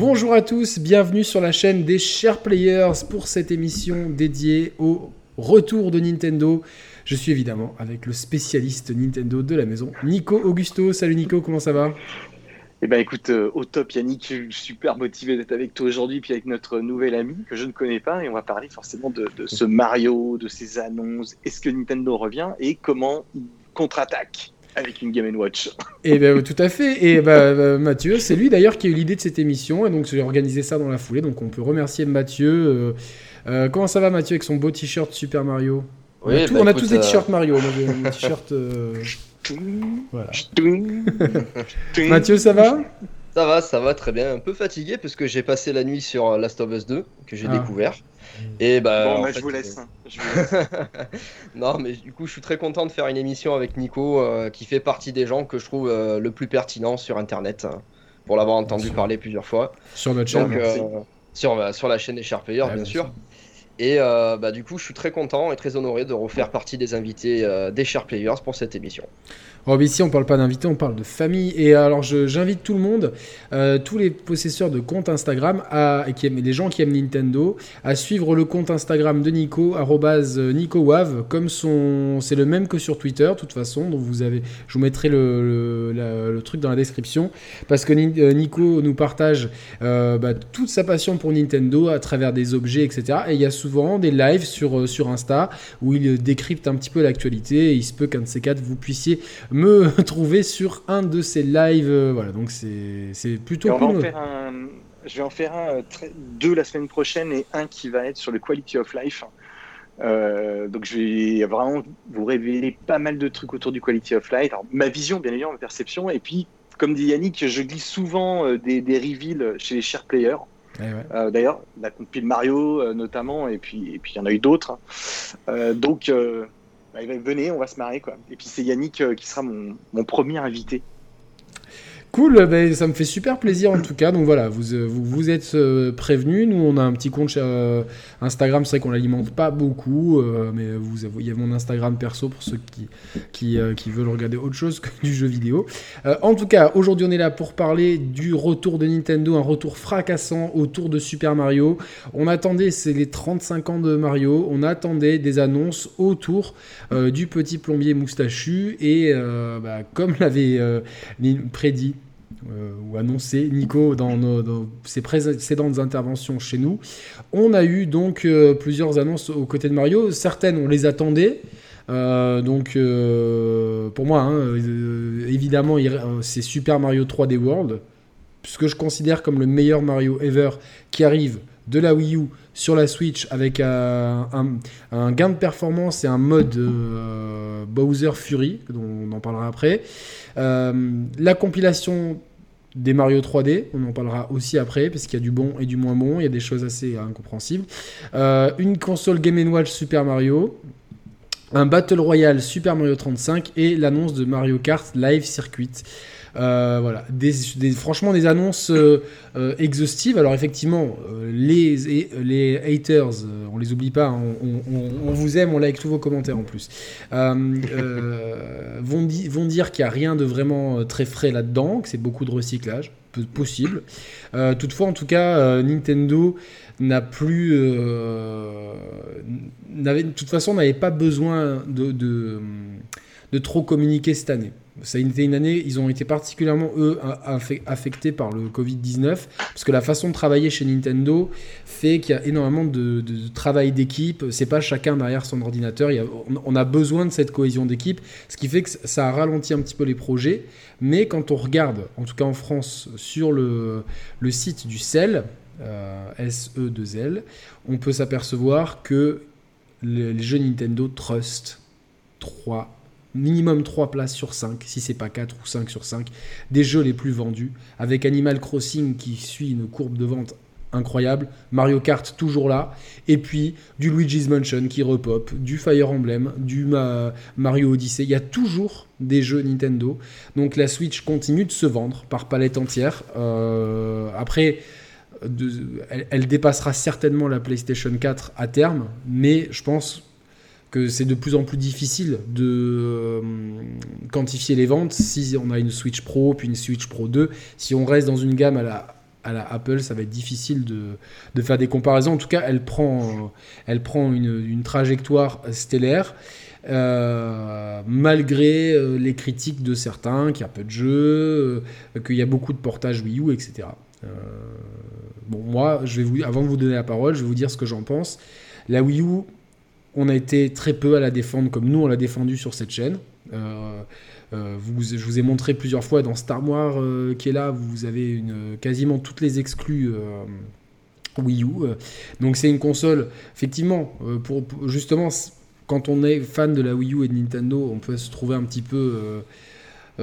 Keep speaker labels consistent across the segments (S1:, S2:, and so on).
S1: Bonjour à tous, bienvenue sur la chaîne des Share Players pour cette émission dédiée au retour de Nintendo. Je suis évidemment avec le spécialiste Nintendo de la maison, Nico Augusto. Salut Nico, comment ça va?
S2: Eh ben écoute, euh, au top Yannick, super motivé d'être avec toi aujourd'hui, puis avec notre nouvel ami que je ne connais pas, et on va parler forcément de ce Mario, de ses annonces, est-ce que Nintendo revient et comment il contre-attaque? Avec une Game Watch.
S1: Et eh ben tout à fait. Et ben Mathieu, c'est lui d'ailleurs qui a eu l'idée de cette émission, et donc j'ai organisé ça dans la foulée. Donc on peut remercier Mathieu. Euh, euh, comment ça va Mathieu avec son beau t-shirt Super Mario? On a, bah, tous des t-shirts Mario. t-shirt. Voilà. Mathieu, ça va?
S3: Ça va, ça va très bien. Un peu fatigué parce que j'ai passé la nuit sur Last of Us 2 que j'ai ah. découvert.
S2: Et bah, bon, bah, je, vous laisse, hein.
S3: non, mais du coup, je suis très content de faire une émission avec Nico euh, qui fait partie des gens que je trouve euh, le plus pertinent sur Internet hein, pour l'avoir entendu parler plusieurs fois.
S1: Sur notre chaîne
S3: euh, sur, bah, sur la chaîne des Sharplayers, bien, sûr. Et bah, du coup, je suis très content et très honoré de refaire partie des invités des Sharplayers pour cette émission.
S1: Oh, ici, on parle pas d'invités, on parle de famille. Et alors, j'invite tout le monde, euh, tous les possesseurs de comptes Instagram, à, et qui aiment, gens qui aiment Nintendo, à suivre le compte Instagram de Nico, NicoWav, comme c'est le même que sur Twitter, de toute façon. Je vous mettrai le, truc dans la description, parce que euh, Nico nous partage euh, bah, toute sa passion pour Nintendo à travers des objets, etc. Et il y a souvent des lives sur, sur Insta où il décrypte un petit peu l'actualité. Et il se peut qu'un de ces quatre vous puissiez me trouver sur un de ces lives. Euh, voilà, donc c'est plutôt cool.
S2: je vais en faire un, euh, deux la semaine prochaine et un qui va être sur le quality of life. Euh, donc je vais vraiment vous révéler pas mal de trucs autour du quality of life. ma vision, bien évidemment, ma perception. Et puis, comme dit Yannick, je glisse souvent des, des reveals chez les chers players. Eh d'ailleurs, la compil Mario notamment, et puis et puis il y en a eu d'autres. donc venez, on va se marrer quoi. Et puis c'est Yannick euh, qui sera mon premier invité
S1: Cool, ben, ça me fait super plaisir en tout cas. Donc voilà, vous euh, êtes euh, prévenus. Nous, on a un petit compte euh, Instagram. C'est vrai qu'on l'alimente pas beaucoup, mais vous il y a mon Instagram perso pour ceux qui, veulent regarder autre chose que du jeu vidéo. en tout cas, aujourd'hui, on est là pour parler du retour de Nintendo, un retour fracassant autour de Super Mario. On attendait, c'est les 35 ans de Mario. On attendait des annonces autour du petit plombier moustachu et bah, comme l'avait prédit euh, ou annoncé Nico dans, ses précédentes interventions chez nous. On a eu donc euh, plusieurs annonces aux côtés de Mario. Certaines, on les attendait. Euh, donc, pour moi, hein, évidemment, c'est Super Mario 3D World, puisque je considère comme le meilleur Mario ever qui arrive de la Wii U sur la Switch avec un, gain de performance et un mode Bowser Fury, dont on en parlera après. la compilation des Mario 3D, on en parlera aussi après, parce qu'il y a du bon et du moins bon, il y a des choses assez incompréhensibles. Euh, une console Game Watch Super Mario, un Battle Royale Super Mario 35 et l'annonce de Mario Kart Live Circuit. Euh, voilà, franchement des annonces euh, euh, exhaustives. Alors effectivement, les, les haters, on les oublie pas, hein, on, vous aime, on like tous vos commentaires en plus, vont, vont dire qu'il n'y a rien de vraiment très frais là-dedans, que c'est beaucoup de recyclage possible. toutefois, en tout cas, Nintendo n'a plus, n'avait, de toute façon, n'avait pas besoin de, de, trop communiquer cette année ça a été une année, ils ont été particulièrement, eux, affectés par le Covid-19, parce que la façon de travailler chez Nintendo fait qu'il y a énormément de, travail d'équipe, c'est pas chacun derrière son ordinateur, on a besoin de cette cohésion d'équipe, ce qui fait que ça a ralenti un petit peu les projets, mais quand on regarde, en tout cas en France, sur le, site du CEL, euh, SE2L, on peut s'apercevoir que les jeux Nintendo Trust 3 minimum 3 places sur 5, si c'est pas 4 ou 5 sur 5, des jeux les plus vendus, avec Animal Crossing qui suit une courbe de vente incroyable, Mario Kart toujours là, et puis du Luigi's Mansion qui repop, du Fire Emblem, du Mario Odyssey, il y a toujours des jeux Nintendo, donc la Switch continue de se vendre par palette entière, euh, après... elle, elle dépassera certainement la PlayStation 4 à terme, mais je pense que c'est de plus en plus difficile de euh, quantifier les ventes si on a une Switch Pro puis une Switch Pro 2. Si on reste dans une gamme à la à la Apple, ça va être difficile de, faire des comparaisons. En tout cas, elle prend, elle prend une, trajectoire stellaire. Euh, malgré euh, les critiques de certains, qu'il y a peu de jeux, euh, qu'il y a beaucoup de portages Wii U, etc. bon, moi, je vais vous, avant de vous donner la parole, je vais vous dire ce que j'en pense. La Wii U, on a été très peu à la défendre comme nous on l'a défendu sur cette chaîne. Euh, vous, je vous ai montré plusieurs fois dans Star Wars euh, qui est là, vous avez quasiment toutes les exclus euh, Wii U. donc c'est une console, effectivement, pour, justement, quand on est fan de la Wii U et de Nintendo, on peut se trouver un petit peu euh,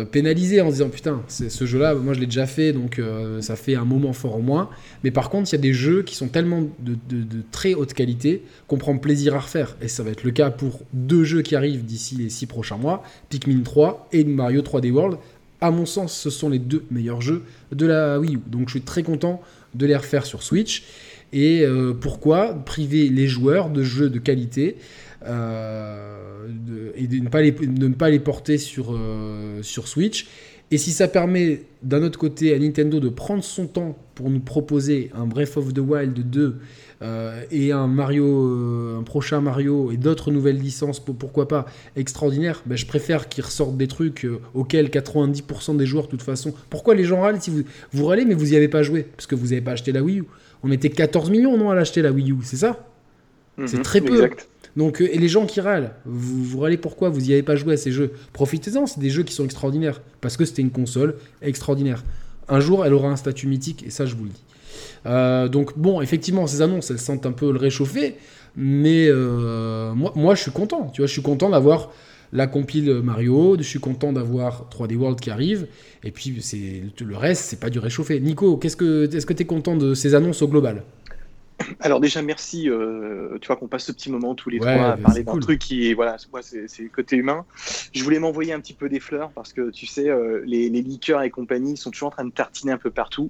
S1: pénalisé en disant putain, ce jeu-là, moi je l'ai déjà fait, donc euh, ça fait un moment fort en moins. Mais par contre, il y a des jeux qui sont tellement de, très haute qualité qu'on prend plaisir à refaire. Et ça va être le cas pour deux jeux qui arrivent d'ici les six prochains mois, Pikmin 3 et Mario 3D World. À mon sens, ce sont les deux meilleurs jeux de la Wii U. Donc je suis très content de les refaire sur Switch. Et euh, pourquoi priver les joueurs de jeux de qualité? Euh, et de ne, pas les, ne pas les porter sur, euh, sur Switch. Et si ça permet d'un autre côté à Nintendo de prendre son temps pour nous proposer un Breath of the Wild 2 euh, et un Mario, un prochain Mario et d'autres nouvelles licences, pourquoi pas, extraordinaires, ben je préfère qu'ils ressortent des trucs auxquels 90% des joueurs, de toute façon. Pourquoi les gens râlent si vous, vous râlez mais vous n'y avez pas joué? Parce que vous n'avez pas acheté la Wii U. On était 14 millions non à l'acheter la Wii U, c'est ça? C'est mhm, très peu. Exact. Donc, euh, et les gens qui râlent, vous, vous râlez pourquoi? Vous n'y avez pas joué à ces jeux? Profitez-en, c'est des jeux qui sont extraordinaires. Parce que c'était une console extraordinaire. Un jour, elle aura un statut mythique, et ça, je vous le dis. Euh, donc, bon, effectivement, ces annonces, elles sentent un peu le réchauffer. Mais euh, moi, je suis content. Tu vois, je suis content d'avoir la compile Mario, je suis content d'avoir 3D World qui arrive, et puis c'est le reste, c'est pas du réchauffé. Nico, qu'est-ce que, est-ce que tu es content de ces annonces au global?
S2: Alors déjà merci, euh, tu vois qu'on passe ce petit moment tous les trois à parler d'un truc qui est voilà, moi c'est le côté humain. Je voulais m'envoyer un petit peu des fleurs parce que tu sais euh, les, les, liqueurs et compagnie sont toujours en train de tartiner un peu partout.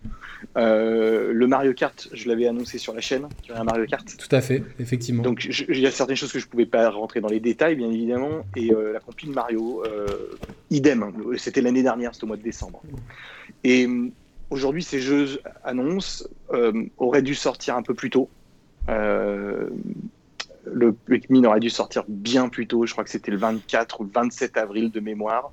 S2: Euh, le Mario Kart, je l'avais annoncé sur la chaîne, tu un Mario Kart.
S1: Tout à fait, effectivement.
S2: Donc il y a certaines choses que je pouvais pas rentrer dans les détails bien évidemment et la compil Mario, idem. C'était l'année dernière, c'était au mois de décembre. Et Aujourd'hui, ces jeux annonces euh, auraient dû sortir un peu plus tôt. Euh, le Pikmin aurait dû sortir bien plus tôt, je crois que c'était le 24 ou le 27 avril de mémoire.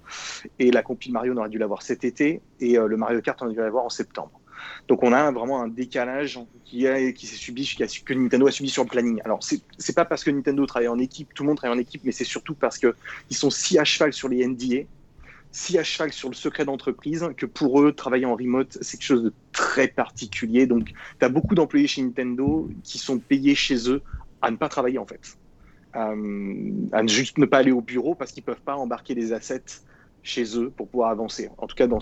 S2: Et la compil Mario, on aurait dû l'avoir cet été, et euh, le Mario Kart, on aurait dû l'avoir en septembre. Donc on a vraiment un décalage qui, qui s'est subi, que Nintendo a subi sur le planning. Alors c'est pas parce que Nintendo travaille en équipe, tout le monde travaille en équipe, mais c'est surtout parce qu'ils sont si à cheval sur les NDA si à cheval sur le secret d'entreprise que pour eux, travailler en remote, c'est quelque chose de très particulier. Donc, tu as beaucoup d'employés chez Nintendo qui sont payés chez eux à ne pas travailler en fait. Euh, à juste ne pas aller au bureau parce qu'ils peuvent pas embarquer des assets chez eux pour pouvoir avancer. En tout cas, dans,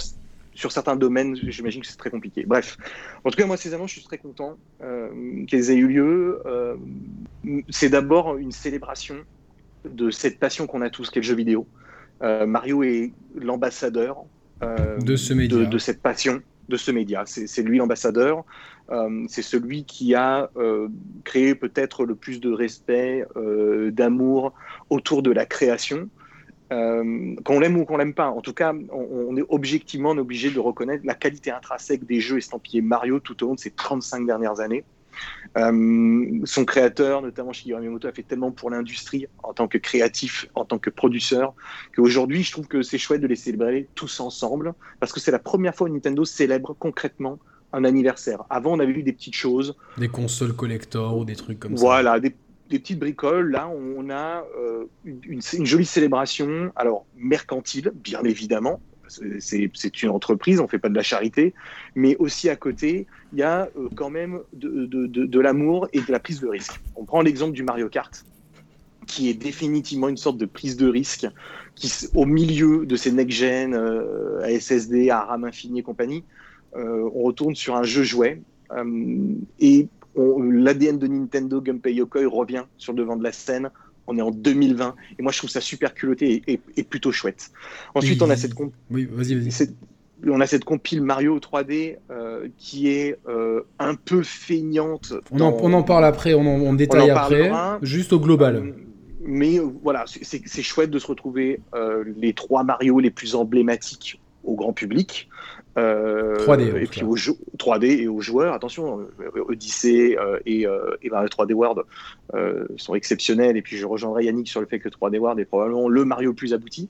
S2: sur certains domaines, j'imagine que c'est très compliqué. Bref, en tout cas, moi, ces annonces, je suis très content euh, qu'elles aient eu lieu. Euh, c'est d'abord une célébration de cette passion qu'on a tous, qu'est le jeu vidéo. Euh, Mario est l'ambassadeur euh, de, ce De, cette passion, de ce média. C'est lui l'ambassadeur. Euh, c'est celui qui a créé peut-être le plus de respect, d'amour autour de la création. qu'on l'aime ou qu'on l'aime pas. En tout cas, on, est objectivement obligé de reconnaître la qualité intrinsèque des jeux estampillés Mario tout au long de ces 35 dernières années. Euh, son créateur, notamment Shigeru Miyamoto, a fait tellement pour l'industrie en tant que créatif, en tant que producteur, qu'aujourd'hui, je trouve que c'est chouette de les célébrer tous ensemble, parce que c'est la première fois que Nintendo célèbre concrètement un anniversaire. Avant, on avait eu des petites choses.
S1: Des consoles collector ou des trucs comme
S2: ça. Voilà, des, petites bricoles. Là, on a euh, une, une, jolie célébration, alors mercantile, bien évidemment, c'est une entreprise, on ne fait pas de la charité, mais aussi à côté, il y a euh, quand même de, l'amour et de la prise de risque. On prend l'exemple du Mario Kart, qui est définitivement une sorte de prise de risque, qui, au milieu de ces next-gen, euh, à SSD, à RAM infini et compagnie, euh, on retourne sur un jeu jouet. et l'ADN de Nintendo, Gunpei Yokoi, revient sur le devant de la scène on est en 2020 et moi je trouve ça super culotté et, plutôt chouette. Ensuite, on a cette
S1: oui, vas-y, vas-y.
S2: on a cette compile Mario 3D euh, qui est euh, un peu feignante.
S1: On, en, parle après, on en, détaille après, juste au global. Euh,
S2: mais voilà, c'est chouette de se retrouver les trois Mario les plus emblématiques au grand public.
S1: 3D.
S2: Et puis aux 3D et aux joueurs, attention, Odyssey et, et 3D World sont exceptionnels. Et puis je rejoindrai Yannick sur le fait que 3D World est probablement le Mario le plus abouti.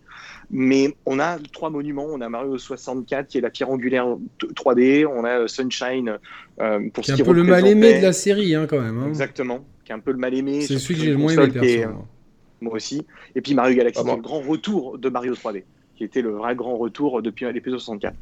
S2: Mais on a trois monuments. On a Mario 64 qui est la pierre angulaire 3D. On a Sunshine
S1: pour qui est un peu le mal aimé de la série hein, quand même. Hein.
S2: Exactement, qui est un peu le mal aimé.
S1: C'est celui que j'ai le moins aimé
S2: moi aussi. Et puis Mario Galaxy, ah le grand retour de Mario 3D, qui était le vrai grand retour depuis l'épisode 64.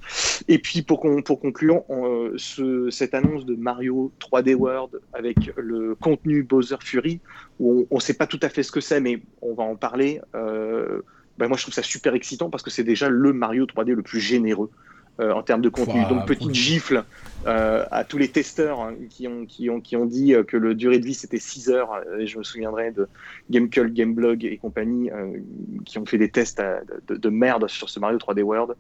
S2: Et puis pour, conclure, euh, ce, cette annonce de Mario 3D World avec le contenu Bowser Fury, où on ne sait pas tout à fait ce que c'est, mais on va en parler. Euh, ben moi, je trouve ça super excitant parce que c'est déjà le Mario 3D le plus généreux en termes de contenu. Donc, petite gifle euh, à tous les testeurs hein, qui, ont, qui, ont, qui ont dit euh, que le durée de vie c'était 6 heures. Et je me souviendrai de Gamecult, Gameblog et compagnie qui ont fait des tests de, merde sur ce Mario 3D World.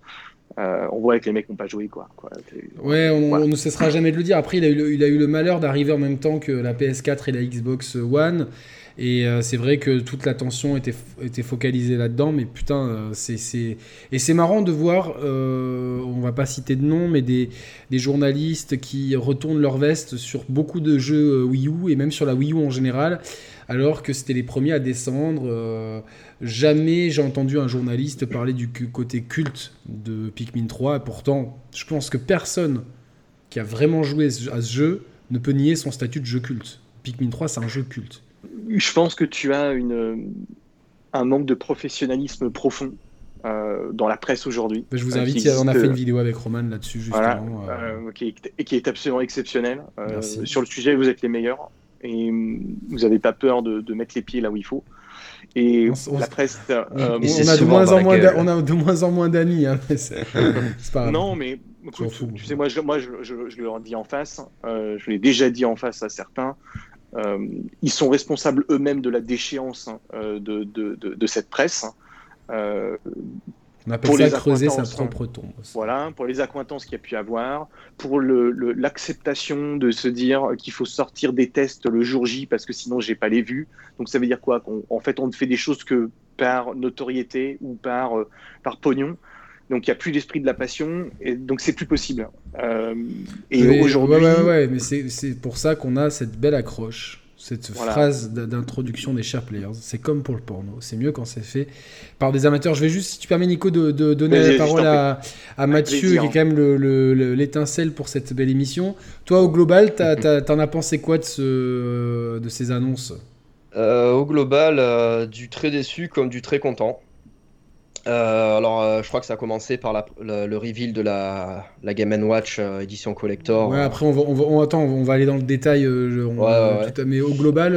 S2: on voit que les mecs n'ont pas joué. Quoi, quoi.
S1: Ouais, on, ne cessera jamais de le dire. Après, il a eu il a eu le malheur d'arriver en même temps que la PS4 et la Xbox One. Et euh, c'est vrai que toute l'attention était, était focalisée là-dedans, mais putain, euh, c'est. Et c'est marrant de voir, euh, on va pas citer de nom, mais des, des, journalistes qui retournent leur veste sur beaucoup de jeux Wii U, et même sur la Wii U en général, alors que c'était les premiers à descendre. jamais j'ai entendu un journaliste parler du côté culte de Pikmin 3, et pourtant, je pense que personne qui a vraiment joué à ce jeu ne peut nier son statut de jeu culte. Pikmin 3, c'est un jeu culte
S2: je pense que tu as une, un manque de professionnalisme profond euh, dans la presse aujourd'hui.
S1: Je vous euh, invite, on a fait une vidéo avec Roman là-dessus, justement.
S2: Euh. qui, est, qui, est, absolument exceptionnel. sur le sujet, vous êtes les meilleurs et vous n'avez pas peur de, de, mettre les pieds là où il faut. Et la presse.
S1: on, a de moins en moins on a de moins en moins d'amis. Hein,
S2: non, mais tu sais, moi, je, moi je, je, je, leur dis en face, je l'ai déjà dit en face à certains, euh, ils sont responsables eux-mêmes de la déchéance hein, euh, de, de, de, cette presse. Hein.
S1: Euh, on appelle pour ça les creuser sa propre tombe.
S2: Voilà, pour les accointances qu'il y a pu avoir, pour l'acceptation de se dire qu'il faut sortir des tests le jour J parce que sinon j'ai pas les vues. Donc ça veut dire quoi? Qu'en fait on ne fait des choses que par notoriété ou par, par pognon. Donc il n'y a plus l'esprit de la passion, et donc c'est plus possible. Euh,
S1: et aujourd'hui. Ouais, ouais, mais c'est pour ça qu'on a cette belle accroche, cette phrase d'introduction des chers players. C'est comme pour le porno, c'est mieux quand c'est fait par des amateurs. Je vais juste, si tu permets, Nico, de, donner la parole à, à Mathieu, qui est quand même l'étincelle pour cette belle émission. Toi, au global, t'en as, pensé quoi de, ce, de ces annonces?
S3: Euh, Au global, euh, du très déçu comme du très content. Euh, alors, euh, je crois que ça a commencé par le, reveal de la, la Game Watch euh, édition collector.
S1: Ouais, après, on va, on attend, on va aller dans le détail. mais au global,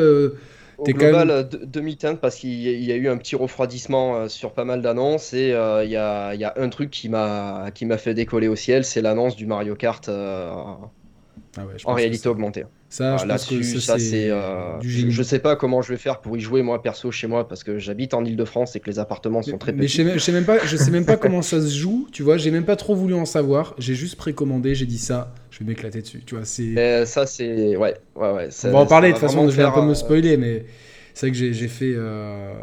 S3: au global, demi-teinte parce qu'il y, a eu un petit refroidissement sur pas mal d'annonces et il y a, y, a, un truc qui m'a fait décoller au ciel, c'est l'annonce du Mario Kart ah en réalité augmentée.
S1: Ça, je ça, c'est.
S3: Euh, je, sais pas comment je vais faire pour y jouer moi perso chez moi parce que j'habite en Ile-de-France et que les appartements sont très petits.
S1: Mais je sais, même pas, je sais même pas comment ça se joue. Tu vois, j'ai même pas trop voulu en savoir. J'ai juste précommandé. J'ai dit ça. Je vais m'éclater dessus. Tu vois, c'est.
S3: ça, c'est ouais, ouais, ouais.
S1: On va en parler. De toute façon, je vais un peu me spoiler, mais c'est vrai que j'ai fait. Euh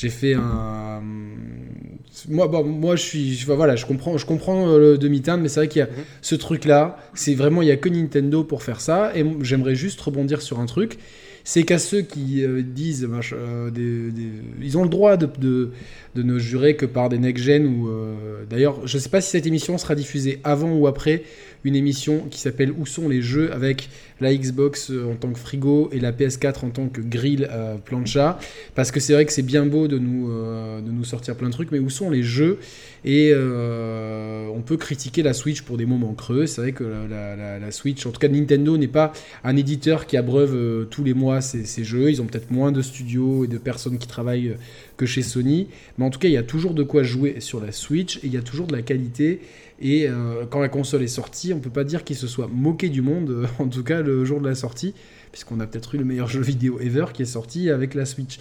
S1: j'ai fait un moi bon, moi je suis je, voilà je comprends je comprends euh, le demi-teinte mais c'est vrai qu'il y a mhm. ce truc là c'est vraiment il y a que Nintendo pour faire ça. Et j'aimerais juste rebondir sur un truc. C'est qu'à ceux qui euh, disent euh, ils ont le droit de, de, de, ne jurer que par des next-gen ou d'ailleurs je sais pas si cette émission sera diffusée avant ou après une émission qui s'appelle Où sont les jeux avec la Xbox euh, en tant que frigo et la PS4 en tant que grill euh, plancha. Parce que c'est vrai que c'est bien beau de nous, euh, de nous sortir plein de trucs, mais où sont les jeux? Et on peut critiquer la Switch pour des moments creux. C'est vrai que la, Switch, en tout cas Nintendo, n'est pas un éditeur qui abreuve tous les mois ses, jeux. Ils ont peut-être moins de studios et de personnes qui travaillent que chez Sony. Mais en tout cas, il y a toujours de quoi jouer sur la Switch et il y a toujours de la qualité. Et euh, quand la console est sortie, on peut pas dire qu'il se soit moqué du monde, euh, en tout cas le jour de la sortie, puisqu'on a peut-être eu le meilleur jeu vidéo ever qui est sorti avec la Switch.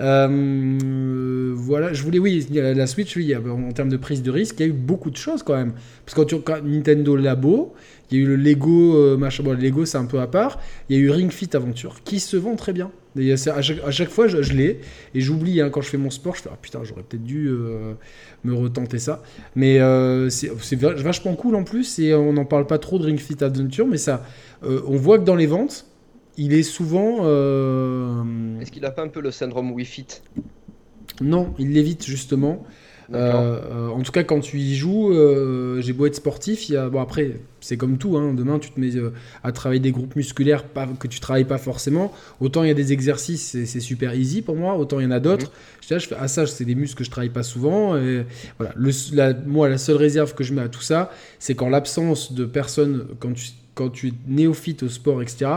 S1: Euh, voilà, je voulais, oui, la Switch, oui, en termes de prise de risque, il y a eu beaucoup de choses quand même. Parce que quand tu Nintendo Labo, il y a eu le Lego, machin, bon, le Lego c'est un peu à part, il y a eu Ring Fit Aventure qui se vend très bien. À, chaque, fois, je, l'ai et j'oublie hein, quand je fais mon sport. Je fais ah, putain, j'aurais peut-être dû euh, me retenter ça. Mais euh, c'est vachement cool en plus et on n'en parle pas trop de Ring Fit Adventure, mais ça, euh, on voit que dans les ventes, il est souvent.
S3: Est-ce qu'il a pas un peu le syndrome Wii Fit?
S1: Non, il l'évite justement. Euh, euh, en tout cas, quand tu y joues, euh, j'ai beau être sportif, il y a... bon après, c'est comme tout. Hein, demain, tu te mets à travailler des groupes musculaires pas, que tu travailles pas forcément. Autant il y a des exercices, c'est super easy pour moi. Autant il y en a d'autres. Je, fais ah ça, c'est des muscles que je travaille pas souvent. Et voilà. Le, la, moi, la seule réserve que je mets à tout ça, c'est qu'en l'absence de personnes, quand tu quand tu es néophyte au sport, etc.,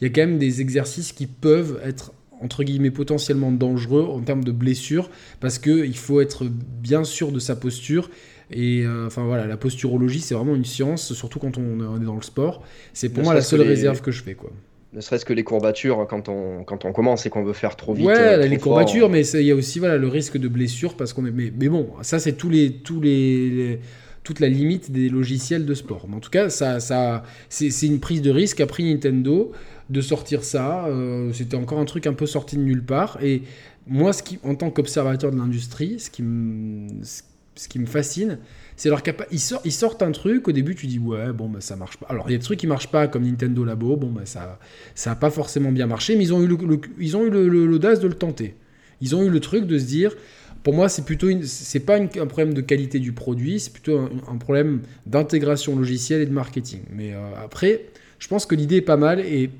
S1: il y a quand même des exercices qui peuvent être entre guillemets potentiellement dangereux en termes de blessure parce qu'il faut être bien sûr de sa posture et euh, enfin voilà la posturologie c'est vraiment une science surtout quand on est dans le sport c'est pour moi la seule réserve que je fais quoi
S3: ne serait-ce que les courbatures quand on, quand on commence et qu'on veut faire trop vite.
S1: Ouais, euh, les courbatures, mais il y a aussi voilà, le risque de blessure parce qu'on est. Mais, mais, bon, ça c'est tous les, tous les, toute la limite des logiciels de sport. Mais en tout cas, ça, ça, c'est une prise de risque qu'a pris Nintendo de sortir ça. Euh, c'était encore un truc un peu sorti de nulle part. Et moi, ce qui, en tant qu'observateur de l'industrie, ce qui me, ce qui me fascine, c'est leur capacité. Ils, sort, ils, sortent un truc, au début, tu dis, ouais, bon, bah, ça marche pas. Alors, il y a des trucs qui marchent pas, comme Nintendo Labo, bon, bah, ça ça pas forcément bien marché, mais ils ont eu ils ont eu l'audace de le tenter. Ils ont eu le truc de se dire, pour moi, c'est plutôt c'est pas un problème de qualité du produit, c'est plutôt un, problème d'intégration logicielle et de marketing. Mais euh, après, je pense que l'idée est pas mal et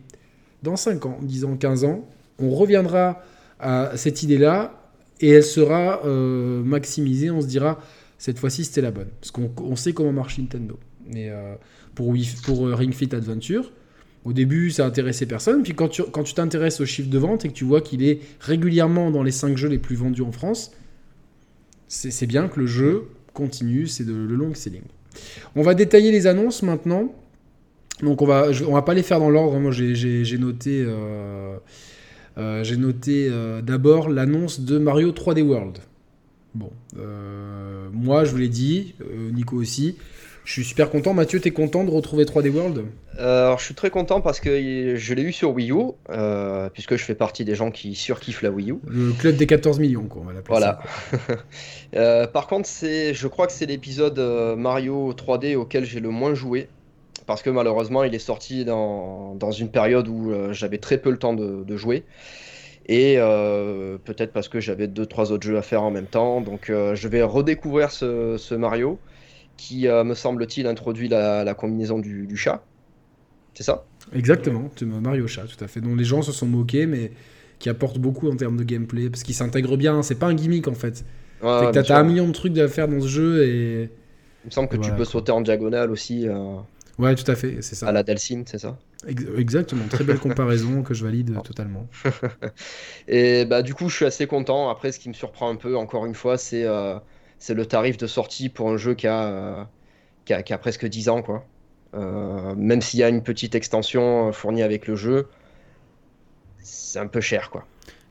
S1: dans 5 ans, 10 ans, 15 ans, on reviendra à cette idée-là et elle sera euh, maximisée. On se dira, cette fois-ci, c'était la bonne. Parce qu'on sait comment marche Nintendo. Mais euh, pour, euh, Ring Fit Adventure, au début, ça intéressait personne. Puis quand tu quand tu t'intéresses au chiffre de vente et que tu vois qu'il est régulièrement dans les 5 jeux les plus vendus en France, c'est bien que le jeu continue, c'est le long selling. On va détailler les annonces maintenant. Donc on va, on va pas les faire dans l'ordre. Moi j'ai noté, euh, euh, j'ai noté euh, d'abord l'annonce de Mario 3D World. Bon, moi je vous l'ai dit, Nico aussi. Je suis super content. Mathieu, t'es content de retrouver 3D World?
S3: Alors je suis très content parce que je l'ai eu sur Wii U, puisque je fais partie des gens qui surkiffent la Wii U.
S1: Le club des 14 millions, quoi, on va l'appeler
S3: Voilà. par contre, je crois que c'est l'épisode Mario 3D auquel j'ai le moins joué parce que malheureusement il est sorti dans, dans une période où euh, j'avais très peu le temps de, jouer. Et euh, peut-être parce que j'avais deux trois autres jeux à faire en même temps. Donc euh, je vais redécouvrir ce, Mario qui, me semble-t-il, introduit la, combinaison du, chat. C'est ça?
S1: Exactement, Mario Chat, tout à fait. Dont les gens se sont moqués, mais qui apporte beaucoup en termes de gameplay, parce qu'il s'intègre bien. C'est pas un gimmick en fait. Ouais, t'as un million de trucs à faire dans ce jeu et.
S3: Il me semble que tu peux sauter en diagonale aussi.
S1: Ouais, tout à fait, c'est ça.
S3: À la Dalsim, c'est ça?
S1: Exactement, très belle comparaison que je valide totalement.
S3: Et bah du coup, je suis assez content. Après, ce qui me surprend un peu, encore une fois, c'est euh, le tarif de sortie pour un jeu qui a, euh, qui a, qui a, presque 10 ans, quoi. Euh, même s'il y a une petite extension fournie avec le jeu, c'est un peu cher, quoi.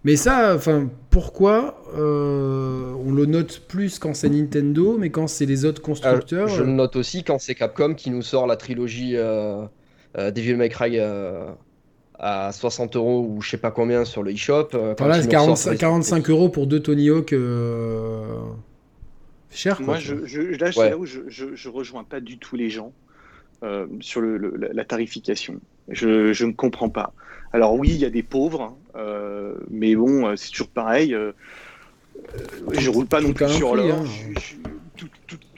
S1: Mais ça, enfin, pourquoi euh, on le note plus quand c'est Nintendo, mais quand c'est les autres constructeurs
S3: Je le note aussi quand c'est Capcom qui nous sort la trilogie euh, euh Devil May Cry euh, à 60 euros ou je sais pas combien sur le eShop.
S1: Voilà, 45, euros pour deux Tony Hawk. Cher,
S2: Moi, je, je, là, là où je, je, rejoins pas du tout les gens sur la tarification. Je ne comprends pas. Alors oui, il y a des pauvres, hein, euh, mais bon, euh, c'est toujours pareil. Euh, je roule pas non plus sur l'or. Hein.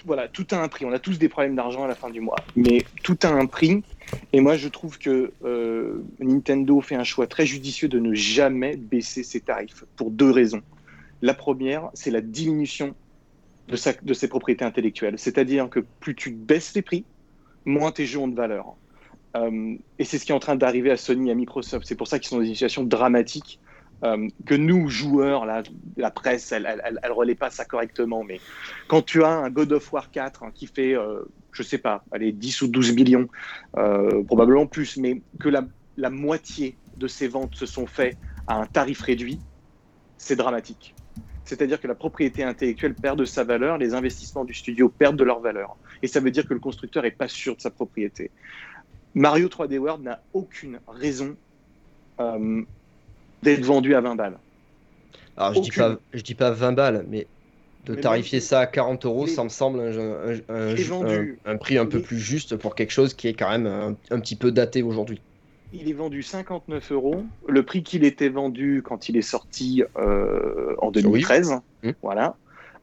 S2: voilà, tout a un prix. On a tous des problèmes d'argent à la fin du mois, mais tout a un prix. Et moi, je trouve que Nintendo fait un choix très judicieux de ne jamais baisser ses tarifs pour deux raisons. La première, c'est la diminution de, de ses propriétés intellectuelles. C'est-à-dire que plus tu baisses les prix, moins tes jeux ont de valeur. Euh, et c'est ce qui est en train d'arriver à Sony à Microsoft. C'est pour ça qu'ils sont dans une situation dramatique. Euh, que nous, joueurs, la, presse, elle, elle, relaie pas ça correctement. Mais quand tu as un God of War 4 hein, qui fait, euh, je sais pas, allez, 10 ou 12 millions, euh, probablement plus, mais que la, la, moitié de ces ventes se sont faites à un tarif réduit, c'est dramatique. C'est-à-dire que la propriété intellectuelle perd de sa valeur, les investissements du studio perdent de leur valeur. Et ça veut dire que le constructeur n'est pas sûr de sa propriété. Mario 3D World n'a aucune raison euh, d'être vendu à 20 balles.
S3: Alors je dis pas, je dis pas 20 balles, mais de tarifier ça à 40 euros, ça me semble un, prix un peu plus juste pour quelque chose qui est quand même un, petit peu daté aujourd'hui.
S2: Il est vendu 59 euros. Le prix qu'il était vendu quand il est sorti euh, en 2013, mmh. voilà,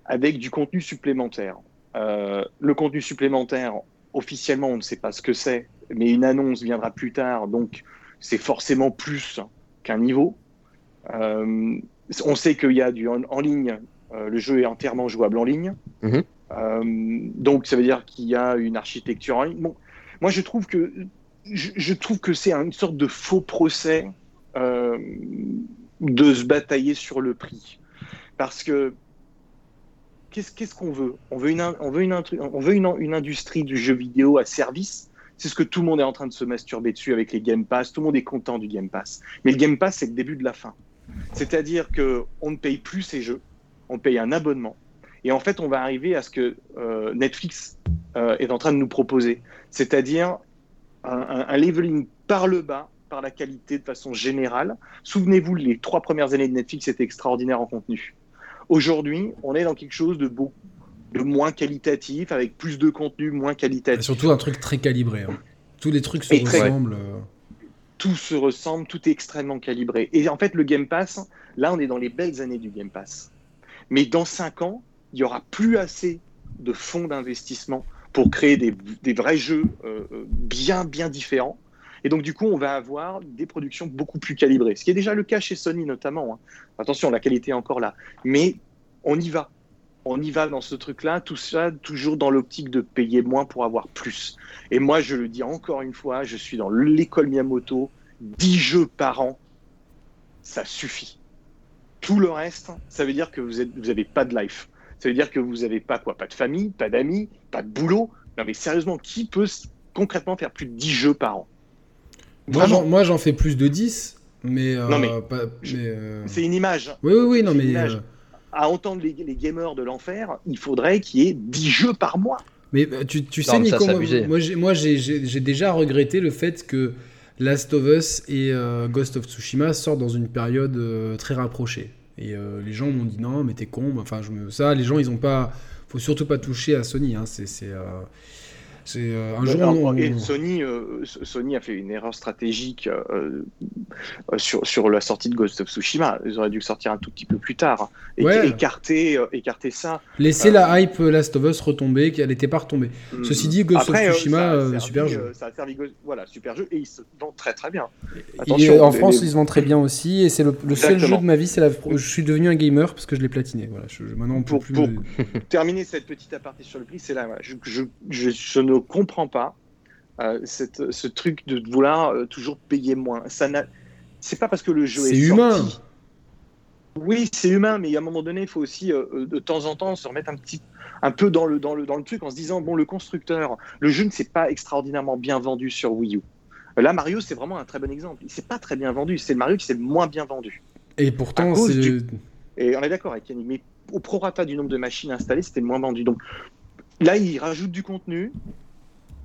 S2: avec du contenu supplémentaire. Euh, le contenu supplémentaire, officiellement, on ne sait pas ce que c'est, mais une annonce viendra plus tard, donc c'est forcément plus qu'un niveau. Euh, on sait qu'il y a du en, ligne, euh, le jeu est entièrement jouable en ligne. Mhm. donc ça veut dire qu'il y a une architecture en ligne. Bon, moi je trouve que je, trouve que c'est une sorte de faux procès de se batailler sur le prix, parce que qu'est-ce qu'on veut? On veut, une, on veut, une, on veut une, une, industrie du jeu vidéo à service. C'est ce que tout le monde est en train de se masturber dessus avec les Game Pass. Tout le monde est content du Game Pass. Mais le Game Pass, c'est le début de la fin. C'est-à-dire qu'on ne paye plus ces jeux, on paye un abonnement. Et en fait, on va arriver à ce que euh, Netflix euh, est en train de nous proposer. C'est-à-dire un, leveling par le bas, par la qualité de façon générale. Souvenez-vous, les trois premières années de Netflix étaient extraordinaires en contenu. Aujourd'hui, on est dans quelque chose de beau, de moins qualitatif, avec plus de contenu, moins qualitatif.
S1: surtout un truc très calibré. Hein. Tous les trucs se ressemblent. Euh.
S2: Tout se ressemble, tout est extrêmement calibré. Et en fait, le Game Pass, là, on est dans les belles années du Game Pass. Mais dans 5 ans, il y aura plus assez de fonds d'investissement pour créer des, des vrais jeux euh, euh, bien, bien différents. Et donc, du coup, on va avoir des productions beaucoup plus calibrées. Ce qui est déjà le cas chez Sony, notamment. Hein. Attention, la qualité est encore là. Mais on y va. On y va dans ce truc-là, tout ça toujours dans l'optique de payer moins pour avoir plus. Et moi, je le dis encore une fois, je suis dans l'école Miyamoto, 10 jeux par an, ça suffit. Tout le reste, ça veut dire que vous n'avez pas de life. Ça veut dire que vous n'avez pas quoi Pas de famille, pas d'amis, pas de boulot. Non mais sérieusement, qui peut concrètement faire plus de 10 jeux par an?
S1: Moi, j'en fais plus de 10, mais.
S2: Euh, euh, c'est une image.
S1: Oui, oui, oui, non, mais. Euh,
S2: à entendre les, gamers de l'enfer, il faudrait qu'il y ait 10 jeux par mois.
S1: Mais tu, tu sais, Nico, moi, j'ai déjà regretté le fait que Last of Us et Ghost of Tsushima sortent dans une période très rapprochée. Et les gens m'ont dit non, mais t'es con. Enfin, je me... ça, les gens, ils ont pas. Faut surtout pas toucher à Sony. Hein. C'est c'est euh, un jour.
S2: Sony, euh, Sony a fait une erreur stratégique euh, sur, sur la sortie de Ghost of Tsushima. Ils auraient dû sortir un tout petit peu plus tard et écarter, écarter ça.
S1: Laisser la hype Last of Us retomber, qu'elle n'était pas retombée. Hmm. Ceci dit, Ghost of Tsushima, super jeu.
S2: ça a servi, voilà, super jeu et il se vend très très bien.
S1: en France, il se vend très bien aussi et c'est le, seul jeu de ma vie. La... Je suis devenu un gamer parce que je l'ai platiné. Voilà, je, maintenant,
S2: pour,
S1: plus
S2: pour terminer cette petite aparté sur le prix, c'est là. Je, je, je ne comprends pas euh, cette, ce truc de vouloir euh, toujours payer moins. Ça c'est pas parce que le jeu est,
S1: humain.
S2: Oui, c'est humain, mais à un moment donné, il faut aussi euh, de temps en temps se remettre un petit, un peu dans le, dans le, dans le truc en se disant bon, le constructeur, le jeu ne s'est pas extraordinairement bien vendu sur Wii U. Là, Mario, c'est vraiment un très bon exemple. Il s'est pas très bien vendu. C'est le Mario qui s'est moins bien vendu.
S1: Et pourtant, c'est.
S2: Et on est d'accord avec Yannick, mais au prorata du nombre de machines installées, c'était le moins vendu. Donc là, il rajoute du contenu,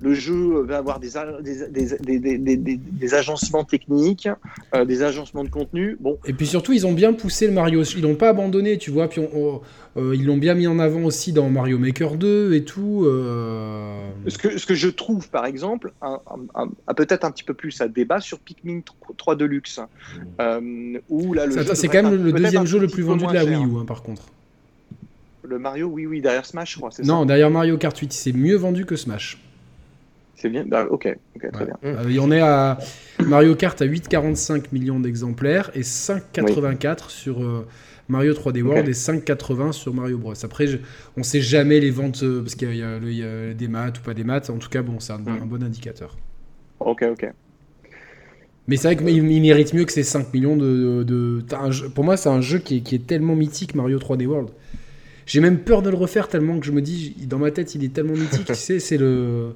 S2: le jeu va avoir des, des, agencements techniques, euh, des agencements de contenu. Bon.
S1: Et puis surtout, ils ont bien poussé le Mario. Ils l'ont pas abandonné, tu vois. Puis euh, ils l'ont bien mis en avant aussi dans Mario Maker 2 et tout. Euh.
S2: Ce, que, ce que je trouve, par exemple, peut-être un petit peu plus à débat sur Pikmin 3 Deluxe. où là,
S1: le c'est quand même le deuxième jeu le plus vendu de la Wii U, hein, par contre.
S2: Le Mario, oui, oui, derrière Smash, je crois.
S1: Non, derrière Mario Kart 8, c'est mieux vendu que Smash.
S2: C'est bien bah, Ok, très bien. Euh,
S1: on est à Mario Kart à 8,45 millions d'exemplaires et 5,84 sur euh, Mario 3D World et 5,80 sur Mario Bros. Après, on ne sait jamais les ventes euh, parce qu'il y, a des maths ou pas des maths. En tout cas, bon, c'est un, mm. bon indicateur.
S2: Ok, ok.
S1: Mais c'est vrai qu'il mérite mieux que ces 5 millions de. pour moi, c'est un jeu qui est, tellement mythique, Mario 3D World. J'ai même peur de le refaire tellement que je me dis, dans ma tête, il est tellement mythique, tu sais, c'est le.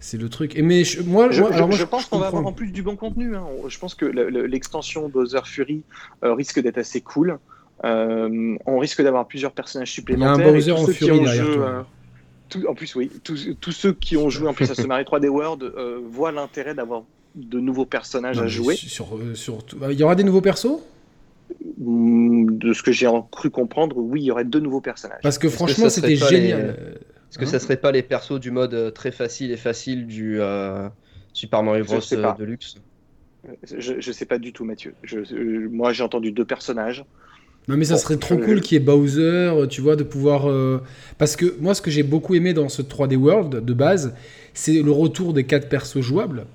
S1: C'est le truc. Et mais moi,
S2: je, alors je, pense qu'on va avoir en plus du bon contenu. Hein. Je pense que l'extension Bowser Fury euh, risque d'être assez cool. Euh, on risque d'avoir plusieurs personnages supplémentaires.
S1: Il y a un Bowser en Fury derrière euh,
S2: en plus, oui. Tous, ceux qui ont joué en plus à ce Mario 3D World voient l'intérêt d'avoir de nouveaux personnages à jouer.
S1: Sur, sur, il y aura des nouveaux persos?
S2: Mm, De ce que j'ai cru comprendre, oui, il y aurait deux nouveaux personnages.
S1: Parce que franchement, c'était génial.
S3: Est-ce que ça serait pas les persos du mode très facile et facile du Super Mario Bros. Deluxe
S2: je, je sais pas du tout, Mathieu. Je, moi, j'ai entendu deux personnages.
S1: Non, mais ça serait trop cool qu'il y ait Bowser, tu vois, de pouvoir. Euh, parce que moi, ce que j'ai beaucoup aimé dans ce 3D World de base, c'est le retour des quatre persos jouables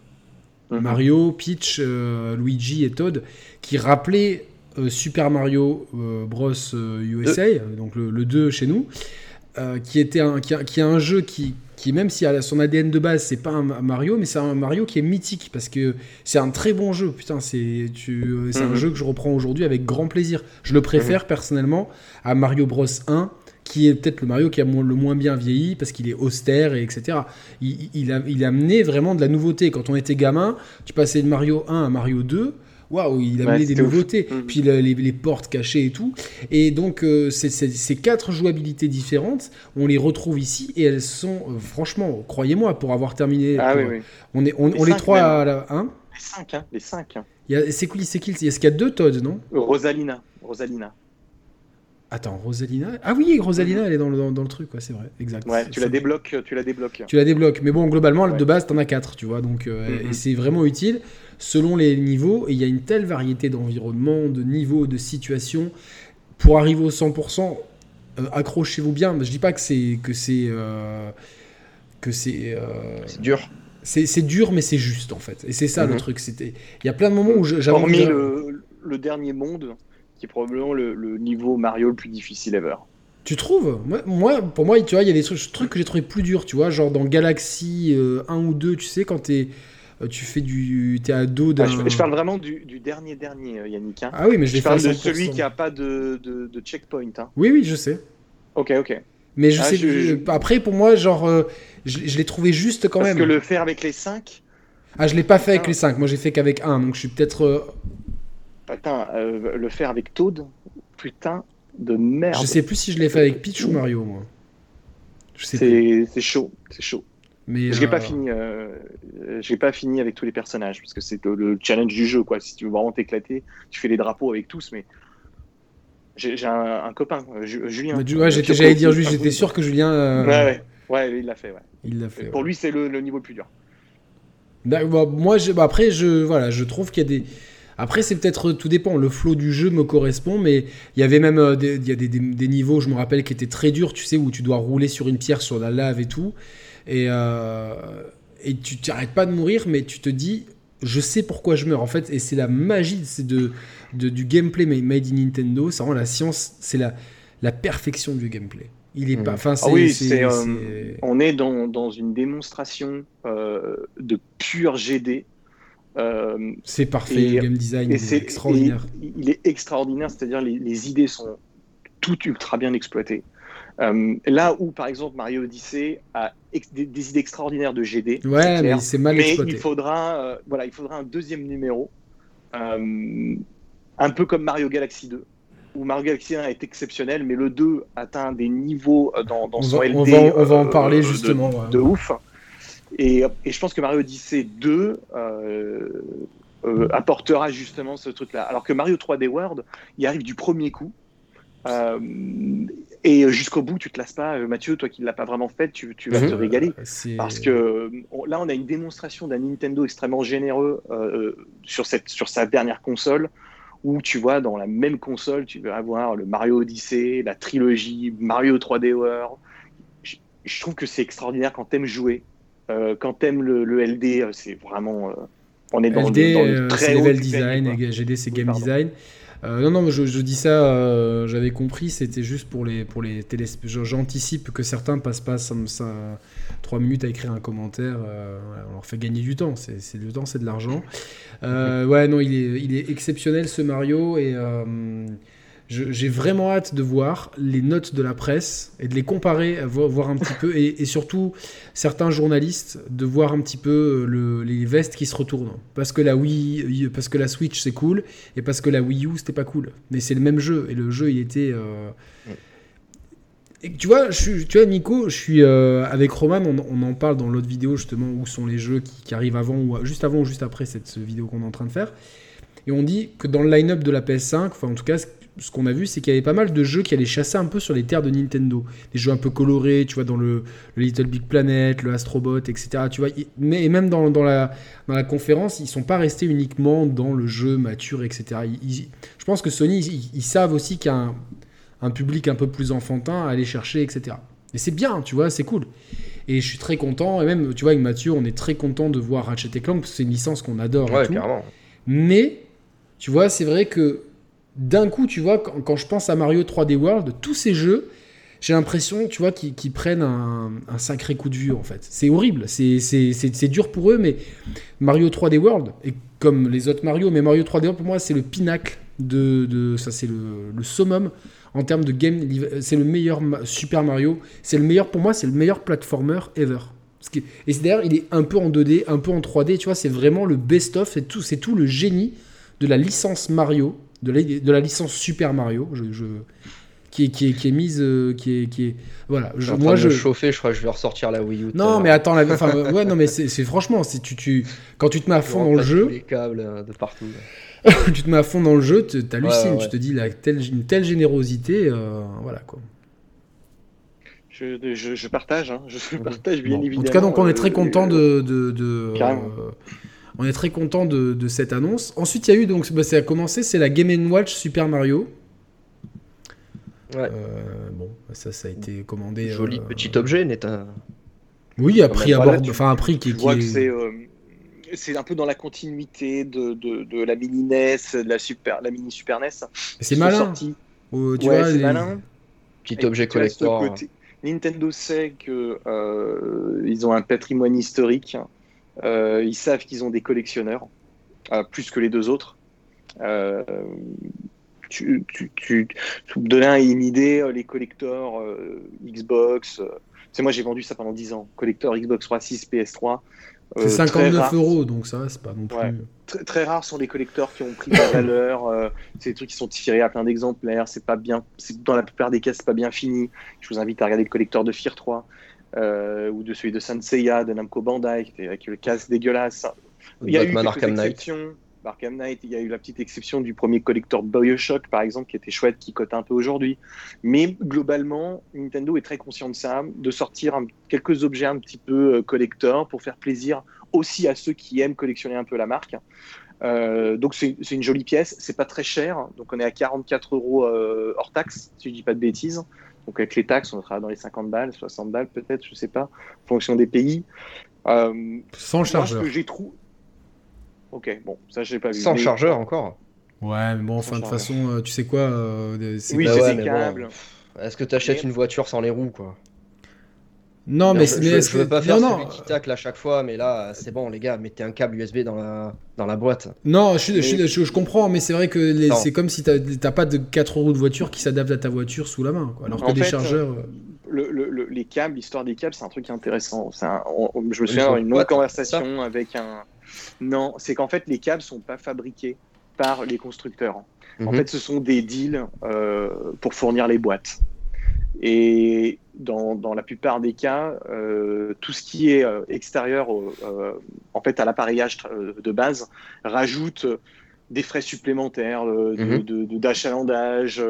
S1: mhm. Mario, Peach, euh, Luigi et Todd, qui rappelaient euh, Super Mario Bros. USA, donc le, 2 chez nous, qui, était un, qui, qui est un jeu qui, qui même si a son ADN de base c'est pas un Mario mais c'est un Mario qui est mythique parce que c'est un très bon jeu putain c'est c'est un mhm. jeu que je reprends aujourd'hui avec grand plaisir je le préfère mhm. personnellement à Mario Bros 1 qui est peut-être le Mario qui a le moins bien vieilli parce qu'il est austère et etc. Il, a, il a amené vraiment de la nouveauté. Quand on était gamin, tu passais de Mario 1 à Mario 2, waouh, il a amené des nouveautés. Mm. Puis les, portes cachées et tout. Et donc, euh, ces quatre jouabilités différentes, on les retrouve ici et elles sont, euh, franchement, croyez-moi, pour avoir terminé.
S2: Ah, oui, oui.
S1: On, est, on les, les trois à la.
S2: Hein? Les cinq, hein, les cinq.
S1: C'est qui C'est qui Est-ce qu'il y a deux Todd, non?
S2: Rosalina. Rosalina.
S1: Attends, Rosalina? Ah oui, Rosalina, mm-hmm. elle est dans le, dans, le truc, c'est vrai, exact.
S2: Ouais, tu la débloques, tu la débloques.
S1: Tu la débloques, mais bon, globalement, de base, t'en as quatre, tu vois, donc, euh, et mm-hmm. c'est vraiment utile selon les niveaux, et il y a une telle variété d'environnements, de niveaux, de situations. Pour arriver au 100%, euh, accrochez-vous bien. Je dis pas que c'est que c'est euh, que c'est
S3: euh, dur.
S1: C'est dur, mais c'est juste en fait. Et c'est ça le mhm. truc. C'était. Il y a plein de moments où j'avais.
S2: Hormis le, le, dernier monde, qui est probablement le, niveau Mario le plus difficile ever.
S1: Tu trouves? Moi, pour moi, tu vois, il y a des trucs, trucs que j'ai trouvé plus durs, tu vois, genre dans Galaxy 1 ou 2, tu sais, quand t'es euh, tu fais du. T'es à dos d'un.
S2: je, parle vraiment du, dernier dernier, euh, Yannick. Hein.
S1: Ah oui, mais je,
S2: je parle de celui qui a pas de, de, checkpoint. Hein.
S1: Oui, oui, je sais.
S2: Ok, ok.
S1: Mais je ah, sais. Après, pour moi, genre, euh, je, l'ai trouvé juste quand même.
S2: Parce que le faire avec les 5
S1: Ah, je l'ai pas fait avec les 5. Moi, j'ai fait qu'avec un, donc je suis peut-être.
S2: Attends, le faire avec Toad Putain de merde.
S1: Je sais plus si je l'ai fait avec Peach ou Mario, moi.
S2: C'est chaud, c'est chaud. Mais je n'ai pas euh, fini. Euh, j'ai pas fini avec tous les personnages parce que c'est le, challenge du jeu quoi. Si tu veux vraiment t'éclater, tu fais les drapeaux avec tous, mais j'ai un, copain, euh, Julien.
S1: ouais, j'allais dire juste, j'étais sûr que Julien.
S2: Ouais, ouais, il l'a fait. Ouais.
S1: Il l'a fait.
S2: Pour lui, c'est le, niveau le plus dur.
S1: Bah, moi, bah, après, je voilà, je trouve qu'il y a des. Après, c'est peut-être tout dépend. Le flow du jeu me correspond, mais il y avait même des, il y a des, des, niveaux, je me rappelle, qui étaient très durs. Tu sais, où tu dois rouler sur une pierre sur la lave et tout. Et, euh, et tu t'arrêtes pas de mourir, mais tu te dis, je sais pourquoi je meurs en fait. Et c'est la magie de, de, du gameplay made in Nintendo. C'est vraiment la science, c'est la, la perfection du gameplay. Il est pas. Mmh. Enfin,
S2: ah oui, c'est, euh, on est dans, dans une démonstration euh, de pur GD.
S1: c'est parfait, le game design est extraordinaire.
S2: il est extraordinaire, c'est-à-dire les, les idées sont toutes ultra bien exploitées. Euh, là où, par exemple, Mario Odyssey a des, idées extraordinaires de GD,
S1: ouais, mais c'est mal
S2: mais il faudra, euh, voilà, il faudra un deuxième numéro, euh, un peu comme Mario Galaxy 2, où Mario Galaxy 1 est exceptionnel, mais le 2 atteint des niveaux dans, dans son LD.
S1: On va, on va en parler justement.
S2: De, ouf. Et, et, je pense que Mario Odyssey 2 apportera justement ce truc-là. Alors que Mario 3D World, il arrive du premier coup. Euh, et jusqu'au bout, tu te lasses pas, euh, Mathieu, toi qui ne l'as pas vraiment fait, tu, vas mhm. te régaler. Parce que là, on a une démonstration d'un Nintendo extrêmement généreux euh, sur, cette, sur sa dernière console, où tu vois, dans la même console, tu vas avoir le Mario Odyssey, la trilogie, Mario 3D World. Je, trouve que c'est extraordinaire quand t'aimes jouer. Euh, quand t'aimes le, le LD, c'est vraiment. on est dans,
S1: LD, le, dans le très level design, et GD, c'est game design. Euh, non, non, je, je dis ça, euh, j'avais compris, c'était juste pour les, pour les J'anticipe que certains passent pas ça, 3 minutes à écrire un commentaire. Euh, on leur fait gagner du temps. C'est du temps, c'est de l'argent. ouais, non, il est, il est exceptionnel ce Mario et j'ai vraiment hâte de voir les notes de la presse et de les comparer, voir, un petit peu, et, surtout certains journalistes de voir un petit peu le, les vestes qui se retournent. Parce que la Wii, parce que la Switch c'est cool, et parce que la Wii U c'était pas cool. Mais c'est le même jeu, et le jeu il était. Euh, Et tu vois, je tu vois, Nico, je suis euh, avec Roman, on, en parle dans l'autre vidéo justement où sont les jeux qui, arrivent avant ou juste avant ou juste après cette vidéo qu'on est en train de faire. Et on dit que dans le line-up de la PS5, enfin en tout cas, ce qu'on a vu, c'est qu'il y avait pas mal de jeux qui allaient chasser un peu sur les terres de Nintendo. Des jeux un peu colorés, tu vois, dans le, Little Big Planet, le Astrobot, etc. Tu vois, mais, et même dans, dans, la, dans la conférence, ils sont pas restés uniquement dans le jeu mature, etc. je pense que Sony, ils, savent aussi qu'il y a un, public un peu plus enfantin à aller chercher, etc. Et c'est bien, tu vois, c'est cool. Et je suis très content, et même, tu vois, avec Mathieu, on est très content de voir Ratchet Clank, parce que c'est une licence qu'on adore.
S3: Ouais, clairement.
S1: Mais, tu vois, c'est vrai que d'un coup, tu vois, quand, je pense à Mario 3D World, tous ces jeux, j'ai l'impression, tu vois, qu'ils prennent un, sacré coup de vue, en fait. C'est horrible, c'est dur pour eux, mais Mario 3D World, et comme les autres Mario, mais Mario 3D World, pour moi, c'est le pinacle de, ça, c'est le, summum en termes de game. C'est le meilleur Super Mario. C'est le meilleur, pour moi, c'est le meilleur platformer ever. Et d'ailleurs, il est un peu en 2D, un peu en 3D, tu vois, c'est vraiment le best-of, c'est tout, tout le génie de la licence Mario de la, licence Super Mario, je, qui, est, qui, est, qui est mise, euh, qui est, qui est voilà.
S3: Je, moi, je chauffer, je crois que je vais ressortir la Wii U.
S1: Non, mais attends, la, ouais, non, mais c'est franchement, si tu, tu, quand tu te mets à fond dans le jeu,
S3: les câbles euh, de partout.
S1: tu te mets à fond dans le jeu, t'hallucines, tu te dis telle, une telle générosité, euh, voilà quoi.
S2: Je, je, partage, hein. je partage bien évidemment.
S1: En tout cas, donc on est très content de, de, de on est très content de, cette annonce. Ensuite, il y a eu, donc, bah, ça a commencé, c'est la Game Watch Super Mario.
S3: Ouais.
S1: Euh, bon, ça, ça a été commandé.
S3: Joli euh, petit objet, n'est un.
S1: Oui, à prix enfin un prix qui,
S2: est. Euh, c'est un peu dans la continuité de, de, la mini NES, de la super, la mini Super NES.
S1: C'est malin.
S2: Oh, tu vois, malin.
S3: Petit objet collector.
S2: Nintendo sait qu'ils ils ont un patrimoine historique euh, ils savent qu'ils ont des collectionneurs, euh, plus que les deux autres. Euh, tu, tu, tu, donner une idée, les collecteurs Xbox, c'est moi j'ai vendu ça pendant 10 ans, collecteur Xbox 360, PS3.
S1: C'est 59 euros, donc ça, c'est pas non plus.
S2: Très, très, rares sont les collecteurs qui ont pris la valeur. c'est des trucs qui sont tirés à plein d'exemplaires. C'est pas bien. Dans la plupart des cas, c'est pas bien fini. Je vous invite à regarder le collecteur de Fear 3. Euh, ou de celui de Sanseiya, de Namco Bandai, qui avec le casse dégueulasse.
S3: Il y a eu Arkham Knight.
S2: Arkham Knight, il y a eu la petite exception du premier collector Bioshock, par exemple, qui était chouette, qui cote un peu aujourd'hui. Mais globalement, Nintendo est très conscient de ça, de sortir quelques objets un petit peu euh, collector pour faire plaisir aussi à ceux qui aiment collectionner un peu la marque. Euh, donc c'est une jolie pièce, c'est pas très cher, donc on est à 44 euros hors taxe, si je dis pas de bêtises. Donc avec les taxes, on sera dans les 50 balles, 60 balles peut-être, je sais pas, en fonction des pays.
S1: Euh, Sans chargeur.
S2: j'ai. Ok, bon, ça j'ai pas vu.
S3: Sans chargeur encore.
S1: Ouais, mais bon, enfin de toute façon, euh, tu sais quoi
S2: euh, Oui, c'est des câbles.
S3: Est-ce que tu achètes une voiture sans les roues, quoi?
S1: Non, mais,
S3: je,
S1: mais
S3: je, veux pas faire non, celui qui tacle à chaque fois, mais là, c'est bon, les gars, mettez un câble USB dans la, dans la boîte.
S1: Non, je, je, comprends, mais c'est vrai que c'est comme si t'as pas de 4 roues de voiture qui s'adaptent à ta voiture sous la main, quoi, alors que des chargeurs. Euh,
S2: le, les câbles, l'histoire des câbles, c'est un truc intéressant. Un, je me souviens d'avoir une autre conversation avec un. Non, c'est qu'en fait, les câbles sont pas fabriqués par les constructeurs. En mhm. fait, ce sont des deals euh, pour fournir les boîtes. Et dans, dans, la plupart des cas, euh, tout ce qui est euh, extérieur euh, en fait, à l'appareillage de base rajoute des frais supplémentaires mhm. d'achalandage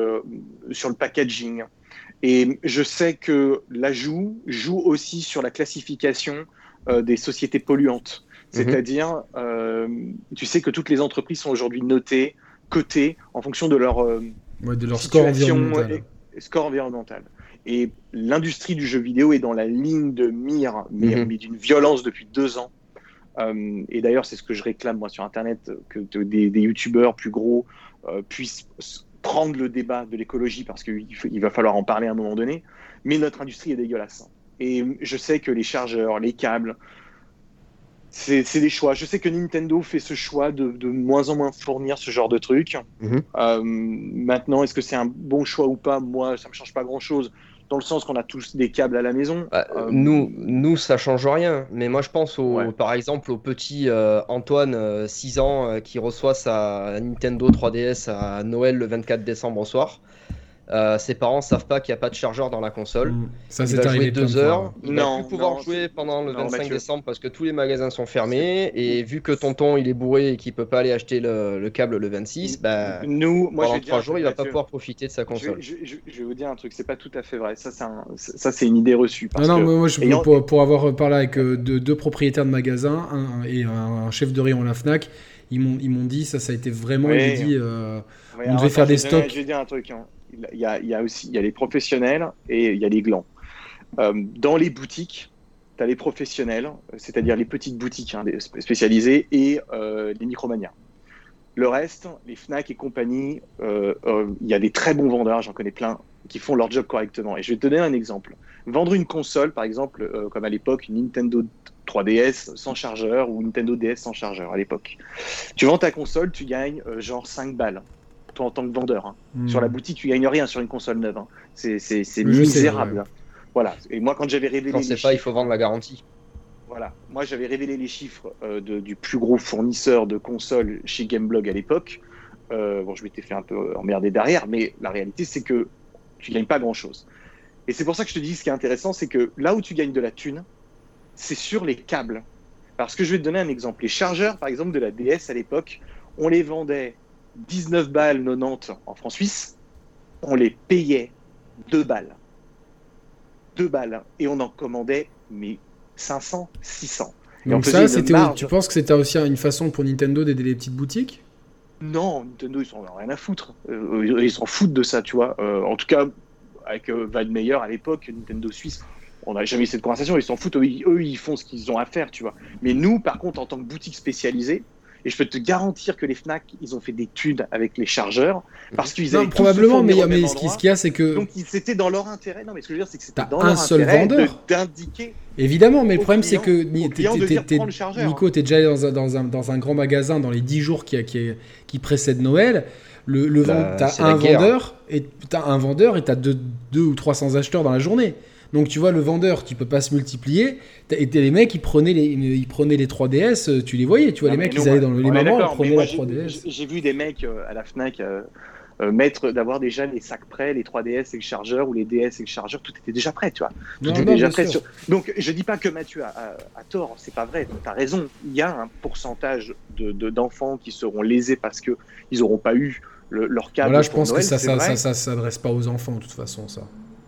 S2: sur le packaging. Et je sais que l'ajout joue aussi sur la classification des sociétés polluantes. Mhm. C'est-à-dire, tu sais que toutes les entreprises sont aujourd'hui notées, cotées en fonction de leur,
S1: de leur score environnemental.
S2: Score environnemental. Et l'industrie du jeu vidéo est dans la ligne de mire, mais, mhm. d'une violence depuis deux ans. Euh, et d'ailleurs, c'est ce que je réclame moi sur Internet, que des, des youtubeurs plus gros euh, puissent prendre le débat de l'écologie parce qu'il il va falloir en parler à un moment donné. Mais notre industrie est dégueulasse. Et je sais que les chargeurs, les câbles, c'est des choix. Je sais que Nintendo fait ce choix de, de moins en moins fournir ce genre de trucs. Mhm. Euh, maintenant, est-ce que c'est un bon choix ou pas? Moi, ça me change pas grand-chose dans le sens qu'on a tous des câbles à la maison.
S3: Bah, euh, nous, nous, ça change rien. Mais moi, je pense au, par exemple au petit euh, Antoine, 6 euh, ans, qui reçoit sa Nintendo 3DS à Noël le 24 décembre au soir. Euh, ses parents savent pas qu'il n'y a pas de chargeur dans la console. Mmh.
S1: Ça, c'est arrivé
S3: jouer deux heures. Il non, va plus pouvoir jouer pendant le 25 décembre parce que tous les magasins sont fermés. Et vu que tonton il est bourré et qu'il peut pas aller acheter le, câble le 26, bah,
S2: nous, moi,
S3: pendant trois jours, il va pas pouvoir profiter de sa console.
S2: Je, vais vous dire un truc, c'est pas tout à fait vrai. Ça, c'est une idée reçue.
S1: non, non, moi, je, pour, avoir parlé avec euh, deux, propriétaires de magasins et un, chef de rayon à la Fnac, ils m'ont dit ça, ça a été vraiment dit. Euh, on devait faire des stocks.
S2: Je vais dire un truc. Hein il y, a, aussi il y a les professionnels et il y a les glands. Euh, dans les boutiques, tu as les professionnels, c'est-à-dire les petites boutiques hein, spécialisées et euh, les micromanias. Le reste, les Fnac et compagnie, euh, il y a des très bons vendeurs, j'en connais plein, qui font leur job correctement. Et je vais te donner un exemple. Vendre une console, par exemple, comme à l'époque, une Nintendo 3DS sans chargeur ou Nintendo DS sans chargeur à l'époque. Tu vends ta console, tu gagnes genre 5 balles toi en tant que vendeur. Hein. Hmm. Sur la boutique, tu gagnes rien sur une console neuve. Hein. C'est misérable. Voilà. Et moi, quand j'avais révélé.
S3: Quand c'est pas, il faut vendre la garantie.
S2: Voilà. Moi, j'avais révélé les chiffres euh, du plus gros fournisseur de consoles chez Gameblog à l'époque. Euh, bon, je m'étais fait un peu emmerder derrière, mais la réalité, c'est que tu gagnes pas grand-chose. Et c'est pour ça que je te dis, ce qui est intéressant, c'est que là où tu gagnes de la thune, c'est sur les câbles. Parce que je vais te donner un exemple. Les chargeurs, par exemple, de la DS à l'époque, on les vendait 19 balles 90 en francs suisses, on les payait 2 balles. 2 balles. Et on en commandait, mais 500, 600.
S1: Donc ça, tu penses que c'était aussi une façon pour Nintendo d'aider les petites boutiques?
S2: Non, Nintendo, ils s'en rien à foutre. Euh, ils s'en foutent de ça, tu vois. Euh, en tout cas, avec euh, Meyer à l'époque, Nintendo Suisse, on n'a jamais eu cette conversation. Ils s'en foutent. Eux, ils font ce qu'ils ont à faire, tu vois. Mais nous, par contre, en tant que boutique spécialisée, et je peux te garantir que les Fnac, ils ont fait des thunes avec les chargeurs parce qu'ils avaient
S1: probablement, mais, mais ce qu'il y a, c'est que
S2: donc c'était dans leur intérêt. Non, mais ce que je veux dire, c'est que c'était dans un leur seul intérêt vendeur d'indiquer.
S1: Évidemment, mais le problème c'est que Nico, t'es déjà dans un, dans, un, dans un, grand magasin dans les 10 jours qui, qui, qui précèdent Noël. Le, le bah, t'as un vendeur et t'as un vendeur et t'as deux, deux ou 300 acheteurs dans la journée. Donc tu vois, le vendeur qui peut pas se multiplier, et les mecs, ils prenaient les, ils prenaient les 3DS, euh, tu les voyais, tu vois, les mecs, ils allaient dans le, les mamans, ils prenaient la 3DS.
S2: J'ai vu des mecs euh, à la Fnac euh, mettre, d'avoir déjà les sacs prêts, les 3DS et le chargeur, ou les DS et le chargeur, tout était déjà prêt, tu vois. Tout était déjà prêt. Donc je dis pas que Mathieu a, tort, c'est pas vrai, tu as raison. Il y a un pourcentage d'enfants de, qui seront lésés parce qu'ils n'auront pas eu leur câble.
S1: Voilà, je pense que ça, ça s'adresse pas aux enfants de toute façon, ça.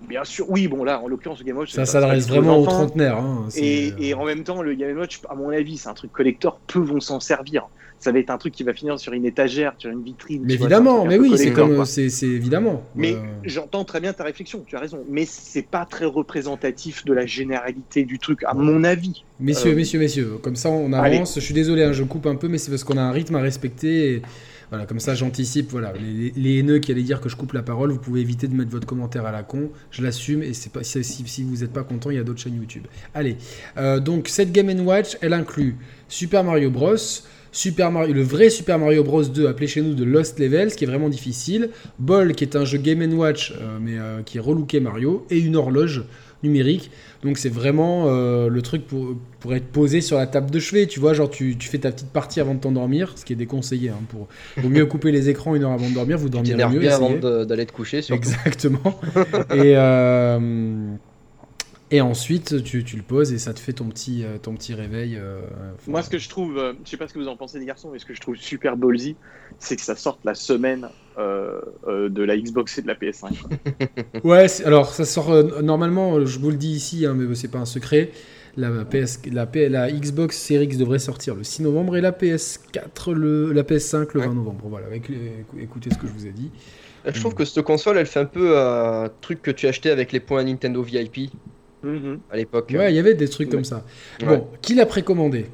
S2: Bien sûr, oui, bon là, en l'occurrence, le Game Watch...
S1: Ça s'adresse vraiment aux trentenaires. Hein,
S2: et, et, en même temps, le Game Watch, à mon avis, c'est un truc collector, peu vont s'en servir? Ça va être un truc qui va finir sur une étagère, sur une vitrine.
S1: Mais évidemment, mais oui, c'est comme, c'est évidemment.
S2: Mais euh. j'entends très bien ta réflexion, tu as raison. Mais c'est pas très représentatif de la généralité du truc, à mon avis.
S1: Messieurs, euh, messieurs, messieurs, comme ça on avance. Je suis désolé, hein, je coupe un peu, mais c'est parce qu'on a un rythme à respecter. Et voilà, comme ça j'anticipe. Voilà, les, haineux qui allaient dire que je coupe la parole, vous pouvez éviter de mettre votre commentaire à la con. Je l'assume et si, vous n'êtes pas content, il y a d'autres chaînes YouTube. Allez, euh, donc cette Game Watch, elle inclut Super Mario Bros. Le vrai Super Mario Bros 2 appelé chez nous de Lost Levels, qui est vraiment difficile. Ball, qui est un jeu Game Watch, euh, mais euh, qui est relooké Mario, et une horloge numérique. Donc c'est vraiment euh, le truc pour, pour être posé sur la table de chevet. Tu vois, genre tu, tu fais ta petite partie avant de t'endormir, ce qui est déconseillé. Hein, pour, vaut mieux couper les écrans une heure avant de dormir, vous dormirez mieux.
S3: bien avant d'aller te coucher.
S1: Exactement. et, euh, et ensuite, tu, tu, le poses et ça te fait ton petit, euh, ton petit réveil. Euh,
S2: Moi, ce que je trouve, euh, je sais pas ce que vous en pensez, les garçons, mais ce que je trouve super ballsy, c'est que ça sorte la semaine de la Xbox et de la PS5.
S1: ouais, alors ça sort normalement, je vous le dis ici, hein, mais c'est pas un secret. La, PS, la, la, Xbox Series X devrait sortir le 6 novembre et la PS4, le, la PS5 le 20 novembre. Voilà, avec écoutez ce que je vous ai dit.
S3: Je trouve que cette console, elle fait un peu un truc que tu achetais avec les points Nintendo VIP. Mhm. à l'époque.
S1: Ouais, il y avait des trucs comme ça. Bon, qui l'a précommandé?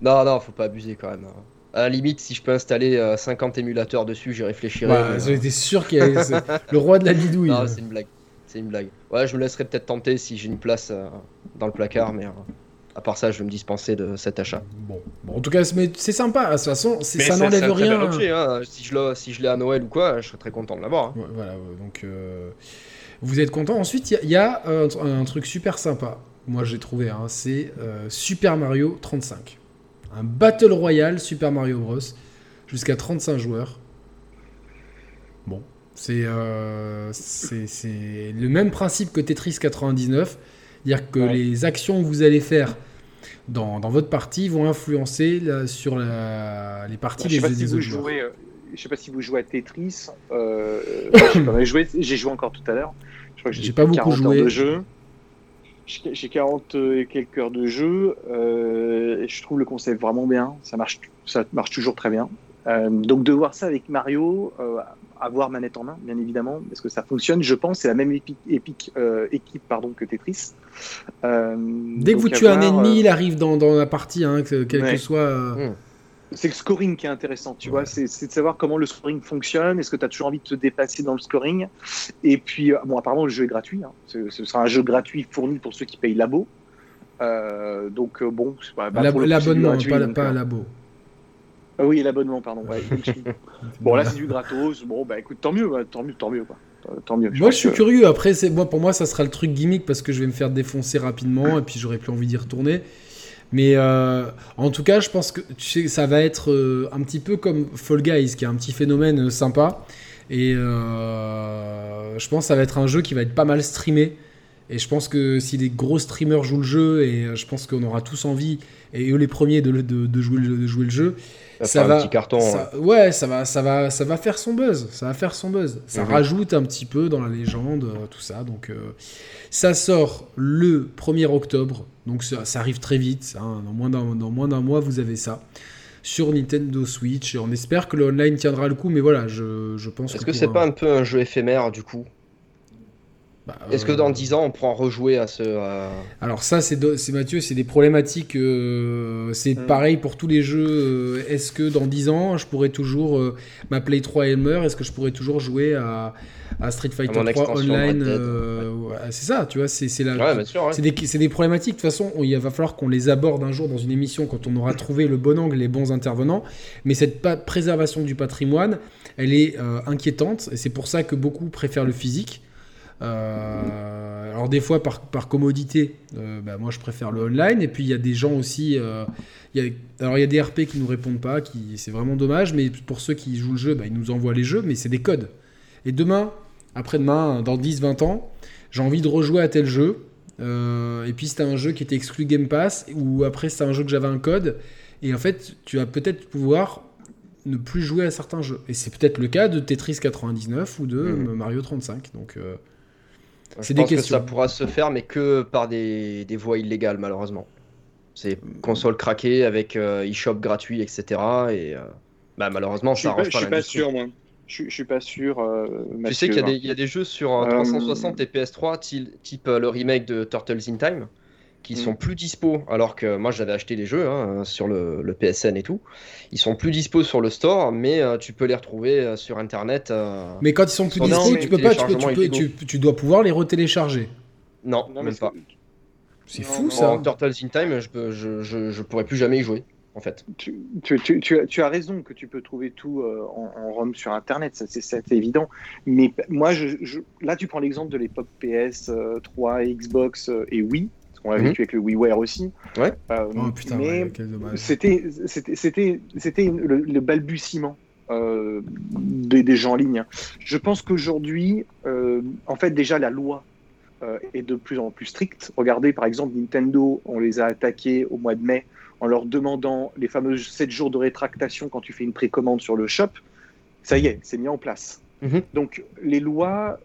S3: Non, non, faut pas abuser quand même. Hein. À la limite, si je peux installer 50 euh, émulateurs dessus, j'y réfléchirai.
S1: Ouais, J'étais sûr qu'il y avait le roi de la bidouille.
S3: Non, c'est une blague. C'est une blague. Ouais, je me laisserai peut-être tenter si j'ai une place euh, dans le placard, mais. Euh, à part ça, je vais me dispenser de cet achat.
S1: Bon, en tout cas, c'est sympa. De toute façon, ça n'enlève rien.
S3: Objet, hein. Si je l'ai à Noël ou quoi, je serais très content de l'avoir.
S1: Hein. voilà, donc euh, vous êtes content. Ensuite, il y, a, un, truc super sympa. Moi, j'ai trouvé. Hein, c'est euh, Super Mario 35, un Battle Royale Super Mario Bros. jusqu'à 35 joueurs. Bon, c'est c'est le même principe que Tetris 99. C'est-à-dire que les actions que vous allez faire dans, dans votre partie vont influencer sur les parties des,
S2: des autres joueurs. Euh, je sais pas si vous jouez à Tetris. Euh, j'ai joué, encore tout à l'heure.
S1: J'ai pas beaucoup joué.
S2: De jeu. J'ai 40 et quelques heures de jeu. Euh, je trouve le concept vraiment bien. Ça marche, ça marche toujours très bien. Euh, donc de voir ça avec Mario, avoir manette en main, bien évidemment, parce que ça fonctionne. Je pense c'est la même épique, euh, équipe pardon, que Tetris.
S1: Euh, Dès que vous tuez un ennemi, euh, il arrive dans, dans la partie, hein, quel que soit. Hmm.
S2: C'est le scoring qui est intéressant, tu vois. C'est de savoir comment le scoring fonctionne. Est-ce que tu as toujours envie de te dépasser dans le scoring? Et puis, bon, apparemment, le jeu est gratuit. Hein. Ce, sera un jeu gratuit fourni pour ceux qui payent labo. donc, bon,
S1: bah, l'abonnement, pas, pas labo.
S2: Ah oui, l'abonnement, pardon. bon, là, c'est du gratos. Bon, bah écoute, tant mieux, tant mieux, tant mieux. Quoi. Tant mieux.
S1: moi, je suis curieux. Après, moi, pour moi, ça sera le truc gimmick parce que je vais me faire défoncer rapidement et puis j'aurai plus envie d'y retourner. Mais euh, en tout cas, je pense que ça va être euh, un petit peu comme Fall Guys, qui est un petit phénomène euh, sympa. Et je pense que ça va être un jeu qui va être pas mal streamé. Et je pense que si les gros streamers jouent le jeu, et je pense qu'on aura tous envie, et eux les premiers, de jouer le jeu,
S3: ça, va, un petit carton.
S1: ouais. ça va, ça va, ça va faire son buzz. Ça va faire son buzz. Ça mhm. rajoute un petit peu dans la légende, euh, tout ça. Donc, euh, ça sort le 1er octobre. Donc, ça, arrive très vite. Hein. Dans moins d'un mois, vous avez ça sur Nintendo Switch. on espère que le online tiendra le coup. Mais voilà, je, je pense.
S3: Est-ce que, c'est pas un peu un jeu éphémère du coup? Bah, Est-ce que dans 10 ans, on pourra rejouer à ce.
S1: Alors, ça, c'est Mathieu, c'est des problématiques. Euh, c'est hmm. pareil pour tous les jeux. Euh, est-ce que dans 10 ans, je pourrais toujours. Euh, ma Play 3 Elmer, est-ce que je pourrais toujours jouer à, Street Fighter 3 online C'est ça, tu vois, c'est la... c'est des, des, problématiques. De toute façon, il va falloir qu'on les aborde un jour dans une émission quand on aura trouvé le bon angle, les bons intervenants. Mais cette préservation du patrimoine, elle est inquiétante. Et c'est pour ça que beaucoup préfèrent le physique. Euh, alors des fois par, par commodité, euh, bah, moi je préfère le online. Et puis il y a des gens aussi. Euh, y a, alors il y a des RP qui nous répondent pas, qui c'est vraiment dommage. Mais pour ceux qui jouent le jeu, bah, ils nous envoient les jeux, mais c'est des codes. Et demain, après-demain, dans 10-20 ans, j'ai envie de rejouer à tel jeu. et puis c'était un jeu qui était exclu Game Pass, ou après c'était un jeu que j'avais un code. Et en fait, tu vas peut-être pouvoir ne plus jouer à certains jeux. Et c'est peut-être le cas de Tetris 99 ou de mmh. Mario 35. Donc
S3: c'est des questions. que ça pourra se faire, mais que par des, des voies illégales, malheureusement. C'est console craquée avec euh, e-shop gratuit, etc. Et euh, bah, malheureusement, ça
S2: arrange pas, Je suis pas sûr, moi. Je, je suis pas sûr. Euh,
S3: tu sais qu'il y, y, a des jeux sur 360 et PS3, type le remake de Turtles in Time, qui sont mm. plus dispo, alors que moi j'avais acheté les jeux hein, sur le, le, PSN et tout. Ils sont plus dispo sur le store, mais euh, tu peux les retrouver euh, sur internet. Euh,
S1: mais quand ils sont plus dispo, tu peux pas, tu, peux, tu, tu, dois pouvoir les retélécharger.
S3: Non, même pas.
S1: C'est fou ça.
S3: Turtles in Time, je, je, je, je, pourrais plus jamais y jouer. En fait.
S2: Tu, tu, tu, tu, as raison que tu peux trouver tout en, en, ROM sur Internet, c'est évident. Mais moi, je, là, tu prends l'exemple de l'époque PS3, Xbox et Wii on l'a mhm. vécu avec le WiiWare aussi.
S1: Ouais. Euh, oh, putain, mais
S2: c'était c'était c'était le, balbutiement euh, des, gens en ligne. Je pense qu'aujourd'hui, euh, en fait, déjà la loi est de plus en plus stricte. Regardez par exemple Nintendo, on les a attaqués au mois de mai en leur demandant les fameux 7 jours de rétractation quand tu fais une précommande sur le shop. Ça y est, c'est mis en place. Mhm. Donc les lois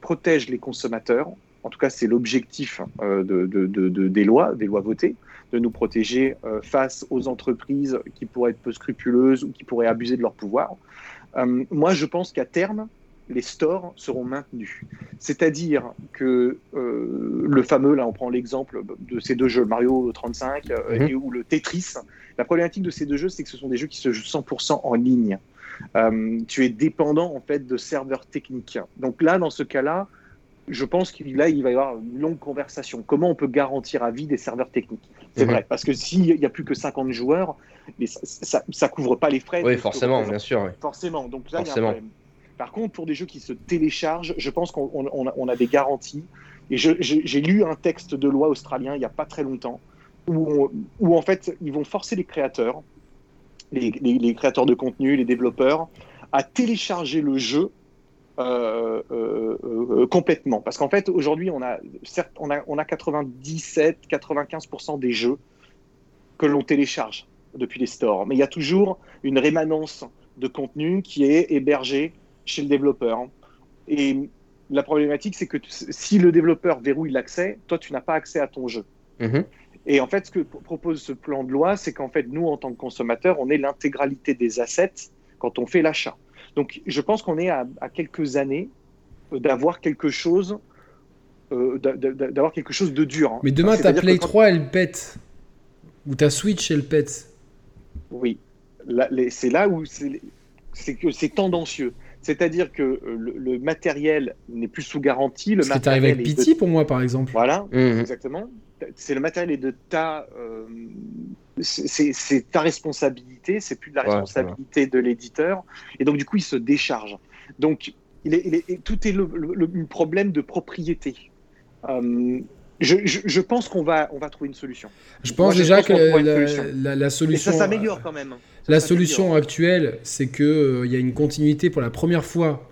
S2: protègent les consommateurs, en tout cas c'est l'objectif euh, de, des lois, des lois votées, de nous protéger euh, face aux entreprises qui pourraient être peu scrupuleuses ou qui pourraient abuser de leur pouvoir. Euh, moi, je pense qu'à terme, les stores seront maintenus. C'est-à-dire que le fameux, là on prend l'exemple de ces deux jeux, Mario 35 mhm. et, ou le Tetris, la problématique de ces deux jeux, c'est que ce sont des jeux qui se jouent 100% en ligne. tu es dépendant en fait de serveurs techniques. Donc là, dans ce cas-là, je pense qu'il là, il va y avoir une longue conversation. Comment on peut garantir à vie des serveurs techniques? C'est vrai, parce que s'il n'y a plus que 50 joueurs, mais ça ne couvre pas les frais.
S3: Oui, forcément, bien sûr.
S2: Forcément. Donc là, Par contre, pour des jeux qui se téléchargent, je pense qu'on a, des garanties. Et j'ai lu un texte de loi australien il n'y a pas très longtemps, où, où en fait, ils vont forcer les créateurs les, créateurs de contenu, les développeurs, à télécharger le jeu euh, euh, complètement. Parce qu'en fait, aujourd'hui, on a, certes, on a, on a 97-95% des jeux que l'on télécharge depuis les stores. Mais il y a toujours une rémanence de contenu qui est hébergé chez le développeur. Et la problématique, c'est que si le développeur verrouille l'accès, toi, tu n'as pas accès à ton jeu. Mhm. Et en fait, ce que propose ce plan de loi, c'est qu'en fait, nous, en tant que consommateurs, on est l'intégralité des assets quand on fait l'achat. Donc, je pense qu'on est à, quelques années d'avoir quelque chose, euh, d'avoir quelque chose de dur. Hein.
S1: Mais demain, ta Play 3, elle pète, ou ta Switch, elle pète.
S2: Oui, c'est là où c'est que c'est tendancieux. C'est-à-dire que euh, le, matériel n'est plus sous garantie. Le
S1: matériel arrivé avec Pity pour moi, par exemple.
S2: Voilà, mmh. exactement. C'est le matériel est de ta, euh, c'est ta responsabilité, c'est plus de la responsabilité de l'éditeur, et donc du coup il se décharge. Donc il est, tout est le, problème de propriété. Euh, je, pense qu'on va, on va trouver une solution.
S1: Je pense déjà que la, solution.
S2: Et ça s'améliore quand même.
S1: la solution actuelle, c'est qu'il euh, y a une continuité pour la première fois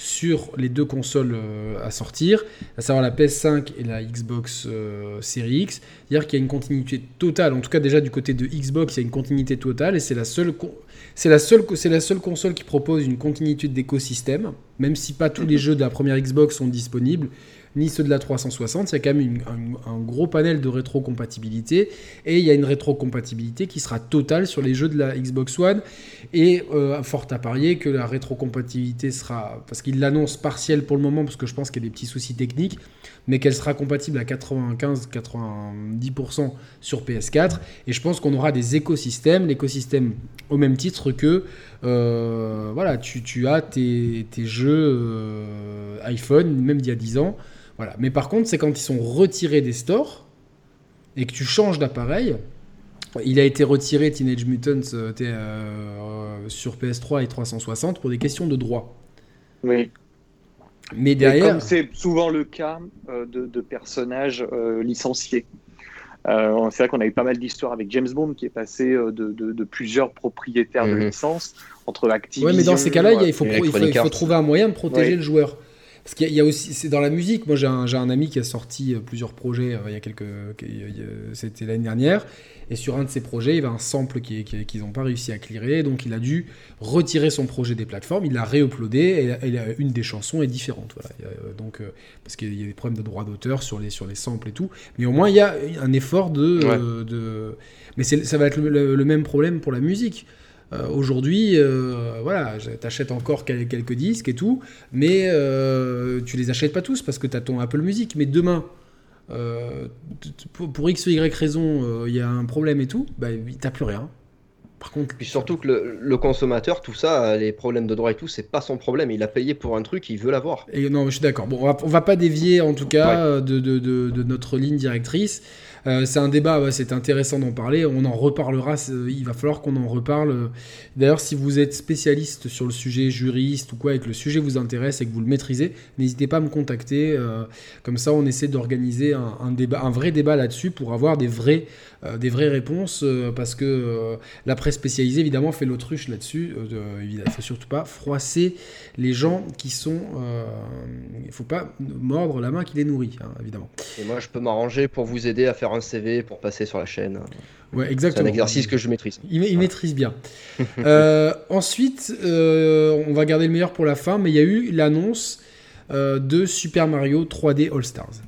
S1: sur les deux consoles euh, à sortir, à savoir la PS5 et la Xbox euh, Series X. C'est-à-dire qu'il y a une continuité totale. En tout cas, déjà du côté de Xbox, il y a une continuité totale et c'est la seule. C'est la, seule, c'est la seule console qui propose une continuité d'écosystème, même si pas tous les jeux de la première Xbox sont disponibles ni ceux de la 360. Il y a quand même un, gros panel de rétrocompatibilité et il y a une rétrocompatibilité qui sera totale sur les jeux de la Xbox One. Et euh, fort à parier que la rétrocompatibilité sera, parce qu'il l'annonce partielle pour le moment, parce que je pense qu'il y a des petits soucis techniques, mais qu'elle sera compatible à 95-90% sur PS4. Et je pense qu'on aura des écosystèmes, l'écosystème au même titre que euh, voilà, tu, as tes, jeux euh, iPhone, même d'il y a 10 ans. Voilà. Mais par contre, c'est quand ils sont retirés des stores et que tu changes d'appareil. Il a été retiré Teenage Mutant euh, euh, sur PS3 et 360 pour des questions de droit.
S2: Oui. Mais derrière. comme c'est souvent le cas euh, de, personnages licenciés. c'est vrai qu'on a eu pas mal d'histoires avec James Bond qui est passé de, plusieurs propriétaires de mhm. licences entre Activision.
S1: Oui, mais dans ces cas-là, il faut, il faut, trouver un moyen de protéger le joueur. Parce qu'il y, a aussi, c'est dans la musique. Moi, j'ai un, un, ami qui a sorti euh, plusieurs projets euh, il y a quelques, c'était l'année dernière, et sur un de ces projets, il y avait un sample qu'ils qui, n'ont pas réussi à clearer, donc il a dû retirer son projet des plateformes, il l'a réuploadé, et, et, une des chansons est différente. Voilà. Euh, donc, parce qu'il y a des problèmes de droit d'auteur sur les, sur les samples et tout, mais au moins il y a un effort de, de... mais ça va être le, même problème pour la musique. Euh, aujourd'hui, euh, voilà, t'achètes encore quelques disques et tout, mais euh, tu les achètes pas tous parce que tu as ton Apple Music. Mais demain, pour, X ou Y raison, il y a un problème et tout, bah, t'as plus rien.
S3: Par contre, Puis surtout que le, consommateur, tout ça, les problèmes de droit et tout, c'est pas son problème. Il a payé pour un truc, il veut l'avoir.
S1: Et non, je suis d'accord. Bon, on va, pas dévier en tout cas de, de, notre ligne directrice. Euh, c'est un débat, c'est intéressant d'en parler. On en reparlera. Il va falloir qu'on en reparle. D'ailleurs, si vous êtes spécialiste sur le sujet, juriste ou quoi, et que le sujet vous intéresse et que vous le maîtrisez, n'hésitez pas à me contacter. Euh, comme ça, on essaie d'organiser un, vrai débat là-dessus pour avoir euh, des vraies réponses. parce que la presse spécialisée, évidemment, fait l'autruche là-dessus. il ne faut surtout pas froisser les gens qui sont. il ne faut pas mordre la main qui les nourrit, hein, évidemment.
S3: Et moi, je peux m'arranger pour vous aider à faire un CV pour passer sur la chaîne.
S1: Ouais, exactement.
S3: C'est un exercice que je maîtrise.
S1: Il, maîtrise bien. Euh, ensuite, euh, on va garder le meilleur pour la fin, mais il y a eu l'annonce euh, de Super Mario 3D All Stars.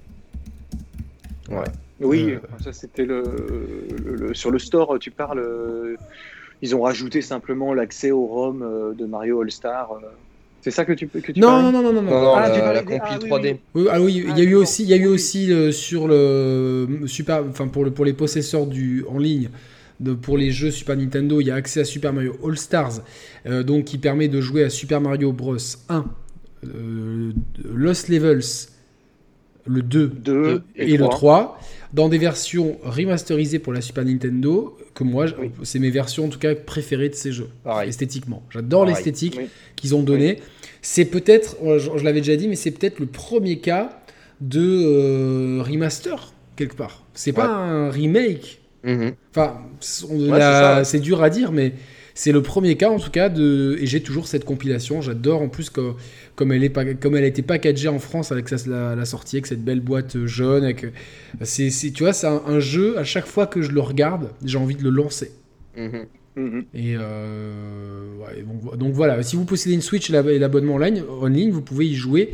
S2: Ouais. Oui, ça c'était le, sur le store. Tu parles. ils ont rajouté simplement l'accès au ROM de Mario All Star. C'est ça que tu peux que tu
S1: non, non, non, non, non, non.
S3: Ah, la, la compile 3D.
S1: Oui, ah, oui, il y a eu aussi, il y a eu aussi euh, sur le super, enfin pour le pour les possesseurs du en ligne. De, pour les jeux Super Nintendo, il y a accès à Super Mario All Stars, euh, donc qui permet de jouer à Super Mario Bros 1, euh, Lost Levels, le 2,
S2: 2
S1: et, le 3, dans des versions remasterisées pour la Super Nintendo, que moi, c'est mes versions en tout cas préférées de ces jeux, esthétiquement. J'adore l'esthétique qu'ils ont donné. C'est peut-être, je, l'avais déjà dit, mais c'est peut-être le premier cas de euh, remaster, quelque part. C'est pas un remake. Mhm. Enfin, c'est dur à dire, mais C'est le premier cas en tout cas de et j'ai toujours cette compilation. J'adore en plus que, comme elle est pas comme elle a été packagée en France avec la, sortie avec cette belle boîte jaune. Avec c'est tu vois c'est un, jeu à chaque fois que je le regarde j'ai envie de le lancer. Mm-hmm. Mm-hmm. Et ouais, donc, voilà, si vous possédez une Switch et l'abonnement en ligne, en ligne, vous pouvez y jouer.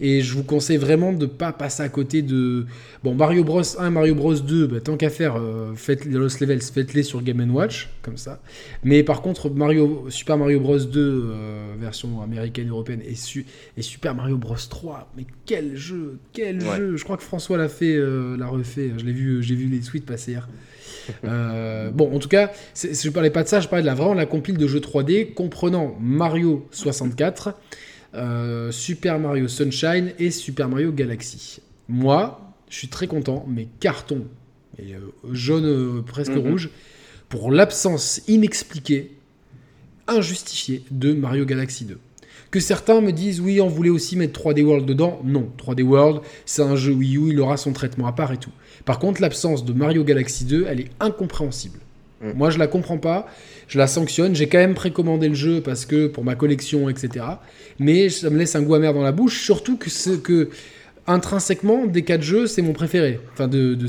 S1: Et je vous conseille vraiment de ne pas passer à côté de. Bon, Mario Bros 1 Mario Bros 2, bah, tant qu'à faire, euh, faites les Lost Levels, faites-les sur Game Watch, comme ça. Mais par contre, Mario, Super Mario Bros 2, euh, version américaine, européenne, et, et, Super Mario Bros 3, mais quel jeu, quel jeu Je crois que François l'a fait, euh, l'a refait. Je l'ai vu, j'ai vu les suites passer hier. bon, en tout cas, je parlais pas de ça, je parlais de la, vraiment la compile de jeux 3D comprenant Mario 64, euh, Super Mario Sunshine et Super Mario Galaxy. Moi, je suis très content, mais carton, et, euh, jaune euh, presque mhm. rouge, pour l'absence inexpliquée, injustifiée de Mario Galaxy 2. Que certains me disent oui, on voulait aussi mettre 3D World dedans. Non, 3D World, c'est un jeu Wii U, il aura son traitement à part et tout. Par contre, l'absence de Mario Galaxy 2, elle est incompréhensible. Mm. Moi, je la comprends pas. Je la sanctionne. J'ai quand même précommandé le jeu parce que pour ma collection, etc. Mais ça me laisse un goût amer dans la bouche. Surtout que, ce, que intrinsèquement, des quatre jeux, c'est mon préféré. Enfin, de, de,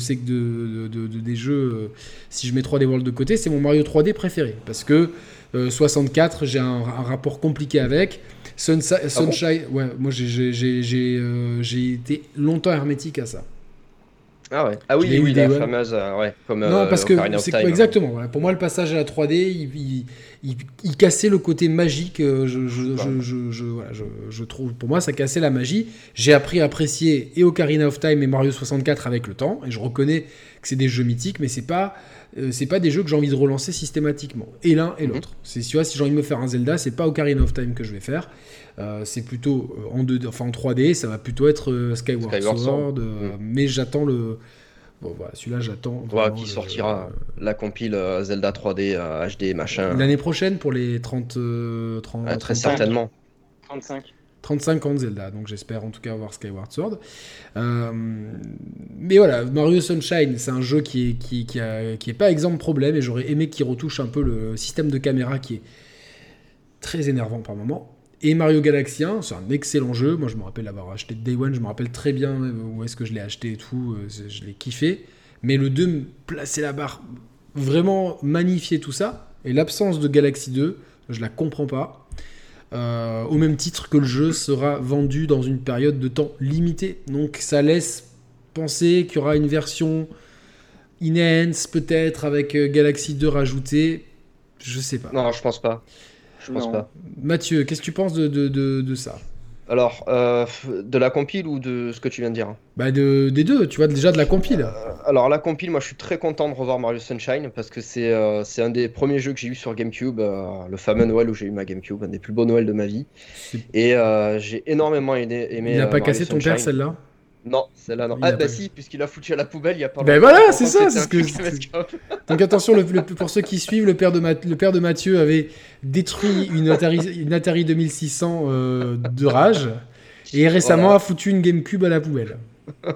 S1: de, de des jeux, euh, si je mets 3D World de côté, c'est mon Mario 3D préféré. Parce que 64, euh, j'ai un, rapport compliqué avec. Ah Sunshine, ouais, moi euh, j'ai été longtemps hermétique à ça.
S3: Ah ouais. Ah oui, oui, la fameuse, euh, ouais, comme
S1: Non, parce que c'est exactement. Voilà. Pour moi, le passage à la 3D, il, il, il, cassait le côté magique. Euh, je, je, je, je, voilà, je, trouve, pour moi, ça cassait la magie. J'ai appris à apprécier et Ocarina of Time et Mario 64 avec le temps, et je reconnais que c'est des jeux mythiques, mais c'est pas euh, c'est pas des jeux que j'ai envie de relancer systématiquement. Et l'un et mhm. l'autre. C'est si, si j'ai envie de me faire un Zelda, c'est pas Ocarina of Time que je vais faire. Euh, c'est plutôt euh, en, 2, enfin, en 3D, ça va plutôt être Skyward, Sword. Mhm. Mais j'attends le. Bon, voilà, celui-là, j'attends.
S3: qui sortira la compile Zelda 3D HD machin.
S1: L'année prochaine pour les 30.
S3: 30 très certainement.
S2: 35.
S1: 35 ans de Zelda, donc j'espère en tout cas avoir Skyward Sword. Euh, mais voilà, Mario Sunshine, c'est un jeu qui est, qui, qui, qui est pas exemple problème, et j'aurais aimé qu'il retouche un peu le système de caméra qui est très énervant par moment. Et Mario Galaxy 1, c'est un excellent jeu. Moi, je me rappelle l'avoir acheté Day One, je me rappelle très bien où est-ce que je l'ai acheté et tout, euh, je l'ai kiffé. Mais le 2, placer la barre, vraiment magnifier tout ça, et l'absence de Galaxy 2, je la comprends pas. Euh, au même titre que le jeu sera vendu dans une période de temps limitée. Donc ça laisse penser qu'il y aura une version enhance peut-être avec euh, Galaxy 2 rajouté. Je sais pas.
S3: Non, je pense pas. Je pense pas.
S1: Mathieu, qu'est-ce que tu penses de, de, de ça?
S3: Alors, euh, de la compile ou de ce que tu viens de dire?
S1: Bah de, des deux, tu vois, déjà de la compile. Euh,
S3: alors la compile, moi je suis très content de revoir Mario Sunshine parce que c'est euh, c'est un des premiers jeux que j'ai eu sur GameCube, le fameux Noël où j'ai eu ma GameCube, un des plus beaux Noëls de ma vie. Et j'ai énormément aimé, aimé.
S1: Il n'a pas cassé ton père celle-là?
S3: Non, celle-là non. ah bah si, puisqu'il a foutu à la poubelle il y a pas
S1: Ben voilà, c'est ça, c'est ce que. Donc attention, le, pour ceux qui suivent, le père de, le père de Mathieu avait détruit une Atari, une Atari 2600 euh, de rage et récemment a foutu une GameCube à la poubelle.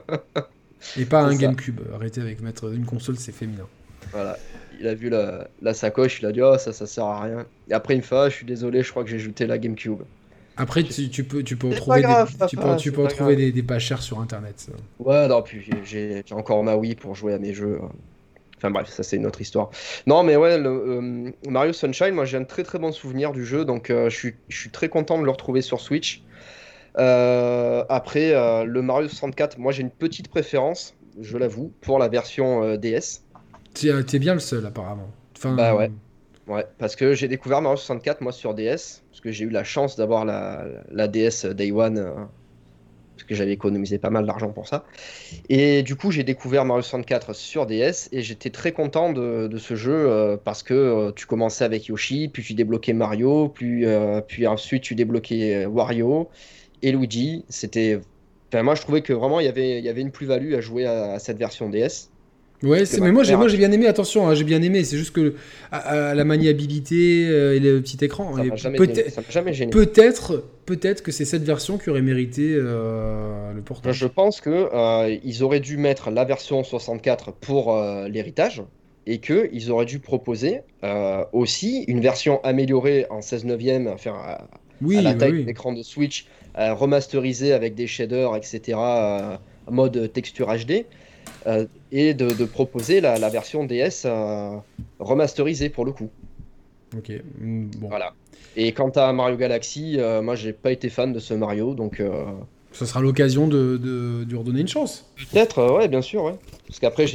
S1: Et pas un GameCube. Arrêtez avec mettre une console, c'est féminin.
S3: Voilà. Il a vu la, la, sacoche, il a dit oh ça ça sert à rien. Et après il me fait ah, je suis désolé, je crois que j'ai jeté la GameCube.
S1: Après, tu, tu, peux, tu peux en trouver, des, tu peux, tu peux trouver des, des, pas chers sur internet.
S3: Ouais, non, puis j'ai encore ma Wii pour jouer à mes jeux. Enfin bref, ça c'est une autre histoire. Non, mais ouais, le, euh, Mario Sunshine, moi j'ai un très très bon souvenir du jeu, donc euh, je, suis, je suis très content de le retrouver sur Switch. Euh, après, le Mario 64, moi j'ai une petite préférence, je l'avoue, pour la version DS.
S1: Tu es bien le seul apparemment.
S3: Enfin, bah ouais. Ouais, parce que j'ai découvert Mario 64 moi sur DS, que j'ai eu la chance d'avoir la, DS Day One, euh, parce que j'avais économisé pas mal d'argent pour ça. Et du coup, j'ai découvert Mario 64 sur DS et j'étais très content de, ce jeu euh, parce que euh, tu commençais avec Yoshi, puis tu débloquais Mario, puis, puis ensuite tu débloquais Wario et Luigi. C'était, enfin moi je trouvais que vraiment il y avait, il y avait une plus-value à jouer à cette version DS.
S1: Ouais, mais moi j'ai moi j'ai bien aimé. Attention, hein, j'ai bien aimé. C'est juste que la maniabilité euh, et le petit écran.
S3: Peut-être
S1: peut-être peut-être que c'est cette version qui aurait mérité euh, le portage.
S3: Je pense que euh, ils auraient dû mettre la version 64 pour l'héritage et qu'ils auraient dû proposer euh, aussi une version améliorée en 16 neuvième, enfin, à,
S1: Oui,
S3: la
S1: bah
S3: taille
S1: oui.
S3: de l'écran de Switch, euh, remasterisée avec des shaders, etc., euh, mode texture HD, euh, et de, de proposer la, la version DS euh, remasterisée pour le coup.
S1: Ok. mm, Bon.
S3: Voilà. Et quant à Mario Galaxy, euh, moi j'ai pas été fan de ce Mario, donc euh,
S1: Ce sera l'occasion de, de, de lui redonner une chance.
S3: peut-être, ouais, bien sûr, ouais. Parce qu'après,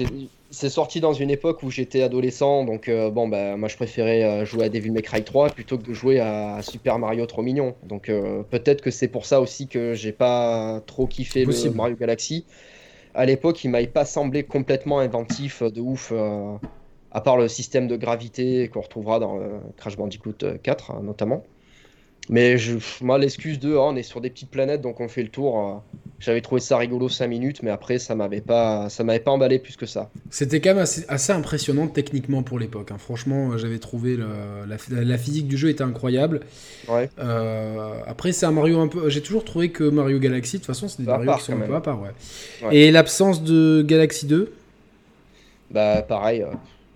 S3: c'est sorti dans une époque où j'étais adolescent, donc bon, bah moi je préférais jouer à Devil May Cry 3 plutôt que de jouer à Super Mario trop mignon. Donc peut-être que c'est pour ça aussi que j'ai pas trop kiffé le. Mario Galaxy. À l'époque, il m'avait pas semblé complètement inventif euh, de ouf. euh, à part le système de gravité qu'on retrouvera dans euh, Crash Bandicoot euh, 4 hein, notamment. Mais je, moi, l'excuse de oh, on est sur des petites planètes donc on fait le tour, euh, j'avais trouvé ça rigolo 5 minutes, mais après ça m'avait pas, ça m'avait pas emballé plus que ça.
S1: C'était quand même assez, assez impressionnant techniquement pour l'époque. hein. Franchement, euh, j'avais trouvé le- la, la physique du jeu était incroyable.
S3: Ouais.
S1: Euh, après, c'est un Mario un peu. J'ai toujours trouvé que Mario Galaxy, de toute façon, c'est des Mario
S3: part,
S1: qui sont un peu à part. Ouais.
S3: Ouais.
S1: Et l'absence de Galaxy 2.
S3: Bah pareil, euh,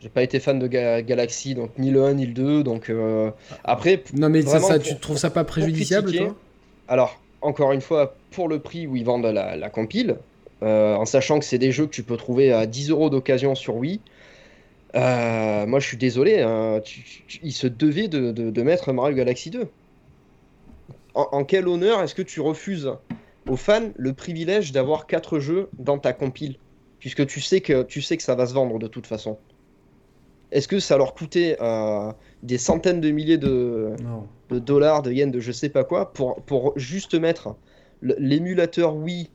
S3: j'ai pas été fan de Ga- Galaxy, donc ni le 1 ni le 2, donc euh, après.
S1: Non, mais ça,
S3: Vraiment,
S1: ça,
S3: pour-
S1: tu trouves ça pas préjudiciable, toi?
S3: Alors encore une fois, pour le prix où ils vendent la, la compile, euh, en sachant que c'est des jeux que tu peux trouver à 10 euros d'occasion sur Wii. euh, moi, je suis désolé, hein, tu- tu- il se devait de, de- de mettre Mario Galaxy 2. En, en quel honneur est-ce que tu refuses aux fans le privilège d'avoir 4 jeux dans ta compile? Puisque tu sais que, tu sais que ça va se vendre de toute façon. Est-ce que ça leur coûtait euh, des centaines de milliers de, dollars, de yens, de je sais pas quoi, pour, pour juste mettre l'émulateur Wii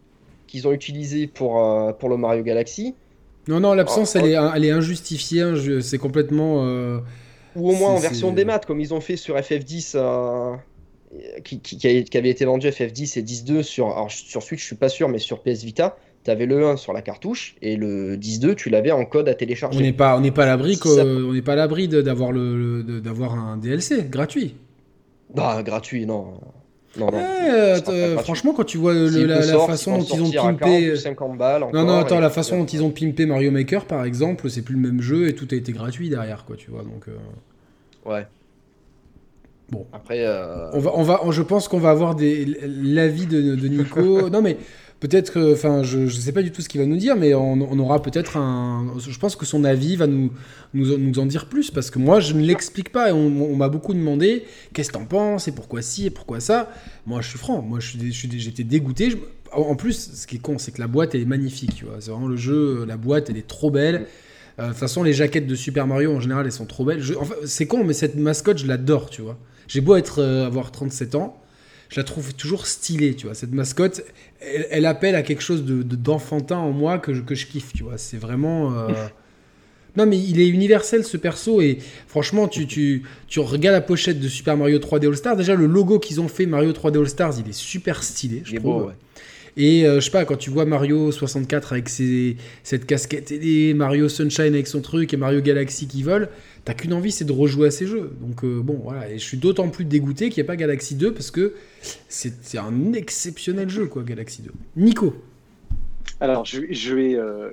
S3: qu'ils ont utilisé pour, euh, pour le Mario Galaxy,
S1: Non, non, l'absence,
S3: Oh,
S1: elle, est, elle est injustifiée. hein, C'est complètement. euh,
S3: ou au moins en version
S1: c'est-
S3: démat, comme ils ont fait sur FF10, euh, qui, qui, avait été vendu FF10 et 10.2 sur, alors, sur Switch, je suis pas sûr, mais sur PS Vita, tu avais le 1 sur la cartouche et le 10.2, tu l'avais en code à
S1: On
S3: télécharger.
S1: n'est pas, on n'est pas à l'abri,
S3: Si
S1: qu'au-
S3: ça-
S1: on n'est pas à l'abri de- d'avoir le, le- de- d'avoir un DLC gratuit.
S3: Bah, gratuit, non. Non, non.
S1: Ouais, euh,
S3: pas
S1: euh, franchement, quand tu vois le- la,
S3: le
S1: la
S3: sort,
S1: façon dont ils ont
S3: sortir à 40
S1: pimpé.
S3: ou 50 balles
S1: Non, non, attends, la façon
S3: euh,
S1: dont ils ont pimpé Mario Maker, par exemple, c'est plus le même jeu et tout a été gratuit derrière, quoi, tu vois. Donc, euh,
S3: Ouais.
S1: Bon.
S3: Après, euh,
S1: on va, on va, je pense qu'on va avoir des l'avis de, de Nico. non, mais peut-être enfin, je, je sais pas du tout ce qu'il va nous dire, mais on, aura peut-être un. Je pense que son avis va nous, nous, nous en dire plus parce que moi, je ne l'explique pas et on, m'a beaucoup demandé qu'est-ce que t'en penses et pourquoi ci et pourquoi ça. Moi, je suis franc. Moi, dé- je suis j'étais dégoûté. En plus, ce qui est con, c'est que la boîte, elle est magnifique. Tu vois, c'est vraiment le jeu. La boîte, elle est trop belle. Euh, De toute façon, les jaquettes de Super Mario en général, elles sont trop belles. Je- enfin, c'est con, mais cette mascotte, je l'adore, tu vois. J'ai beau être euh, avoir 37 ans, je la trouve toujours stylée, tu vois. Cette mascotte, elle, elle appelle à quelque chose de de- d'enfantin en moi que je, que je kiffe, tu vois. C'est vraiment. euh, Non, mais il est universel ce perso et franchement, tu, tu, tu regardes la pochette de Super Mario 3D All Stars. Déjà, le logo qu'ils ont fait Mario 3D All Stars, il est super stylé, je
S3: il est
S1: trouve.
S3: beau, ouais.
S1: Et euh, je sais pas, quand tu vois Mario 64 avec ses, cette casquette ailée, Mario Sunshine avec son truc et Mario Galaxy qui vole, t'as qu'une envie, c'est de rejouer à ces jeux. Donc euh, bon, voilà. Et je suis d'autant plus dégoûté qu'il n'y ait pas Galaxy 2 parce que c'est c'est un exceptionnel jeu, quoi, Galaxy 2. Nico.
S2: Alors, je, je vais. euh,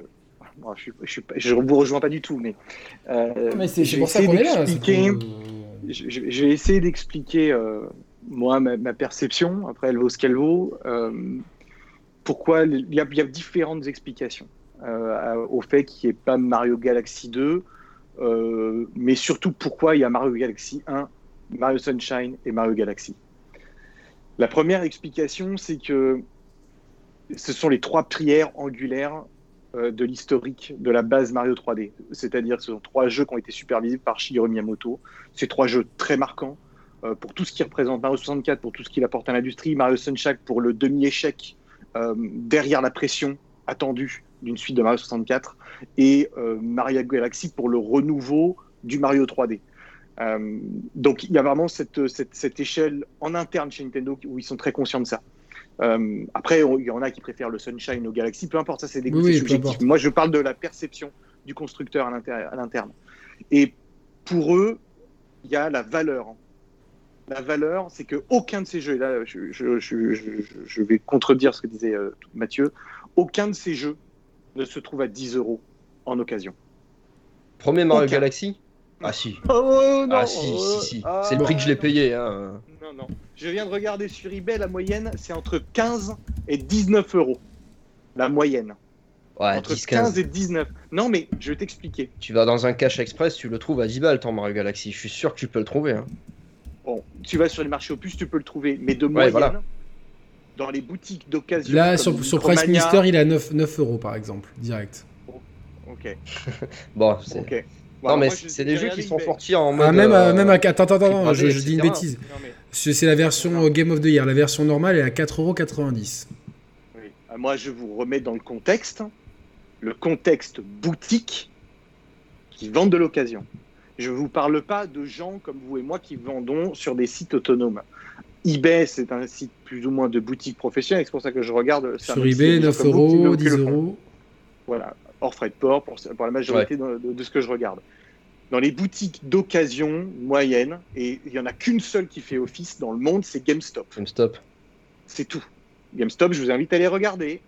S2: bon, je, suis- je, suis pas- je vous rejoins pas du tout, mais. euh, je vais essayer d'expliquer- je, je- je vais essayer d'expliquer, euh, moi, ma, ma perception. Après, elle vaut ce qu'elle vaut. euh, pourquoi il y, a, différentes explications euh, au fait qu'il n'y ait pas Mario Galaxy 2, euh, mais surtout pourquoi il y a Mario Galaxy 1, Mario Sunshine et Mario Galaxy. La première explication, c'est que ce sont les trois prières angulaires euh, de l'historique de la base Mario 3D. C'est-à-dire ce sont trois jeux qui ont été supervisés par Shigeru Miyamoto. Ces trois jeux très marquants pour tout ce qui représente Mario 64, pour tout ce qu'il apporte à l'industrie, Mario Sunshine pour le demi-échec derrière la pression attendue d'une suite de Mario 64, et euh, Mario Galaxy pour le renouveau du Mario 3D. Euh, donc il y a vraiment cette, cette, cette échelle en interne chez Nintendo où ils sont très conscients de ça. Euh, après, il y en a qui préfèrent le Sunshine au Galaxy, peu importe, ça c'est des goûts,
S1: Oui, oui,
S2: c'est
S1: peu
S2: subjectif.
S1: importe.
S2: Moi, je parle de la perception du constructeur à l'interne. Et pour eux, il y a la valeur. La valeur, c'est que aucun de ces jeux, et là je, je- je- je- je vais contredire ce que disait euh, Mathieu, aucun de ces jeux ne se trouve à 10 euros en occasion.
S3: Premier Mario Galaxy? Ah si.
S2: Oh, non.
S3: Ah si, si, si. Ah, c'est le prix que je l'ai payé. Hein.
S2: Non, non. Je viens de regarder sur eBay, la moyenne, c'est entre 15 et 19 euros. La moyenne.
S3: Ouais,
S2: entre 15. et 19. Non, mais je vais t'expliquer.
S3: Tu vas dans un cache express, tu le trouves à 10 balles, ton Mario Galaxy. Je suis sûr que tu peux le trouver. Hein.
S2: Bon, tu vas sur les marchés opus, tu peux le trouver. Mais de moyenne, dans les boutiques d'occasion.
S1: Là, sur, sur Price Minister, il est à 9, 9 euros, par exemple, direct.
S2: ok.
S3: bon, c'est. non, mais c'est des jeux qui sont sortis en
S1: mode. Ah, même, euh, même à. Attends, attends, attends, je, dis une bêtise. C'est la version Game of the Year. La version normale est à 4,90€.
S2: Oui. Ah, moi, je vous remets dans le contexte. Le contexte boutique qui vendent de l'occasion. Je ne vous parle pas de gens comme vous et moi qui vendons sur des sites autonomes eBay, c'est un site plus ou moins de boutique professionnelle, c'est pour ça que je regarde.
S1: Sur eBay, 9 euros, 10 euros.
S2: Voilà, hors frais de port pour, la majorité de, ce que je regarde. Dans les boutiques d'occasion moyennes, et il n'y en a qu'une seule qui fait office dans le monde, c'est GameStop.
S3: GameStop.
S2: C'est tout. GameStop, je vous invite à aller regarder.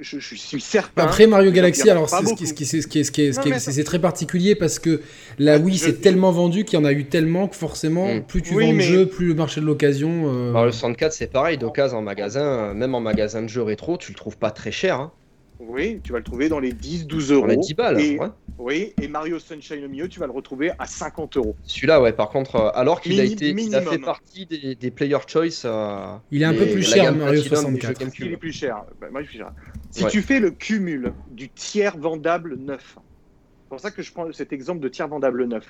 S2: Je, suis certain.
S1: Après Mario Galaxy, alors c'est très particulier parce que la Wii s'est tellement vendu qu'il y en a eu tellement que forcément, mm. plus tu vends le jeu, plus le marché de l'occasion.
S3: Euh... le 64, c'est pareil, d'occasion en magasin, même en magasin de jeux rétro, tu le trouves pas très cher. Hein.
S2: Oui, tu vas le trouver dans les 10-12 euros.
S3: Dans les 10 balles,
S2: et, Oui, et Mario Sunshine au milieu, tu vas le retrouver à 50 euros.
S3: Celui-là, ouais, par contre, euh, alors qu'il a été, il a fait partie des, des Player Choice. Euh,
S1: il est un peu plus cher, Mario 64.
S2: Il est plus cher. Bah, si tu fais le cumul du tiers vendable neuf, c'est pour ça que je prends cet exemple de tiers vendable neuf.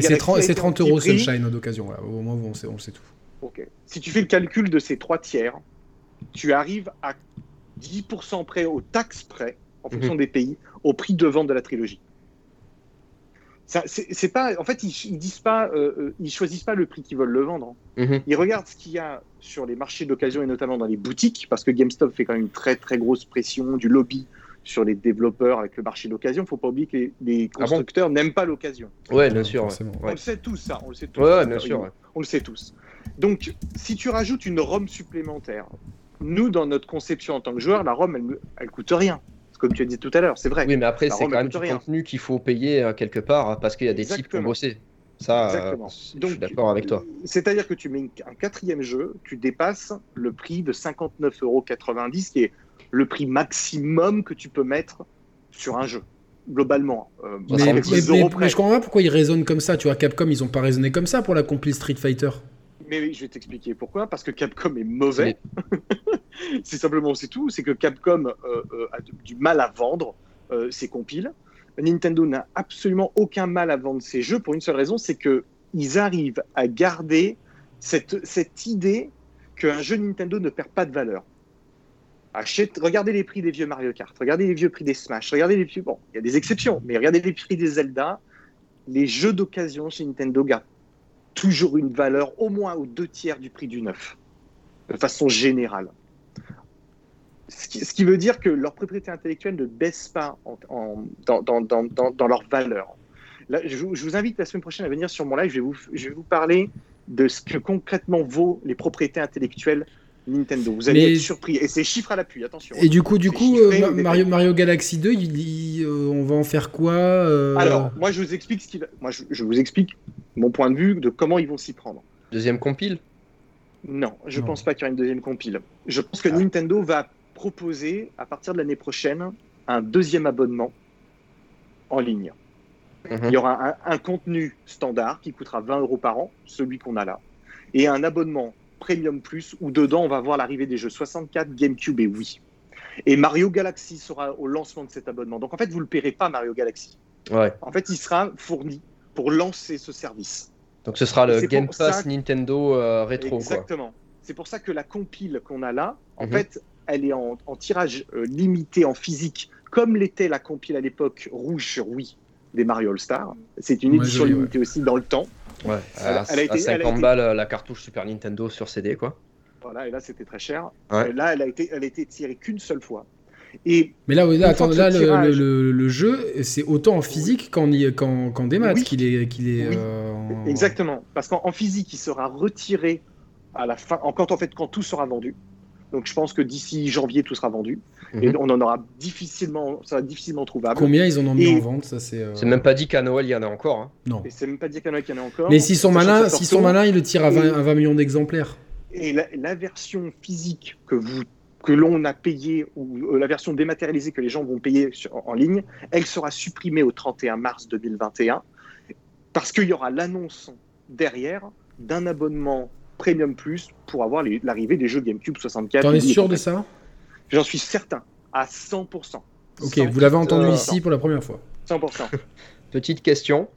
S1: C'est 30, 30, euros Sunshine d'occasion, au moins on sait, on sait tout.
S2: Ok. Si tu fais le calcul de ces trois tiers, tu arrives à 10% près aux taxes près, en fonction mhm. des pays, au prix de vente de la trilogie. C'est pas, en fait, ils, disent pas, euh, euh, ils choisissent pas le prix qu'ils veulent le vendre. Mhm. Ils regardent ce qu'il y a sur les marchés d'occasion et notamment dans les boutiques, parce que GameStop fait quand même une très très grosse pression du lobby sur les développeurs avec le marché d'occasion. Il faut pas oublier que les, ah constructeurs n'aiment pas l'occasion.
S3: Ouais, bien sûr.
S2: On le sait tous, ça. On le sait tous.
S3: Ouais, bien sûr.
S2: On le sait tous. Donc, si tu rajoutes une ROM supplémentaire, nous, dans notre conception en tant que joueur, la ROM, elle, elle coûte rien. Comme tu as dit tout à l'heure, c'est vrai.
S3: Oui, mais après, c'est quand même du contenu qu'il faut payer euh, quelque part parce qu'il y a des types pour bosser. Ça, euh, je suis d'accord avec toi.
S2: C'est-à-dire que tu mets un quatrième jeu, tu dépasses le prix de 59,90 euros, qui est le prix maximum que tu peux mettre sur un jeu globalement.
S1: Euh, mais, mais, je comprends pas pourquoi ils raisonnent comme ça. Tu vois, Capcom, ils ont pas raisonné comme ça pour l'accompli Street Fighter.
S2: Mais oui, je vais t'expliquer pourquoi. Parce que Capcom est mauvais. c'est simplement, c'est tout. C'est que Capcom euh, euh, a du mal à vendre euh, ses compiles. Nintendo n'a absolument aucun mal à vendre ses jeux pour une seule raison, c'est que ils arrivent à garder cette, cette idée qu'un jeu Nintendo ne perd pas de valeur. Achète, regardez les prix des vieux Mario Kart, regardez les vieux prix des Smash, regardez les vieux. Bon, il y a des exceptions, mais regardez les prix des Zelda. Les jeux d'occasion chez Nintendo gardent toujours une valeur au moins aux deux tiers du prix du neuf, de façon générale. Ce qui, veut dire que leur propriété intellectuelle ne baisse pas dans, dans, dans, leur valeur. Je, vous invite la semaine prochaine à venir sur mon live, je vais vous, je vais vous parler de ce que concrètement vaut les propriétés intellectuelles Nintendo. Vous allez être surpris. Et c'est chiffres à l'appui, attention.
S1: Et du coup, du coup euh, Mario, Mario Galaxy 2, euh, on va en faire quoi euh
S2: Alors, moi, je vous explique ce qui va... Moi, je, je, vous explique mon point de vue de comment ils vont s'y prendre.
S3: Deuxième compile?
S2: Non, je ne pense pas qu'il y aura une deuxième compile. Je pense que ah. Nintendo va proposer, à partir de l'année prochaine, un deuxième abonnement en ligne. Mhm. Il y aura un, contenu standard qui coûtera 20 euros par an, celui qu'on a là, et un abonnement Premium Plus où dedans on va voir l'arrivée des jeux 64, GameCube et Wii. Et Mario Galaxy sera au lancement de cet abonnement. Donc en fait, vous ne le paierez pas Mario Galaxy.
S3: Ouais.
S2: En fait, il sera fourni pour lancer ce service.
S3: Donc ce sera le Game Pass Nintendo euh, rétro.
S2: Exactement. C'est pour ça que la compile qu'on a là, en mhm. fait, elle est en, tirage euh, limité en physique, comme l'était la compile à l'époque rouge sur Wii des Mario All Star. C'est une édition limitée aussi dans le temps.
S3: Ouais, elle, a été, 50 balles euh, la cartouche Super Nintendo sur CD, quoi.
S2: Voilà, et là c'était très cher. Là, elle a été, elle a été tirée qu'une seule fois. Et
S1: mais là, attends, là le, jeu, c'est autant en physique qu'en qu démat qu'il est. qu'il est euh,
S2: Exactement. Parce qu'en physique, il sera retiré à la fin, quand, en fait, quand tout sera vendu. Donc je pense que d'ici janvier, tout sera vendu. Et
S3: Mhm.
S2: on en aura difficilement, ça difficilement trouvable.
S1: Combien ils en ont mis
S2: Et-
S1: en vente Ça, c'est. euh,
S3: C'est même pas dit qu'à Noël il y en a encore. hein.
S1: Non.
S2: Et c'est même pas y en a qu'il y en a encore.
S1: Mais s'ils sont malins, s'ils sont ils le tirent à 20,
S2: Et-
S1: à 20 millions d'exemplaires.
S2: Et la, la version physique que vous que l'on a payée ou euh, la version dématérialisée que les gens vont payer sur- en ligne, elle sera supprimée au 31 mars 2021 parce qu'il y aura l'annonce derrière d'un abonnement Premium Plus pour avoir l'arrivée des jeux GameCube 64.
S1: T'en es sûr de ça?
S2: J'en suis certain, à 100%.
S1: Ok, vous l'avez entendu
S2: 100%.
S1: ici pour la première fois.
S2: 100%.
S3: Petite question.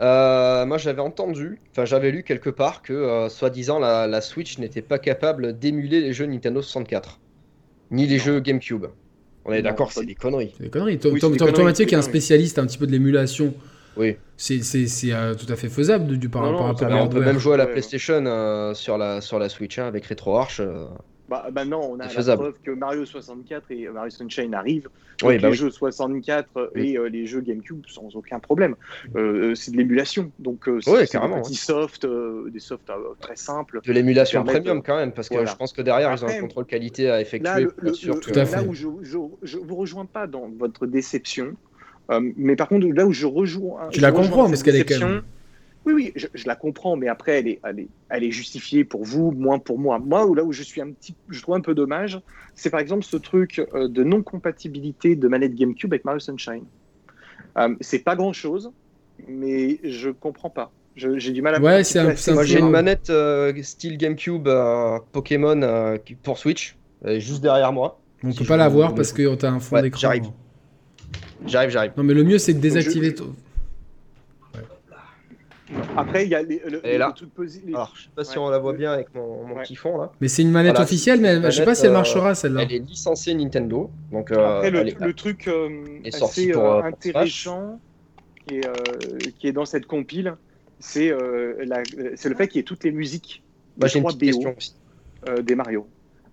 S3: Euh, moi j'avais entendu, enfin j'avais lu quelque part que euh, soi-disant la, la Switch n'était pas capable d'émuler les jeux Nintendo 64, ni les
S2: Non.
S3: jeux GameCube. On est d'accord, c'est des conneries.
S1: C'est des conneries. Tom,
S2: Oui,
S1: Tom-
S2: c'est des
S1: Tom- Tom
S2: conneries,
S1: Mathieu, qui est un spécialiste un petit peu de l'émulation,
S3: Oui.
S1: c'est c'est- c'est, euh, tout à fait faisable du par,
S2: Non, non,
S1: rapport à
S3: on peut même jouer à la
S2: Ouais.
S3: PlayStation euh, sur, la, sur la Switch hein, avec RetroArch. euh.
S2: Bah, maintenant, on a la
S3: faisable.
S2: preuve que Mario 64 et Mario Sunshine arrivent.
S3: Oui, bah
S2: les
S3: oui.
S2: jeux 64 et euh, les jeux GameCube sans aucun problème. Euh, c'est de l'émulation. Donc, euh, c'est
S3: Ouais,
S2: des petits softs, euh, des softs euh, très simples.
S3: De l'émulation premium quand même, parce que
S2: voilà.
S3: je pense que derrière ils ont un contrôle qualité à effectuer
S2: Là, le- le-
S3: sûr
S2: le-
S1: Tout à
S2: là
S1: fait.
S2: où je ne vous rejoins pas dans votre déception, euh, mais par contre, là où je rejoins.
S1: Tu
S2: je
S1: la
S2: rejoins
S1: comprends,
S2: cette
S1: parce qu'elle est quand même-
S2: Oui, oui, je, je la comprends, mais après, elle est, elle, est, elle est justifiée pour vous, moins pour moi. Moi, où- là où je suis un petit, je trouve un peu dommage, c'est par exemple ce truc euh, de non-compatibilité de manette GameCube avec Mario Sunshine. Euh, c'est pas grand-chose, mais je comprends pas. Je- J'ai du mal à.
S1: Ouais, c'est un-
S3: Moi j'ai une manette euh, style GameCube euh, Pokémon euh, pour Switch, juste derrière moi.
S1: On
S3: Si
S1: peut pas la voir parce que t'as un fond
S3: Ouais,
S1: d'écran.
S3: j'arrive. J'arrive, j'arrive.
S1: Non, mais le mieux, c'est de
S2: Donc, je-
S1: désactiver. ton-
S2: Après, il y a les, le,
S3: Elle est
S2: le
S3: là.
S2: truc posi- les-
S3: Alors je sais pas si
S2: Ouais.
S3: on la voit bien avec mon, mon
S2: Ouais.
S3: petit fond là.
S1: Mais c'est une manette
S3: Voilà,
S1: officielle, mais
S3: une
S1: je sais pas
S3: manette,
S1: si elle
S3: euh,
S1: marchera celle-là.
S3: Elle est licenciée Nintendo, donc euh,
S2: Après, le,
S3: elle est-
S2: le truc euh,
S3: est
S2: assez
S3: pour, pour
S2: intéressant qui est, euh, qui est dans cette compile, c'est euh, la- c'est le fait qu'il y ait toutes les musiques
S3: j'ai une
S2: trois
S3: petite
S2: BO
S3: question aussi.
S2: euh, des Mario.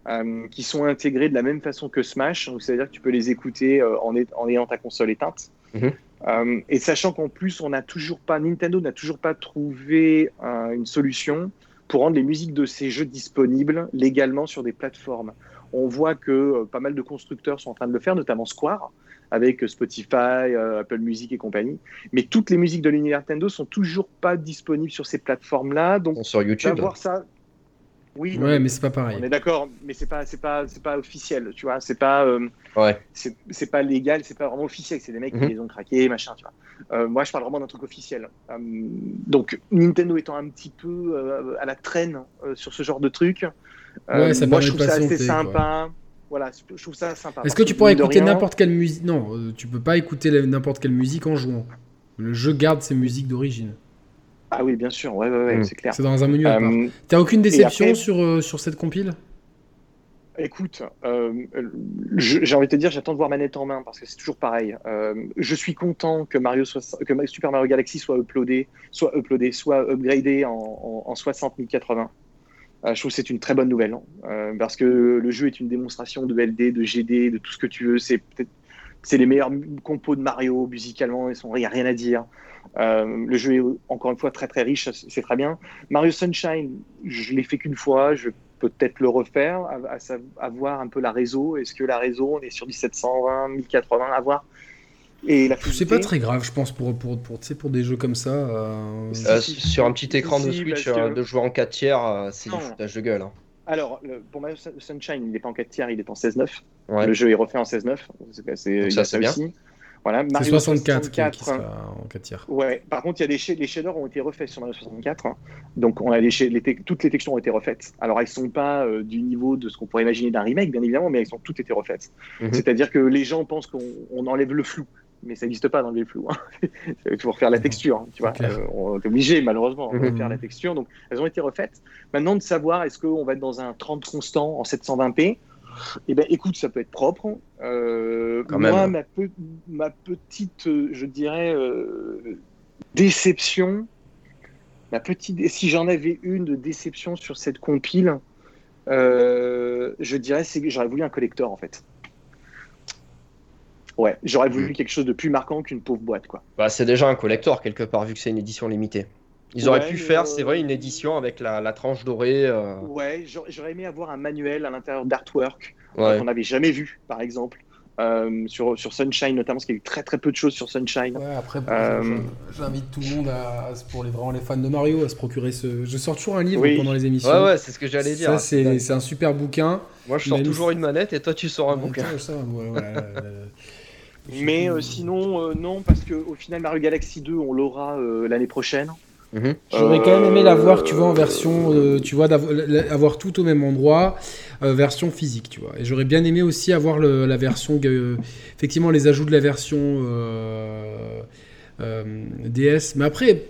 S2: Euh, qui sont intégrées de la même façon que Smash, donc c'est-à-dire que tu peux les écouter euh, en, est- en ayant ta console éteinte.
S3: Mhm.
S2: Euh, et sachant qu'en plus, on n'a toujours pas, Nintendo n'a toujours pas trouvé une solution pour rendre les musiques de ces jeux disponibles légalement sur des plateformes. On voit que pas mal de constructeurs sont en train de le faire, notamment Square, avec Spotify, Apple Music et compagnie. Mais toutes les musiques de l'univers Nintendo sont toujours pas disponibles sur ces plateformes-là. Donc,
S3: sur YouTube.
S2: d'avoir ça. Oui,
S1: Ouais, mais c'est pas pareil.
S2: on est d'accord, mais c'est pas, c'est pas, c'est pas officiel, tu vois. C'est pas, euh,
S3: Ouais.
S2: c'est, c'est pas légal, c'est pas vraiment officiel. C'est des mecs
S3: Mhm.
S2: qui les ont craqués, machin, tu vois. Euh, moi, je parle vraiment d'un truc officiel. Euh, donc, Nintendo étant un petit peu euh, à la traîne euh, sur ce genre de truc, euh,
S1: Ouais, ça
S2: moi, je trouve ça assez sympa. Voilà, je trouve ça sympa.
S1: Est-ce que tu pourrais écouter
S2: rien-
S1: n'importe quelle musique? Non, euh, tu peux pas écouter la- n'importe quelle musique en jouant. Le jeu garde ses musiques d'origine.
S2: Ah oui, bien sûr, ouais, ouais, ouais,
S3: Mhm.
S2: c'est clair.
S1: C'est dans un menu à part.
S2: Euh,
S1: T'as aucune déception
S2: après-
S1: sur, euh, sur cette compile?
S2: Écoute, euh, j'ai envie de te dire, j'attends de voir manette en main parce que c'est toujours pareil. Euh, je suis content que Mario soit, que Super Mario Galaxy soit uploadé, soit uploadé, soit upgradé en, en, en 60 1080. Euh, je trouve que c'est une très bonne nouvelle hein. Euh, parce que le jeu est une démonstration de LD, de GD, de tout ce que tu veux. C'est peut-être c'est les meilleurs compos de Mario musicalement, il n'y a rien à dire. Euh, le jeu est encore une fois très très riche, c'est très bien. Mario Sunshine, je l'ai fait qu'une fois, je peux peut-être le refaire, à, à, sa- à voir un peu la réseau. Est-ce que la réseau, on est sur du 720, 1080, à voir. Et la
S1: C'est pas très grave, je pense, pour, pour, pour, pour des jeux comme ça. euh,
S3: Euh,
S2: si,
S3: sur un petit écran de Switch
S2: que-
S3: euh, de jouer en 4 tiers, euh, c'est du foutage de gueule. hein.
S2: Alors, le- pour Mario Sun- Sunshine, il n'est pas en 4 tiers, il est en 16-9.
S3: Ouais.
S2: Le jeu est refait en 16-9. C'est,
S3: ça, c'est bien.
S2: aussi. Voilà.
S1: C'est
S2: Mario
S1: 64 qui,
S2: 64,
S1: qui sera en 4 tiers.
S2: Ouais, par contre, il y a des les shaders ont été refaits sur Mario 64, hein. donc on a les, les te- toutes les textures ont été refaites. Alors elles sont pas euh, du niveau de ce qu'on pourrait imaginer d'un remake, bien évidemment, mais elles ont toutes été refaites.
S3: Mhm.
S2: C'est-à-dire que les gens pensent qu'on on enlève le flou, mais ça n'existe pas d'enlever le flou. Hein. Il faut refaire la texture, hein, tu vois. Euh, on est obligé malheureusement de
S3: Mhm.
S2: refaire la texture, donc elles ont été refaites. Maintenant de savoir est-ce qu'on va être dans un 30 constant en 720p. Eh ben, écoute, ça peut être propre. Euh,
S3: Quand
S2: moi,
S3: même.
S2: ma, pe- ma petite, euh, je dirais, euh, déception, ma petite, si j'en avais une de déception sur cette compile, euh, je dirais que j'aurais voulu un collector en fait. Ouais, j'aurais voulu
S3: Mm.
S2: quelque chose de plus marquant qu'une pauvre boîte quoi.
S3: Bah, c'est déjà un collector quelque part, vu que c'est une édition limitée. Ils auraient pu faire, c'est vrai, une édition avec la, tranche dorée.
S2: Ouais, j'aurais aimé avoir un manuel à l'intérieur d'artwork qu'on n'avait jamais vu, par exemple. Euh, sur, sur Sunshine notamment, parce qu'il y a eu très très peu de choses sur Sunshine.
S1: Ouais, après, euh, j'invite tout le monde, à, pour les, vraiment les fans de Mario, à se procurer ce. Je sors toujours un livre pendant les émissions.
S3: Ouais, ouais, c'est ce que j'allais dire.
S1: Ça, c'est un super bouquin.
S3: Moi, je sors toujours une manette et toi, tu sors un bouquin.
S2: Mais euh, sinon, non, parce qu'au final, Mario Galaxy 2, on l'aura l'année prochaine.
S1: Mhm. J'aurais quand même aimé l'avoir, tu vois, en version, euh, tu vois, avoir tout au même endroit, euh, version physique, tu vois. Et j'aurais bien aimé aussi avoir la version, euh, effectivement, les ajouts de la version DS. Mais après,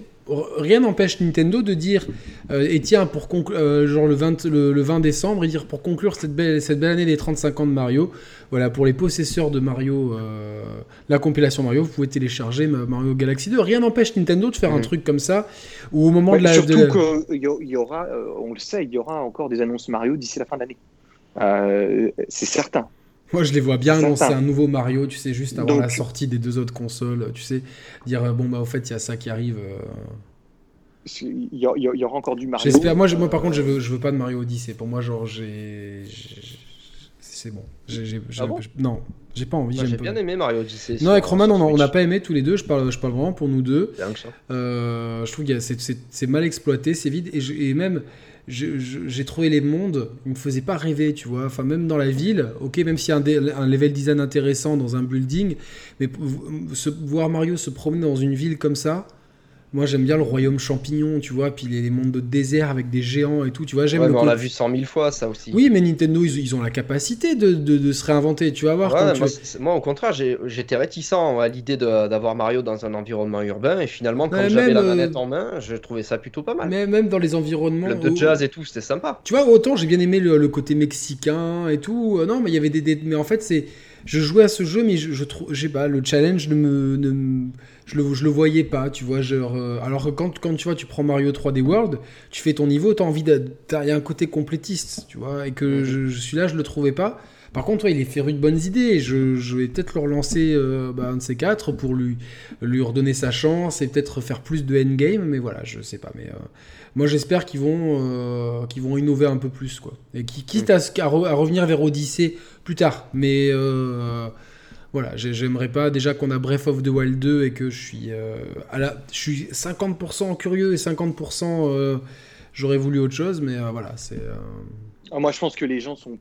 S1: rien n'empêche Nintendo de dire et tiens pour conclure genre le 20 le, 20 décembre et dire pour conclure cette belle cette belle année des 35 ans de Mario voilà, pour les possesseurs de Mario, euh, la compilation Mario, vous pouvez télécharger Mario Galaxy 2. Rien n'empêche Nintendo de faire un mhm. truc comme ça, ou au moment de la...
S2: Surtout qu'il y aura, euh, on le sait, il y aura encore des annonces Mario d'ici la fin de l'année. Euh, c'est certain.
S1: Moi, je les vois bien annoncer un nouveau Mario, tu sais, juste avant la sortie des deux autres consoles, tu sais, dire, bon, bah, au fait, il y a ça qui arrive.
S2: Il y, aura encore du Mario.
S1: J'espère. Moi, moi, par contre, je veux, je veux pas de Mario Odyssey. Pour moi, genre, j'ai c'est bon. Ah non, j'ai pas envie.
S3: j'ai bien aimé Mario Odyssey.
S1: Non, avec Roman, on n'a pas aimé tous les deux. Je parle, je parle vraiment pour nous deux. Euh, je trouve que c'est mal exploité, c'est vide. Et, et même, j'ai trouvé les mondes, ils me faisaient pas rêver, tu vois. Enfin, même dans la ville, ok, même s'il y a un, level design intéressant dans un building, mais voir Mario se promener dans une ville comme ça, moi, j'aime bien le royaume champignon, tu vois, puis les, mondes de désert avec des géants et tout, tu vois. J'aime.
S3: Ouais, on l'a vu cent mille fois, ça aussi.
S1: Oui, mais Nintendo, ils, ont la capacité de, de, se réinventer, tu vas voir.
S3: moi, au contraire, j'étais réticent à l'idée d'avoir Mario dans un environnement urbain, et finalement, quand j'avais la manette euh, en main, je trouvais ça plutôt pas mal.
S1: Mais même dans les environnements.
S3: de jazz et tout, c'était sympa.
S1: Tu vois, autant j'ai bien aimé le, côté mexicain et tout. Euh, non, mais il y avait des, mais en fait, c'est, je jouais à ce jeu, mais je, je trouve, j'ai pas, le challenge ne me, ne je le, je le voyais pas, tu vois. Genre, euh, alors que quand, quand tu vois, tu prends Mario 3D World, tu fais ton niveau, tu as envie. Il y a un côté complétiste, tu vois. Et que je, je, suis là, je le trouvais pas. Par contre, il est féru de bonnes idées. Je, je vais peut-être le relancer euh, bah, un de ces quatre pour lui, lui redonner sa chance et peut-être faire plus de endgame. Mais voilà, je sais pas. Mais euh, moi, j'espère qu'ils vont, qu'ils vont innover un peu plus, quoi. Et qui, quitte à, à, revenir vers Odyssey plus tard. Mais voilà, j'aimerais pas déjà qu'on a Breath of the Wild 2 et que je suis euh, à la, je suis 50% curieux et 50% euh, j'aurais voulu autre chose, mais euh, voilà, c'est.
S2: Ah, moi, je pense que les gens sont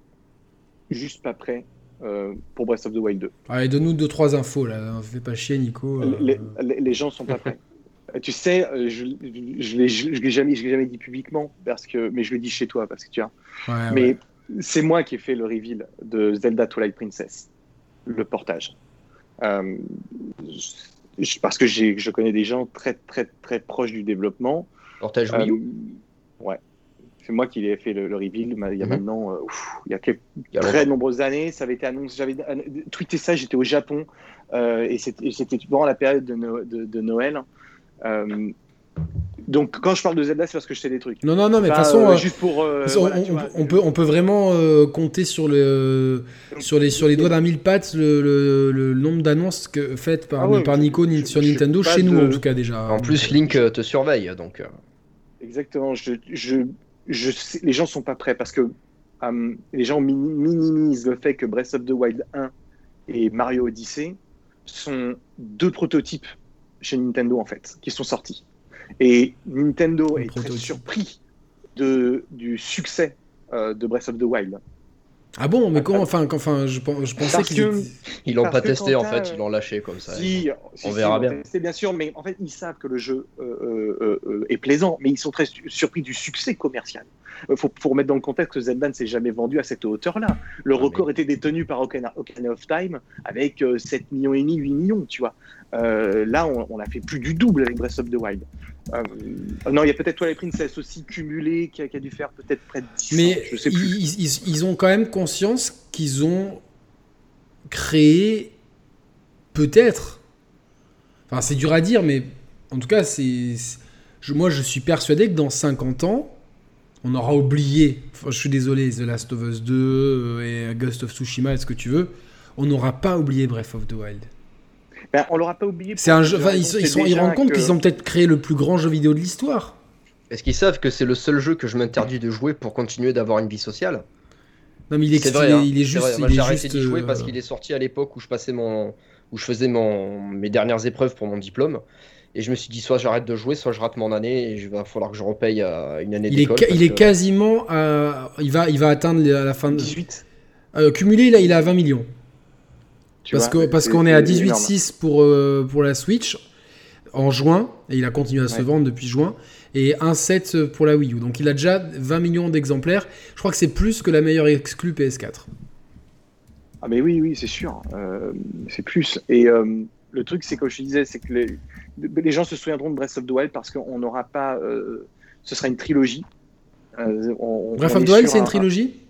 S2: juste pas prêts pour Breath of the Wild 2.
S1: Allez, donne-nous deux trois infos là, fais pas chier, Nico.
S2: Les, les, gens sont pas prêts. tu sais, je, je, l'ai jamais, je jamais dit publiquement parce que, mais je le dis chez toi parce que tu vois. mais c'est moi qui ai fait le reveal de Zelda Twilight Princess le portage. Euh, parce que je connais des gens très très très proches du développement.
S3: Portage Wii U
S2: euh, Ouais. C'est moi qui l'ai fait le, reveal il y a mhm. maintenant, euh, il y a, quelques, très nombreuses années. Ça avait été annoncé, j'avais tweeté ça, j'étais au Japon et c'était durant la période de, de, de Noël. Donc quand je parle de Zelda, c'est parce que je sais des trucs.
S1: Non, non, non, mais de toute façon, euh, euh, juste pour, euh, on, peut, on peut vraiment compter sur, le, sur, les, sur les doigts d'un mille pattes le, le, nombre d'annonces faites par, ah par Nico sur Nintendo, chez nous en tout cas déjà.
S3: En plus, Link te surveille, donc.
S2: Exactement. Je, je, je les gens sont pas prêts parce que les gens minimisent le fait que Breath of the Wild 1 et Mario Odyssey sont deux prototypes chez Nintendo en fait, qui sont sortis. Et Nintendo est très surpris de, du succès euh, de Breath of the Wild.
S1: Ah bon, mais comment Enfin, enfin je, je pensais qu'ils
S3: ils l'ont pas testé en fait, ils l'ont lâché comme ça.
S2: Si, on verra bien. C'est bien sûr, mais en fait ils savent que le jeu euh, euh, est plaisant, mais ils sont très surpris du succès commercial. Il faut, faut, remettre dans le contexte que Zelda ne s'est jamais vendu à cette hauteur-là. Le ah, record était détenu par Ocarina, of Time avec 7 millions et demi, 8 millions, tu vois. Là, on, on, a fait plus du double avec Breath of the Wild. Euh, non, il y a peut-être Twilight Princess aussi cumulé qui a, dû faire peut-être près de 10
S1: Mais je sais plus. Ils, ont quand même conscience qu'ils ont créé peut-être. Enfin, c'est dur à dire, mais en tout cas, c'est. moi, je suis persuadé que dans 50 ans, on aura oublié. je suis désolé, The Last of Us 2 euh, et Ghost of Tsushima, est-ce que tu veux On n'aura pas oublié Breath of the Wild.
S2: Ben, on l'aura pas oublié.
S1: C'est un jeu. ils, ils, sont, ils rendent compte qu'ils ont peut-être créé le plus grand jeu vidéo de l'histoire.
S3: Est-ce qu'ils savent que c'est le seul jeu que je m'interdis de jouer pour continuer d'avoir une vie sociale
S1: Non, mais il est, vrai, il, est juste.
S3: J'ai arrêté d'y jouer parce qu'il est sorti à l'époque où je passais mon, où je faisais mon, mes dernières épreuves pour mon diplôme. Et je me suis dit, soit j'arrête de jouer, soit je rate mon année et il va falloir que je repaye euh, une année d'école.
S1: Il est quasiment. il, va, il va atteindre à la fin de.
S2: 18
S1: euh, Cumulé, là, il est à 20 millions. Parce qu'on parce qu'on est à 18,6 pour, euh, pour la Switch en juin, et il a continué à se vendre depuis juin, et 1,7 pour la Wii U. Donc il a déjà 20 millions d'exemplaires. Je crois que c'est plus que la meilleure exclue PS4.
S2: Ah mais oui, oui, c'est sûr. c'est plus. Et le truc, c'est que je disais, c'est que les, les gens se souviendront de Breath of the Wild parce qu'on n'aura pas. Euh, ce sera une trilogie.
S1: Euh, Breath of the Wild, c'est une trilogie?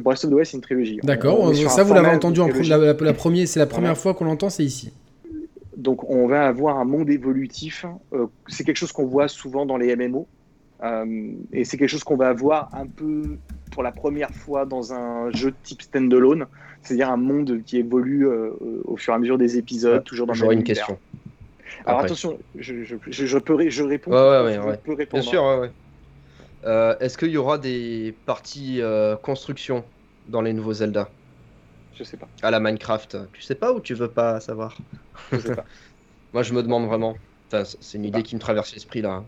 S2: Breath of the Wild, c'est une trilogie.
S1: D'accord, ça vous l'avez entendu en la, la, première, c'est la première fois qu'on l'entend, c'est ici.
S2: Donc on va avoir un monde évolutif. Euh, c'est quelque chose qu'on voit souvent dans les MMO. et c'est quelque chose qu'on va avoir un peu pour la première fois dans un jeu de type standalone, c'est-à-dire un monde qui évolue au fur et à mesure des épisodes, toujours dans le
S3: même une question.
S2: Alors attention, je, je, je, peux je réponds.
S3: Ouais, ouais, ouais, Bien sûr, ouais, euh, Est-ce qu'il y aura des parties euh, construction dans les nouveaux Zelda?
S2: Je sais pas.
S3: À la Minecraft. Tu sais pas ou tu veux pas savoir?
S2: Je sais pas.
S3: Moi, je me demande vraiment. Enfin, c'est une idée qui me traverse l'esprit là.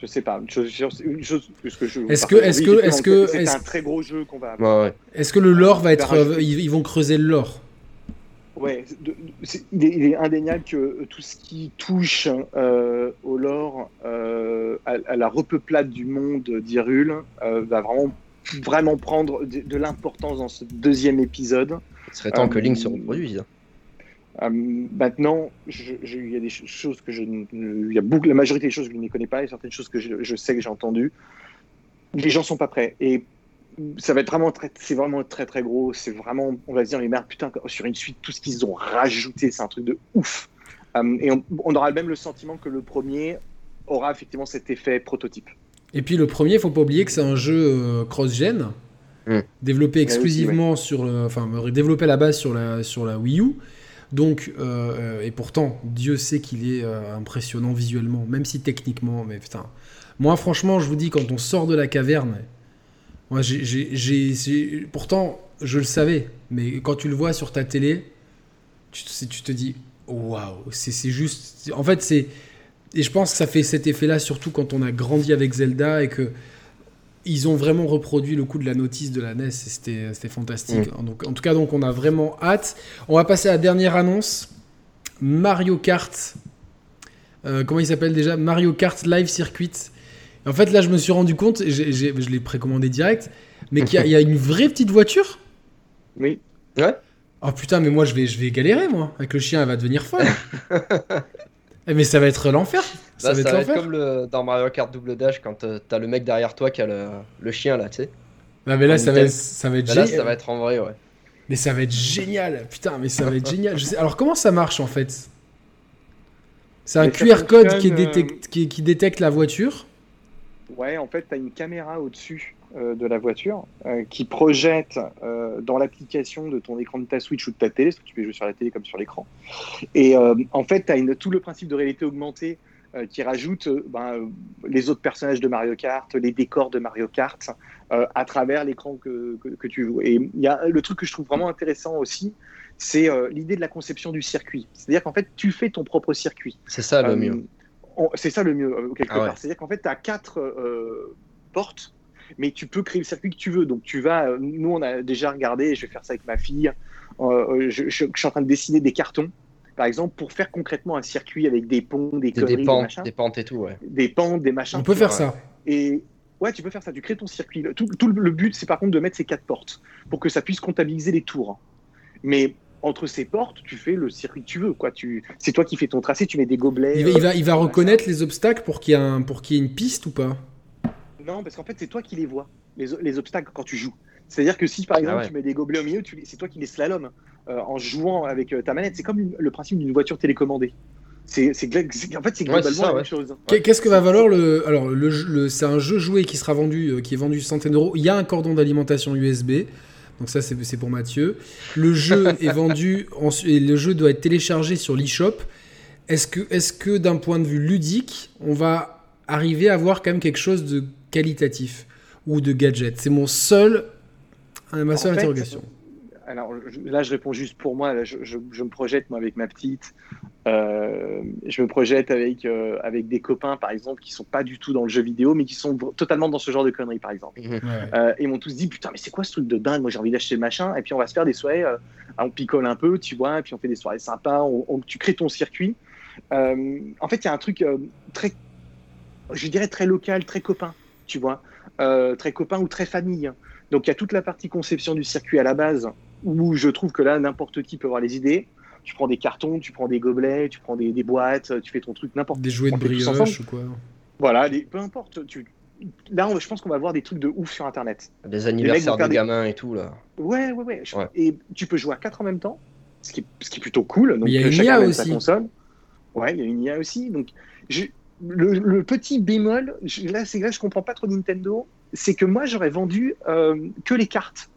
S2: Je sais pas. Une chose, que je.
S1: Est-ce que, est-ce que, est-ce que,
S2: c'est un très gros jeu qu'on va. Avoir.
S1: Est-ce que le lore va être, ils vont creuser le lore?
S2: Ouais, il, est, indéniable que tout ce qui touche euh, au lore, euh, à, la repeuplade du monde d'Irul, euh, va vraiment, vraiment prendre de, l'importance dans ce deuxième épisode.
S3: Il serait temps que Link se reproduise.
S2: maintenant, il y a des choses que je, il y a beaucoup, la majorité des choses que je ne connais pas, et certaines choses que je, je sais que j'ai entendues. Les gens sont pas prêts. Et ça va être vraiment très, c'est vraiment très très gros. C'est vraiment, on va se dire, les merde, putain, sur une suite, tout ce qu'ils ont rajouté, c'est un truc de ouf. Euh, et on, aura même le sentiment que le premier aura effectivement cet effet prototype.
S1: Et puis le premier, faut pas oublier que c'est un jeu euh, cross-gen, mm. développé exclusivement sur, le, enfin, développé à la base sur la sur la Wii U. Donc, euh, et pourtant, Dieu sait qu'il est impressionnant visuellement, même si techniquement, mais putain. Moi, franchement, je vous dis, quand on sort de la caverne, moi, j'ai, pourtant, je le savais, mais quand tu le vois sur ta télé, tu, tu te dis, waouh, c'est juste. En fait, c'est. Et je pense que ça fait cet effet-là, surtout quand on a grandi avec Zelda et que ils ont vraiment reproduit le coup de la notice de la NES. C'était fantastique. Mm. Donc, en tout cas, donc, on a vraiment hâte. On va passer à la dernière annonce Mario Kart. Euh, comment il s'appelle déjà? Mario Kart Live Circuit en fait, là, je me suis rendu compte, je l'ai précommandé direct, mais qu'il y, a une vraie petite voiture?
S2: Oui.
S3: Ouais.
S1: Oh putain, mais moi, je vais, je vais galérer, moi. Avec le chien, elle va devenir folle. Eh, mais ça va être l'enfer.
S3: Ça, va, être, comme le, dans Mario Kart Double Dash quand euh, t'as le mec derrière toi qui a le, chien, là, tu sais.
S1: Non, mais là, ça va, ça va, être génial.
S3: Là, ça va être en vrai, ouais.
S1: Mais ça va être génial. Putain, mais ça va être génial. Je sais... Alors, comment ça marche, en fait? C'est un QR code qui, détecte, qui, qui détecte la voiture.
S2: Ouais, en fait, tu as une caméra au-dessus euh, de la voiture euh, qui projette euh, dans l'application de ton écran de ta Switch ou de ta télé, parce que tu peux jouer sur la télé comme sur l'écran. Et en fait, tu as tout le principe de réalité augmentée qui rajoute ben, les autres personnages de Mario Kart, les décors de Mario Kart à travers l'écran que, que, tu joues. Et il y a le truc que je trouve vraiment intéressant aussi, c'est l'idée de la conception du circuit. C'est-à-dire qu'en fait, tu fais ton propre circuit.
S3: C'est ça le mieux
S2: c'est ça le mieux, euh, quelque ah part. C'est-à-dire qu'en fait, tu as quatre euh, portes, mais tu peux créer le circuit que tu veux. Donc, tu vas. Euh, nous, on a déjà regardé, je vais faire ça avec ma fille. je, suis en train de dessiner des cartons, par exemple, pour faire concrètement un circuit avec des ponts, des,
S3: des, pentes, des, pentes et tout, ouais.
S2: Des pentes, des machins.
S1: On peut faire ça.
S2: Et ouais, tu peux faire ça. Tu crées ton circuit. Tout, tout le but, c'est par contre de mettre ces quatre portes pour que ça puisse comptabiliser les tours. Mais entre ces portes, tu fais le circuit que tu veux. Quoi. Tu... C'est toi qui fais ton tracé, tu mets des gobelets.
S1: Il va, il va, euh, reconnaître les obstacles pour qu'il y, ait un, pour qu'il y ait une piste ou pas?
S2: Non, parce qu'en fait, c'est toi qui les vois, les, les obstacles, quand tu joues. C'est-à-dire que si, par exemple, ah tu mets des gobelets au milieu, c'est toi qui les slalom euh, en jouant avec euh, ta manette. C'est comme le principe d'une voiture télécommandée. C'est, en fait, c'est globalement la même chose.
S1: Qu'est-ce que va valoir le. Alors, le, c'est un jeu joué qui sera vendu, qui est vendu centaines d'euros. Il y a un cordon d'alimentation USB. Donc ça, c'est pour Mathieu. Le jeu est vendu, et le jeu doit être téléchargé sur l'eShop. Est-ce que, est que d'un point de vue ludique, on va arriver à avoir quand même quelque chose de qualitatif ou de gadget? C'est mon seul, ma seule interrogation
S2: alors là, je réponds juste pour moi. je, me projette moi avec ma petite. Euh, je me projette avec euh, avec des copains, par exemple, qui sont pas du tout dans le jeu vidéo, mais qui sont totalement dans ce genre de conneries, par exemple. Mhm. Euh, et ils m'ont tous dit putain, mais c'est quoi ce truc de dingue? Moi, j'ai envie d'acheter le machin. Et puis on va se faire des soirées. on picole un peu, tu vois. Et puis on fait des soirées sympas. On, tu crées ton circuit. en fait, il y a un truc très, je dirais très local, très copain, tu vois, très copain ou très famille. Donc il y a toute la partie conception du circuit à la base où je trouve que là, n'importe qui peut avoir les idées. Tu prends des cartons, tu prends des gobelets, tu prends des, boîtes, tu fais ton truc n'importe
S1: Des jouets de brioche ou quoi.
S2: Voilà, peu importe. Tu... Là, je pense qu'on va voir des trucs de ouf sur Internet.
S3: Des anniversaires de gamins et tout, là.
S2: Ouais, ouais, ouais, Et tu peux jouer à 4 en même temps, ce qui est, ce qui est plutôt cool. Donc,
S1: il y a une IA aussi.
S2: Console. Ouais, il y a une IA aussi. Donc, le, petit bémol, là, c'est là, je comprends pas trop Nintendo, c'est que moi, j'aurais vendu euh, que les cartes.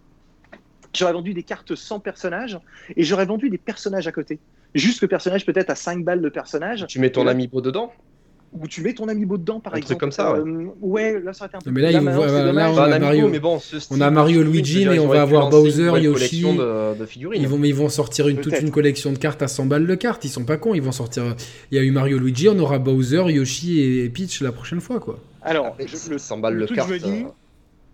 S2: J'aurais vendu des cartes sans personnage et j'aurais vendu des personnages à côté. Juste le personnage peut-être à 5 balles de personnage.
S3: Tu mets ton ami beau dedans?
S2: Ou tu mets ton amiibo dedans, par
S3: un
S2: exemple.
S3: Truc comme ça,
S2: ouais. Euh, là, ça aurait été un peu
S1: Mais là, il, là, on, a Mario, mais bon, on a Mario Luigi, mais on va avoir Bowser, Yoshi.
S3: De, de figurines.
S1: Ils vont, ils vont sortir une, toute une collection de cartes à 100 balles de cartes. Ils sont pas cons. Ils vont sortir. Il y a eu Mario Luigi, on aura Bowser, Yoshi et Peach la prochaine fois, quoi.
S2: Alors, je, le 100 balles de cartes. Euh,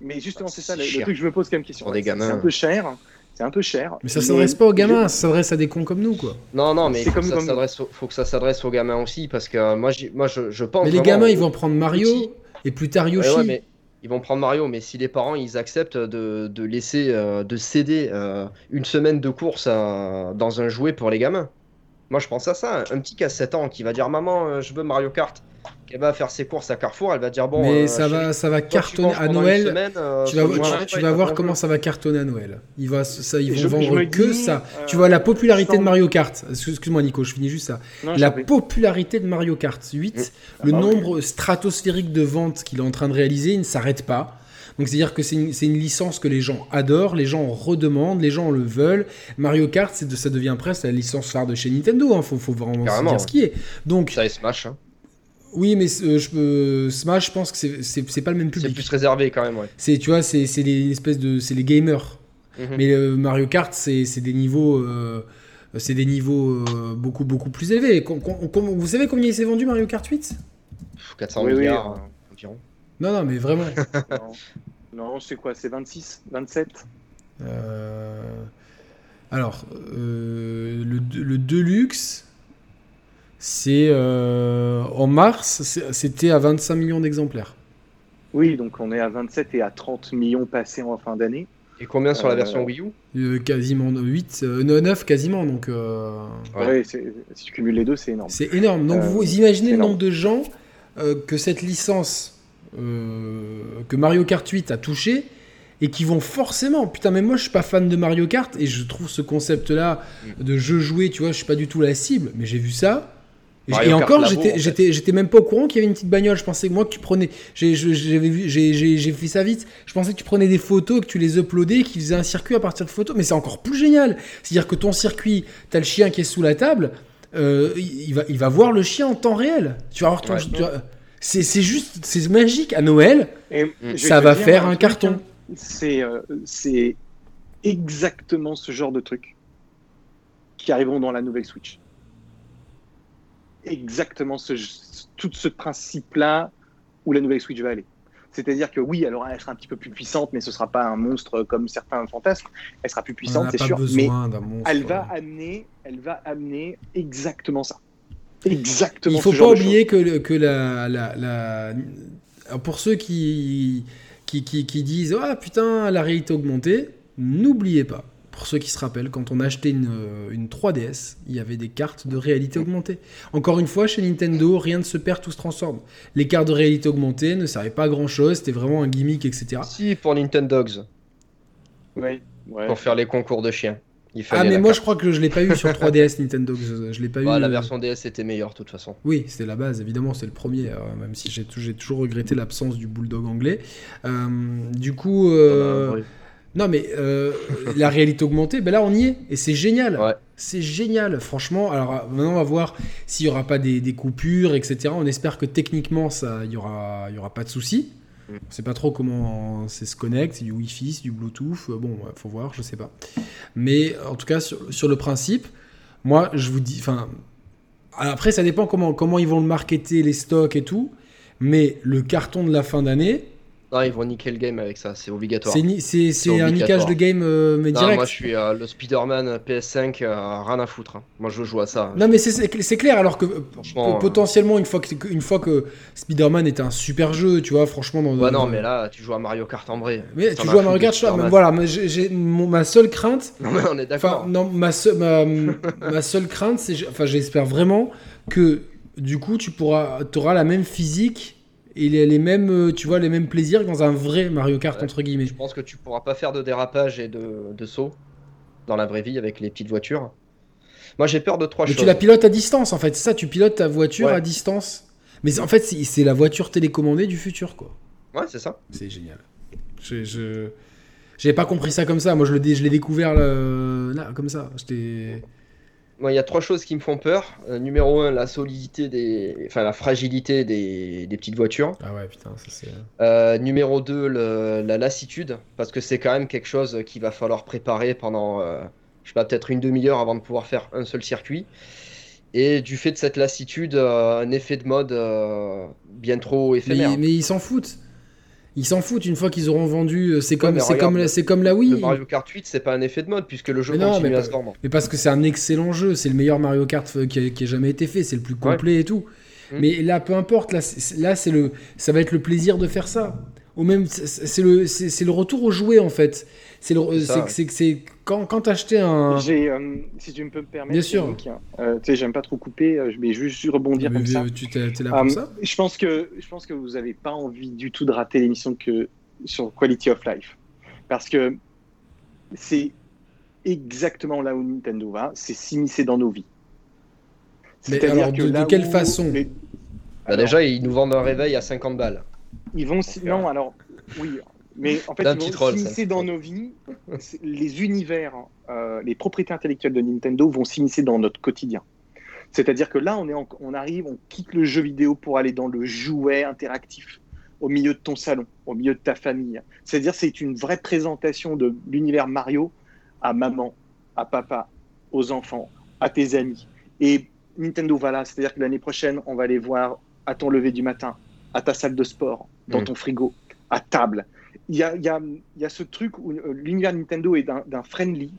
S2: mais justement, c'est ça le, truc que je me pose comme question. C'est un peu cher c'est un peu cher.
S1: Mais ça s'adresse pas aux gamins, ça s'adresse à des cons comme nous, quoi.
S3: Non, non, mais comme, ça faut que ça s'adresse aux gamins aussi, parce que euh, moi, moi je, je pense.
S1: Mais les gamins, ils vont prendre Mario et plus tard Yoshi.
S3: mais ils vont prendre Mario, mais si les parents ils acceptent de, de laisser, euh, de céder euh, une semaine de course dans un jouet pour les gamins. Moi, je pense à ça. Un petit qui a 7 ans qui va dire Maman, je veux Mario Kart elle va faire ses courses à Carrefour, elle va dire bon.
S1: Mais euh, ça, va, ça va cartonner à Noël. Euh, tu vas, tu, vas voir comment ça va cartonner à Noël. Il va, ça, ils vont vendre que ça. Euh, tu vois la popularité de Mario Kart. Excuse-moi Nico, je finis juste ça. la popularité de Mario Kart 8, mm. le nombre stratosphérique de ventes qu'il est en train de réaliser, il ne s'arrête pas. Donc c'est-à-dire que c'est une, une, licence que les gens adorent, les gens en redemandent, les gens le veulent. Mario Kart, ça devient presque la licence phare de chez Nintendo. Il hein. faut, faut, vraiment se dire ce qui est. Donc
S3: ça et Smash. Hein.
S1: Oui, mais euh, je Smash, je pense que c'est pas le même public.
S3: C'est plus réservé quand même, ouais.
S1: C'est, tu vois, c'est les espèces de, c'est les gamers. Mhm. Mais euh, Mario Kart, c'est des niveaux, euh, c'est des niveaux beaucoup beaucoup plus élevés. vous savez combien il s'est vendu Mario Kart 8
S3: 400 milliards environ.
S1: Non, non, mais vraiment.
S2: non, c'est quoi C'est 26, 27
S1: Alors, le, le Deluxe c'est euh, en mars, c'était à 25 millions d'exemplaires.
S2: Oui, donc on est à 27 et à 30 millions passés en fin d'année.
S3: Et combien sur la version Wii U?
S1: euh, Quasiment 8, 9 euh, quasiment. Donc,
S2: ouais, si tu cumules les deux, c'est énorme.
S1: C'est énorme. Donc vous imaginez le nombre de gens que cette licence, que Mario Kart 8 a touché, et qui vont forcément. Putain, mais moi je suis pas fan de Mario Kart et je trouve ce concept-là mm. de jeu joué, tu vois, je suis pas du tout la cible, mais j'ai vu ça et encore, j'étais, j'étais, même pas au courant qu'il y avait une petite bagnole. Je pensais que moi, que tu prenais, j'ai, vu, j'ai, fait ça vite. Je pensais que tu prenais des photos, que tu les uploadais, qu'ils faisaient un circuit à partir de photos. Mais c'est encore plus génial. C'est-à-dire que ton circuit, t'as le chien qui est sous la table, euh, il, va, il va voir le chien en temps réel. Tu vas voir ton, c'est juste, c'est magique. À Noël, ça va faire un, carton. Hein.
S2: C'est, euh, c'est exactement ce genre de trucs qui arriveront dans la nouvelle Switch exactement ce, tout ce principe-là où la nouvelle Switch va aller. C'est-à-dire que oui, elle, aura, elle sera un petit peu plus puissante, mais ce sera pas un monstre comme certains fantasmes. Elle sera plus puissante, c'est sûr. Mais elle va amener, elle va amener exactement ça. Exactement.
S1: Il faut pas oublier que, que la, la, la, pour ceux qui, qui, qui, qui disent ah putain la réalité augmentée, n'oubliez pas pour ceux qui se rappellent, quand on achetait une, une 3DS, il y avait des cartes de réalité augmentée. Encore une fois, chez Nintendo, rien ne se perd, tout se transforme. Les cartes de réalité augmentée ne servaient pas à grand chose, c'était vraiment un gimmick, etc.
S3: Si, pour Nintendogs.
S2: Oui.
S3: Pour faire les concours de chiens.
S1: Ah mais moi je crois que je l'ai pas eu sur 3DS Nintendo, je, l'ai pas eu.
S3: La
S1: euh,
S3: version DS était meilleure de toute façon.
S1: Oui, c'était la base évidemment, c'est le premier, euh, même si j'ai toujours regretté l'absence du bulldog anglais. du coup, Non, mais euh, la réalité augmentée, ben là, on y est. Et c'est génial. C'est génial, franchement. Alors maintenant, on va voir s'il n'y aura pas des, coupures, etc. On espère que techniquement, il n'y aura, y aura pas de soucis. On ne sait pas trop comment ça se connecte, c'est du Wi-Fi, c'est du Bluetooth. Bon, faut voir, je sais pas. Mais en tout cas, sur, sur le principe, moi, je vous dis. Enfin, après, ça dépend comment, comment ils vont le marketer, les stocks et tout. Mais le carton de la fin d'année,
S3: non, ils vont niquer le game avec ça, c'est obligatoire.
S1: C'est un niquage de game euh, mais direct.
S3: moi je suis euh, le Spider-Man PS5, euh, rien à foutre. Hein. Moi je joue à ça.
S1: Non, mais c'est clair, alors que potentiellement, une fois que, une fois que Spider-Man est un super jeu, tu vois, franchement. Dans,
S3: ouais, non, mais là tu joues à Mario Kart en vrai.
S1: Mais tu joues à Mario Kart, voilà, j'ai ma seule crainte.
S3: Non, mais on est d'accord.
S1: Non, ma, ma, ma seule crainte, c'est. Enfin, j'espère vraiment que du coup tu pourras, auras la même physique il a les mêmes, euh, tu vois, les mêmes plaisirs dans un vrai Mario Kart entre guillemets.
S3: Je pense que tu pourras pas faire de dérapage et de, de saut dans la vraie vie avec les petites voitures. Moi, j'ai peur de trois choses.
S1: Tu la pilotes à distance, en fait. C'est ça, tu pilotes ta voiture à distance. Mais en fait, c'est la voiture télécommandée du futur, quoi.
S3: Ouais, c'est ça.
S1: C'est génial. Je, je... J'avais pas compris ça comme ça. Moi, je l'ai découvert là, comme ça. J'étais
S3: il y a trois choses qui me font peur. Euh, numéro un, la solidité des, enfin la fragilité des, petites voitures.
S1: Ah ouais, putain, ça c'est.
S3: Euh, numéro 2, la lassitude, parce que c'est quand même quelque chose qu'il va falloir préparer pendant, euh, je sais pas, peut-être une demi-heure avant de pouvoir faire un seul circuit. Et du fait de cette lassitude, un effet de mode bien trop éphémère.
S1: mais ils s'en foutent. Ils s'en foutent une fois qu'ils auront vendu. Euh, c'est comme, c'est comme, c'est comme la Wii.
S3: Le Mario Kart 8, c'est pas un effet de mode puisque le jeu continue à se vendre.
S1: Mais parce que c'est un excellent jeu, c'est le meilleur Mario Kart qui, a, qui jamais été fait, c'est le plus complet et tout. Hmm. Mais là, peu importe, là, là c'est le, ça va être le plaisir de faire ça. Au même, c'est le, c'est le retour au jouet en fait. C'est le, c'est quand, quand t'achetais un.
S2: J'ai, euh, si tu me peux me permettre.
S1: Bien sûr.
S2: Euh, tu sais, j'aime pas trop couper, euh, je vais juste rebondir comme ça.
S1: Tu t'es, là pour ça?
S2: Je pense que, je pense que vous avez pas envie du tout de rater l'émission que sur Quality of Life, parce que c'est exactement là où Nintendo va, c'est s'immiscer dans nos vies.
S1: C'est-à-dire que de, quelle façon?
S3: bah, Déjà, ils nous vendent un réveil à 50 balles.
S2: Ils vont non alors oui mais en fait, ils vont s'immiscer dans nos vies. Les univers, euh, les propriétés intellectuelles de Nintendo vont s'immiscer dans notre quotidien. C'est-à-dire que là, on, est on arrive, on quitte le jeu vidéo pour aller dans le jouet interactif, au milieu de ton salon, au milieu de ta famille. C'est-à-dire, c'est une vraie présentation de l'univers Mario à maman, à papa, aux enfants, à tes amis. Et Nintendo va là, c'est-à-dire que l'année prochaine, on va aller voir à ton lever du matin, à ta salle de sport, dans mm. ton frigo, à table il y a, y, a, y a, ce truc où euh, l'univers Nintendo est d'un friendly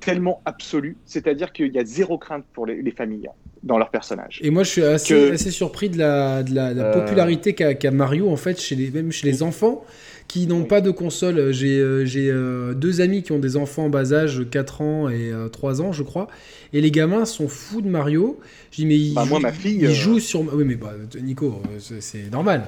S2: tellement absolu, c'est-à-dire qu'il y a zéro crainte pour les, familles dans leurs personnages.
S1: Et moi, je suis assez, assez surpris de la, de la, euh. popularité qu'a Mario, en fait, chez les, même chez les enfants qui n'ont pas de console. J'ai euh, deux amis qui ont des enfants en bas âge, 4 ans et 3 ans, je crois. Et les gamins sont fous de Mario. Je dis, mais ils,
S2: bah, moi, ma fille, ils
S1: jouent sur. Oui, mais bah, Nico, c'est normal.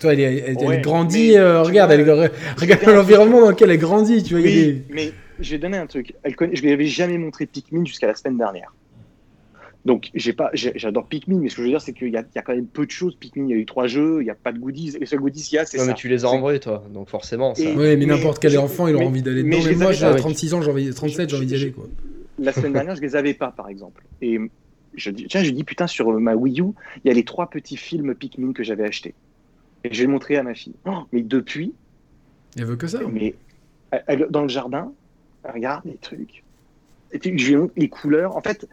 S1: Toi, elle, grandit, euh, regarde, elle, regarde l'environnement dans lequel elle grandit, tu vois.
S2: Oui, mais je vais donner un truc. Elle connaît, je lui avais jamais montré Pikmin jusqu'à la semaine dernière. Donc, j'ai pas, j'adore Pikmin, mais ce que je veux dire, c'est qu'il y, a quand même peu de choses. Pikmin, il y a eu trois jeux, il n'y a pas de goodies. Les seuls goodies qu'il y a, c'est ça.
S3: mais tu les as en vrai, toi, donc forcément. Ça...
S1: Oui, mais, n'importe quel enfant, il aura envie d'aller dedans. Mais, moi, j'ai 36 ans, j'ai envie, 37, j'ai envie d'y aller, quoi.
S2: La semaine dernière, je les avais pas, par exemple. Et je dis, tiens, je dis, putain, sur ma Wii U, il y a les trois petits films Pikmin que j'avais achetés. Et je vais le montrer à ma fille. Oh, mais depuis.
S1: Elle veut que ça.
S2: Mais elle, dans le jardin, elle regarde les trucs. Et puis, je lui montre les couleurs. En fait,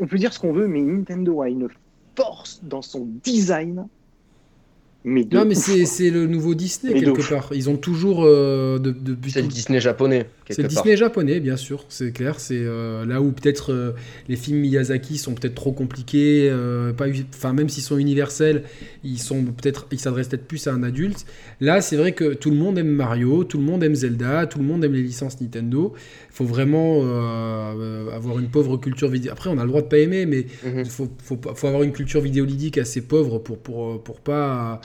S2: on peut dire ce qu'on veut, mais Nintendo a une force dans son design
S1: non, mais c'est le nouveau Disney quelque part. Ils ont toujours euh, de,
S3: C'est le Disney japonais.
S1: C'est le Disney japonais, bien sûr, c'est clair. C'est euh, là où peut-être euh, les films Miyazaki sont peut-être trop compliqués. pas, enfin, même s'ils sont universels, ils sont peut-être, ils s'adressent peut-être plus à un adulte. Là, c'est vrai que tout le monde aime Mario, tout le monde aime Zelda, tout le monde aime les licences Nintendo. Il faut vraiment avoir une pauvre culture vidéo. Après, on a le droit de pas aimer, mais il mhm. faut, faut, faut, avoir une culture vidéoludique assez pauvre pour pour pour pas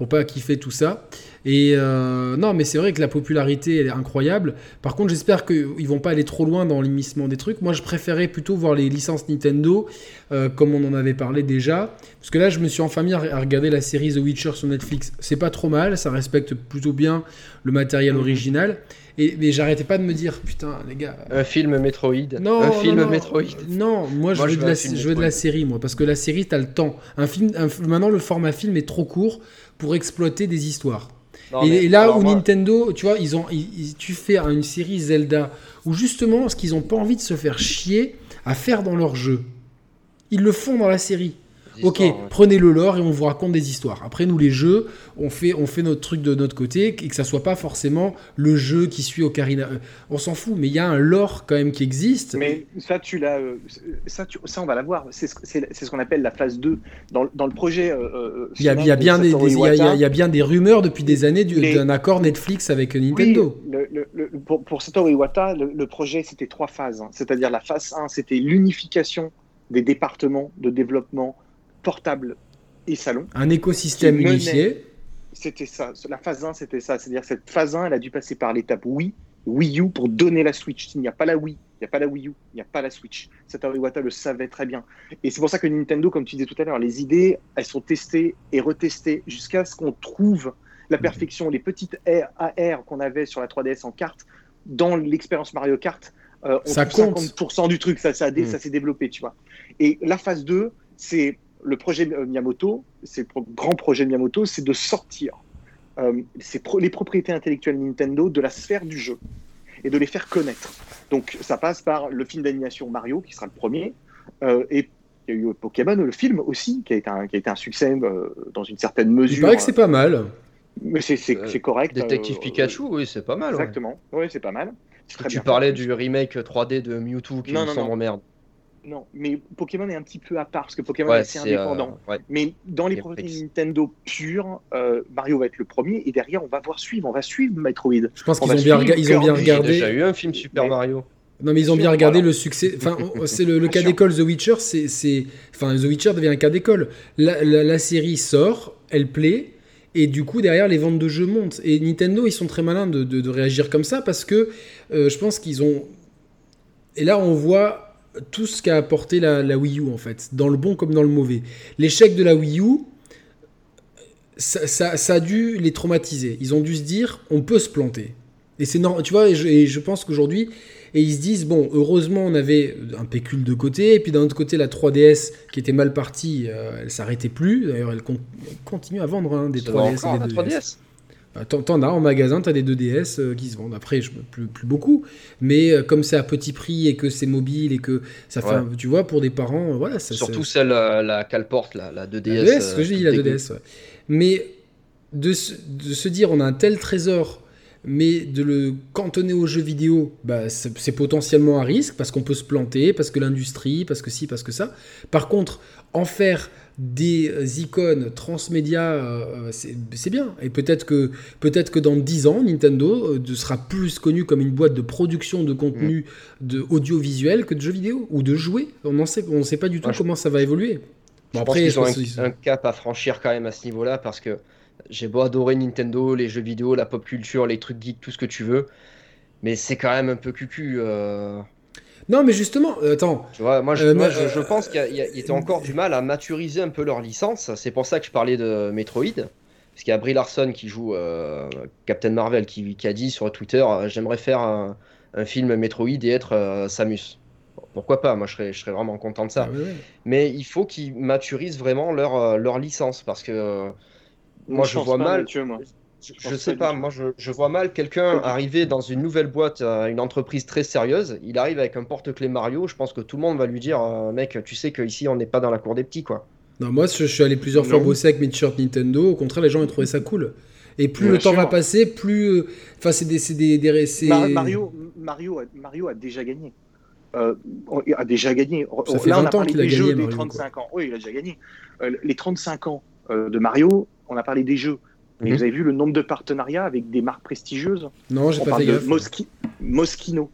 S1: pour pas kiffer tout ça. Et euh, non, mais c'est vrai que la popularité elle est incroyable. Par contre, j'espère qu'ils vont pas aller trop loin dans l'immiscement des trucs. Moi, je préférais plutôt voir les licences Nintendo, euh, comme on en avait parlé déjà. Parce que là, je me suis enfin mis à regarder la série The Witcher sur Netflix. C'est pas trop mal, ça respecte plutôt bien le matériel mhm. original. Et, mais j'arrêtais pas de me dire, putain, les gars.
S3: Un film Metroid.
S1: Non,
S3: un
S1: film Metroid. Non, moi, je, veux, de la, je veux de la série, moi, parce que la série, t'as le temps. Un film, maintenant, le format film est trop court pour exploiter des histoires. Et, là où Nintendo, tu vois, ils ont, tu fais une série Zelda où justement, ce qu'ils n'ont pas envie de se faire chier à faire dans leur jeu, ils le font dans la série ok, prenez le lore et on vous raconte des histoires. Après, nous, les jeux, on fait, on fait notre truc de notre côté et que ça soit pas forcément le jeu qui suit Ocarina. Euh, on s'en fout, mais il y a un lore quand même qui existe.
S2: Mais ça, tu l'as, euh, ça, ça, on va l'avoir. C'est ce qu'on appelle la phase 2. Dans, dans le projet.
S1: il, y a, y a bien des, il, y a, bien des rumeurs depuis des années d'un accord Netflix avec Nintendo.
S2: pour, pour Satoru Iwata, le, projet, c'était trois phases. Hein. C'est-à-dire la phase 1, c'était l'unification des départements de développement portable et salon.
S1: Un écosystème unifié.
S2: C'était ça. La phase 1, c'était ça. C'est-à-dire cette phase 1, elle a dû passer par l'étape Wii, Wii U pour donner la Switch. S'il n'y a pas la Wii, il n'y a pas la Wii U, il n'y a pas la Switch. Satoru Iwata le savait très bien. Et c'est pour ça que Nintendo, comme tu disais tout à l'heure, les idées, elles sont testées et retestées jusqu'à ce qu'on trouve la perfection. Les petites AR qu'on avait sur la 3DS en carte, dans l'expérience Mario Kart,
S1: euh, on ça compte.
S2: 50% du truc, ça, ça, mm. ça s'est développé, tu vois. Et la phase 2, c'est le projet Miyamoto, c'est le grand projet de Miyamoto, c'est de sortir euh, les propriétés intellectuelles Nintendo de la sphère du jeu et de les faire connaître. Donc ça passe par le film d'animation Mario, qui sera le premier, euh, et il y a eu Pokémon, le film aussi, qui a été un, qui a été un succès euh, dans une certaine mesure. Il
S1: paraît que c'est pas mal.
S2: Mais c'est correct.
S3: Détective Pikachu, oui, c'est pas mal.
S2: Exactement, oui, c'est pas mal.
S3: Tu parlais du remake 3D de Mewtwo qui non, me semble merde.
S2: Non, mais Pokémon est un petit peu à part parce que Pokémon est assez indépendant. Euh, mais dans les produits Nintendo purs, euh, Mario va être le premier et derrière on va voir suivre, on va suivre Metroid.
S1: Je pense qu'ils ont, bien, ils ont bien regardé. Il y
S3: a eu un film Super Mario.
S1: Non, mais ils ont bien regardé le succès. Enfin, c'est le, cas d'école The Witcher. C'est, enfin, The Witcher devient un cas d'école. La, série sort, elle plaît, et du coup derrière les ventes de jeux montent. Et Nintendo, ils sont très malins de, réagir comme ça parce que euh, je pense qu'ils ont. Et là, on voit tout ce qu'a apporté la, Wii U en fait, dans le bon comme dans le mauvais. L'échec de la Wii U, ça, a dû les traumatiser. Ils ont dû se dire, on peut se planter. Et c'est normal, tu vois, et je, pense qu'aujourd'hui, et ils se disent, bon, heureusement, on avait un pécule de côté, et puis d'un autre côté, la 3DS qui était mal partie, euh, elle s'arrêtait plus. D'ailleurs, elle, continue à vendre hein, des 3DS. des 3DS. Bah, t'en as en magasin, t'as des 2DS euh, qui se vendent. Après, je, plus, plus beaucoup. Mais euh, comme c'est à petit prix et que c'est mobile et que ça fait, tu vois, pour des parents, euh, voilà.
S3: Surtout celle la, qu'elle porte, la, la 2DS.
S1: La ce que je dis, la 2DS. Mais de, de, se dire, on a un tel trésor, mais de le cantonner aux jeux vidéo, bah, c'est potentiellement un risque parce qu'on peut se planter, parce que l'industrie, parce que si, parce que ça. Par contre, en faire des icônes transmédia, euh, c'est bien. Et peut-être que, peut que dans 10 ans, Nintendo euh, sera plus connu comme une boîte de production de contenu mm. de audiovisuel que de jeux vidéo ou de jouets. On ne sait, on sait pas du tout comment ça va évoluer.
S3: Bon, après, ils ont un, cap à franchir quand même à ce niveau-là parce que j'ai beau adorer Nintendo, les jeux vidéo, la pop culture, les trucs geeks, tout ce que tu veux, mais c'est quand même un peu cucu. Euh...
S1: Non, mais justement, euh, attends.
S3: Tu vois, moi, je, euh, je, pense qu'il y, a encore du mal à maturiser un peu leur licence. C'est pour ça que je parlais de Metroid. Parce qu'il y a Brie Larson qui joue euh, Captain Marvel qui, a dit sur Twitter J'aimerais faire un, film Metroid et être Samus. Pourquoi pas? Moi, je serais, je serais vraiment content de ça. Ah mais il faut qu'ils maturisent vraiment leur, leur licence. Parce que moi, je, vois mal. Je, sais pas, moi je, vois mal quelqu'un arriver dans une nouvelle boîte, euh, une entreprise très sérieuse, il arrive avec un porte-clés Mario, je pense que tout le monde va lui dire, euh, mec, tu sais qu'ici on n'est pas dans la cour des petits, quoi.
S1: Non, moi je, suis allé plusieurs fois bosser avec mes t-shirts Nintendo, au contraire les gens ont trouvé ça cool. Et plus le temps va passer, plus... Euh, enfin c'est des... des, des,
S2: Mario, Mario, a, Mario a déjà gagné. Euh, a déjà gagné.
S1: Ça fait 20 ans qu'il a gagné,
S2: Mario, 35 ans. Oui, il a déjà gagné. les 35 ans de Mario, on a parlé des jeux. Mhm. vous avez vu le nombre de partenariats avec des marques prestigieuses
S1: Non, j'ai pas fait gaffe.
S2: Moschino.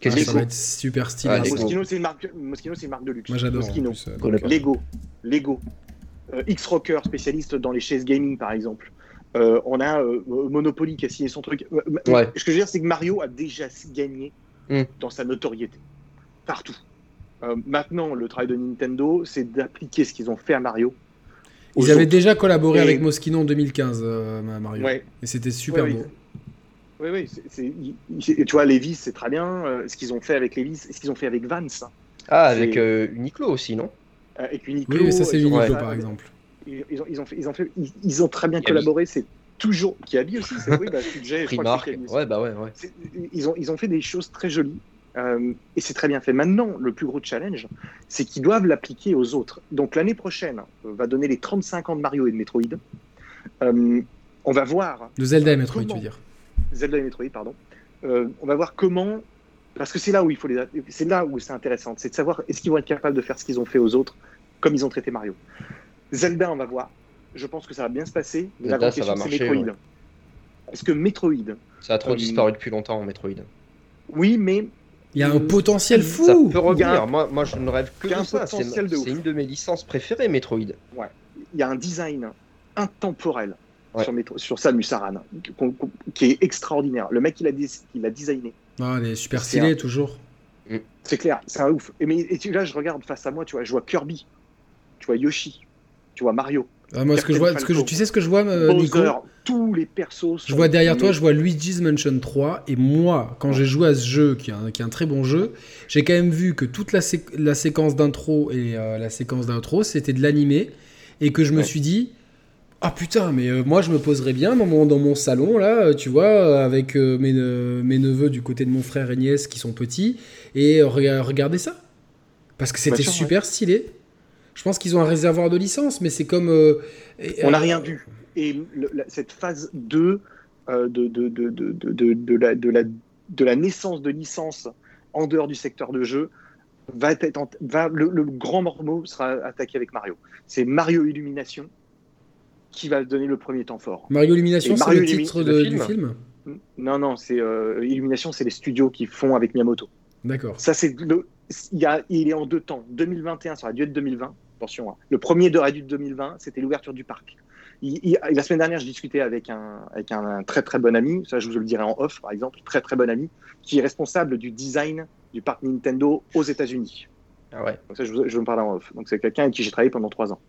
S1: Qu'est-ce que ça va être super stylé.
S2: Ah, Moschino, c'est une, marque... une marque de luxe.
S1: Moi, j'adore.
S2: Moschino. Euh, Lego. Lego. X-Rocker, spécialiste dans les chaises gaming, par exemple. on a Monopoly qui a signé son truc. Ce que je veux dire, c'est que Mario a déjà gagné mm. dans sa notoriété. Partout. maintenant, le travail de Nintendo, c'est d'appliquer ce qu'ils ont fait à Mario
S1: ils avaient déjà collaboré avec Moschino en 2015, euh, Mario. Et c'était super beau.
S2: Oui, oui. tu vois, Levis, c'est très bien. Euh, ce qu'ils ont fait avec Levis, ce qu'ils ont fait avec Vance.
S3: Ah, avec euh, Uniqlo aussi, non?
S2: Avec Uniqlo.
S1: Oui, ça c'est Uniqlo par exemple.
S2: Ils, ont, ils, ont fait, ils, ont fait, ils, ont très bien collaboré. C'est toujours. Qui habille aussi, c'est oui, bah,
S3: Primark. Ouais, bah ouais, ouais.
S2: Ils ont, ils ont fait des choses très jolies. Euh, et c'est très bien fait. Maintenant, le plus gros challenge, c'est qu'ils doivent l'appliquer aux autres. Donc l'année prochaine, on va donner les 35 ans de Mario et de Metroid. Euh, on va voir.
S1: De Zelda et Metroid, tu veux dire
S2: Zelda et Metroid, pardon. Euh, on va voir comment. Parce que c'est là où il faut les. C'est là où c'est intéressant, c'est de savoir est-ce qu'ils vont être capables de faire ce qu'ils ont fait aux autres, comme ils ont traité Mario. Zelda, on va voir. Je pense que ça va bien se passer.
S3: la grande question, c'est Metroid.
S2: Est-ce que Metroid.
S3: Ça a trop disparu depuis longtemps, Metroid.
S2: Oui, mais
S1: il y a un potentiel fou. Ça
S3: peut revenir. Moi, moi, je ne rêve que de ça. C'est une de mes licences préférées, Metroid.
S2: Ouais. Il y a un design intemporel sur, sur Samus Aran qui est extraordinaire. Le mec, il a, il a designé.
S1: Ah, il est super stylé, toujours.
S2: Mm. C'est clair, c'est un ouf. Et, mais, et là, je regarde face à moi, tu vois, je vois Kirby, tu vois Yoshi, tu vois Mario.
S1: Ah, moi, ce que je vois, ce que tu sais ce que je vois, euh, Nico?
S2: Tous les persos.
S1: Je vois derrière toi, je vois Luigi's Mansion 3. Et moi, quand j'ai joué à ce jeu, qui est un, qui est un très bon jeu, j'ai quand même vu que toute la, la séquence d'intro et euh, la séquence d'intro, c'était de l'animé. Et que je me suis dit, ah putain, mais euh, moi je me poserais bien dans mon, dans mon salon, là, tu vois, avec mes, mes, neveux du côté de mon frère et nièce qui sont petits, et regarder ça. Parce que c'était super stylé. Je pense qu'ils ont un réservoir de licence, mais c'est comme.
S2: On n'a rien vu et cette phase 2 euh, de, de, de, de, la, de, la, de la naissance de licence en dehors du secteur de jeu va être va, le, grand morceau sera attaqué avec Mario. C'est Mario Illumination qui va donner le premier temps fort.
S1: Mario Illumination, c'est le titre du film
S2: Non, non, c'est euh, Illumination, c'est les studios qui font avec Miyamoto.
S1: D'accord.
S2: Ça, c'est le, il, y a, il est en deux temps. 2021, ça aurait dû être 2020. Attention, hein. le premier de aurait dû être 2020, c'était l'ouverture du parc la semaine dernière, je discutais avec un, avec un, très très bon ami, ça je vous le dirai en off par exemple, très très bon ami, qui est responsable du design du parc Nintendo aux États-Unis.
S3: Ah ouais.
S2: Donc ça, je, je me parler en off. Donc c'est quelqu'un avec qui j'ai travaillé pendant trois ans.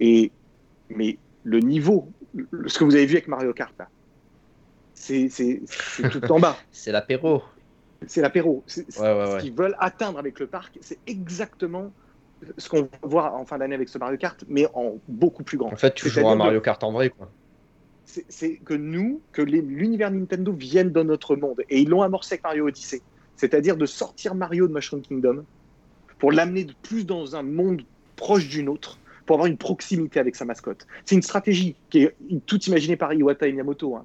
S2: Et mais le niveau, ce que vous avez vu avec Mario Kart c'est tout en bas.
S3: c'est l'apéro.
S2: C'est l'apéro. Ce qu'ils veulent atteindre avec le parc, c'est exactement ce qu'on va voir en fin d'année avec ce Mario Kart, mais en beaucoup plus grand.
S3: En fait, tu joues à Mario Kart en vrai, quoi.
S2: C'est que nous, que l'univers Nintendo vienne dans notre monde. Et ils l'ont amorcé avec Mario Odyssey. C'est-à-dire de sortir Mario de Mushroom Kingdom pour l'amener plus dans un monde proche du nôtre, pour avoir une proximité avec sa mascotte. C'est une stratégie qui est toute imaginée par Iwata et Miyamoto. Hein.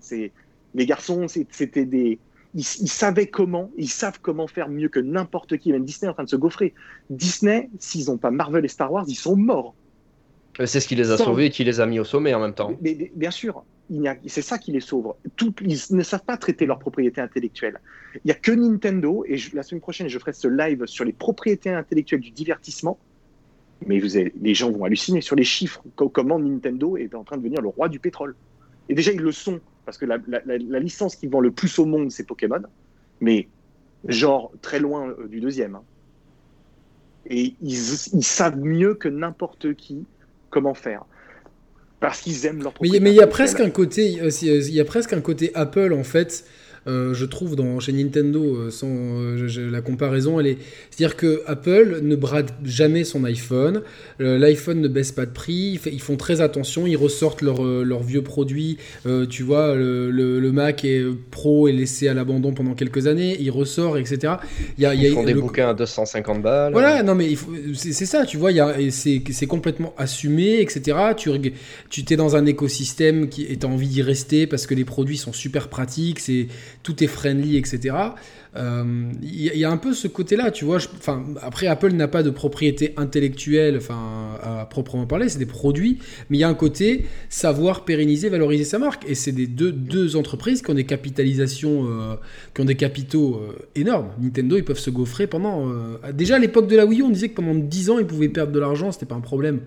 S2: Les garçons, c'était des, ils, savaient comment, ils savent comment faire mieux que n'importe qui. Même Disney est en train de se gaufrer. Disney, s'ils n'ont pas Marvel et Star Wars, ils sont morts.
S3: Euh, c'est ce qui les a sauvés et qui les a mis au sommet en même temps.
S2: Mais, bien sûr, c'est ça qui les sauve. Tout, ils ne savent pas traiter leur propriété intellectuelle. Il n'y a que Nintendo, et la semaine prochaine, je ferai ce live sur les propriétés intellectuelles du divertissement. Mais vous les gens vont halluciner sur les chiffres, comment Nintendo est en train de devenir le roi du pétrole. Et déjà, ils le sont parce que la, licence qui vend le plus au monde, c'est Pokémon, mais genre très loin euh, du deuxième. Hein. Et ils, savent mieux que n'importe qui comment faire. Parce qu'ils aiment leur
S1: Mais, mais il y a presque un côté, euh, il y a presque un côté Apple en fait euh, je trouve, dans, chez Nintendo, euh, sans euh, la comparaison, elle est. C'est-à-dire que Apple ne brade jamais son iPhone, l'iPhone ne baisse pas de prix, ils font très attention, ils ressortent leurs vieux produits. tu vois, le, Mac est Pro est laissé à l'abandon pendant quelques années, il ressort, etc.
S3: Il y a, ils font des bouquins à 250 balles.
S1: Voilà, non mais c'est ça, tu vois, c'est complètement assumé, etc. Tu, tu t'es dans un écosystème qui et as envie d'y rester parce que les produits sont super pratiques, c'est tout est friendly, etc. Il euh, y, a un peu ce côté-là, tu vois. Enfin, après, Apple n'a pas de propriété intellectuelle, enfin, à proprement parler, c'est des produits, mais il y a un côté savoir pérenniser, valoriser sa marque. Et c'est des deux, deux entreprises qui ont des capitalisations, euh, qui ont des capitaux euh, énormes. Nintendo, ils peuvent se gaufrer pendant. déjà à l'époque de la Wii U, on disait que pendant 10 ans, ils pouvaient perdre de l'argent, c'était pas un problème.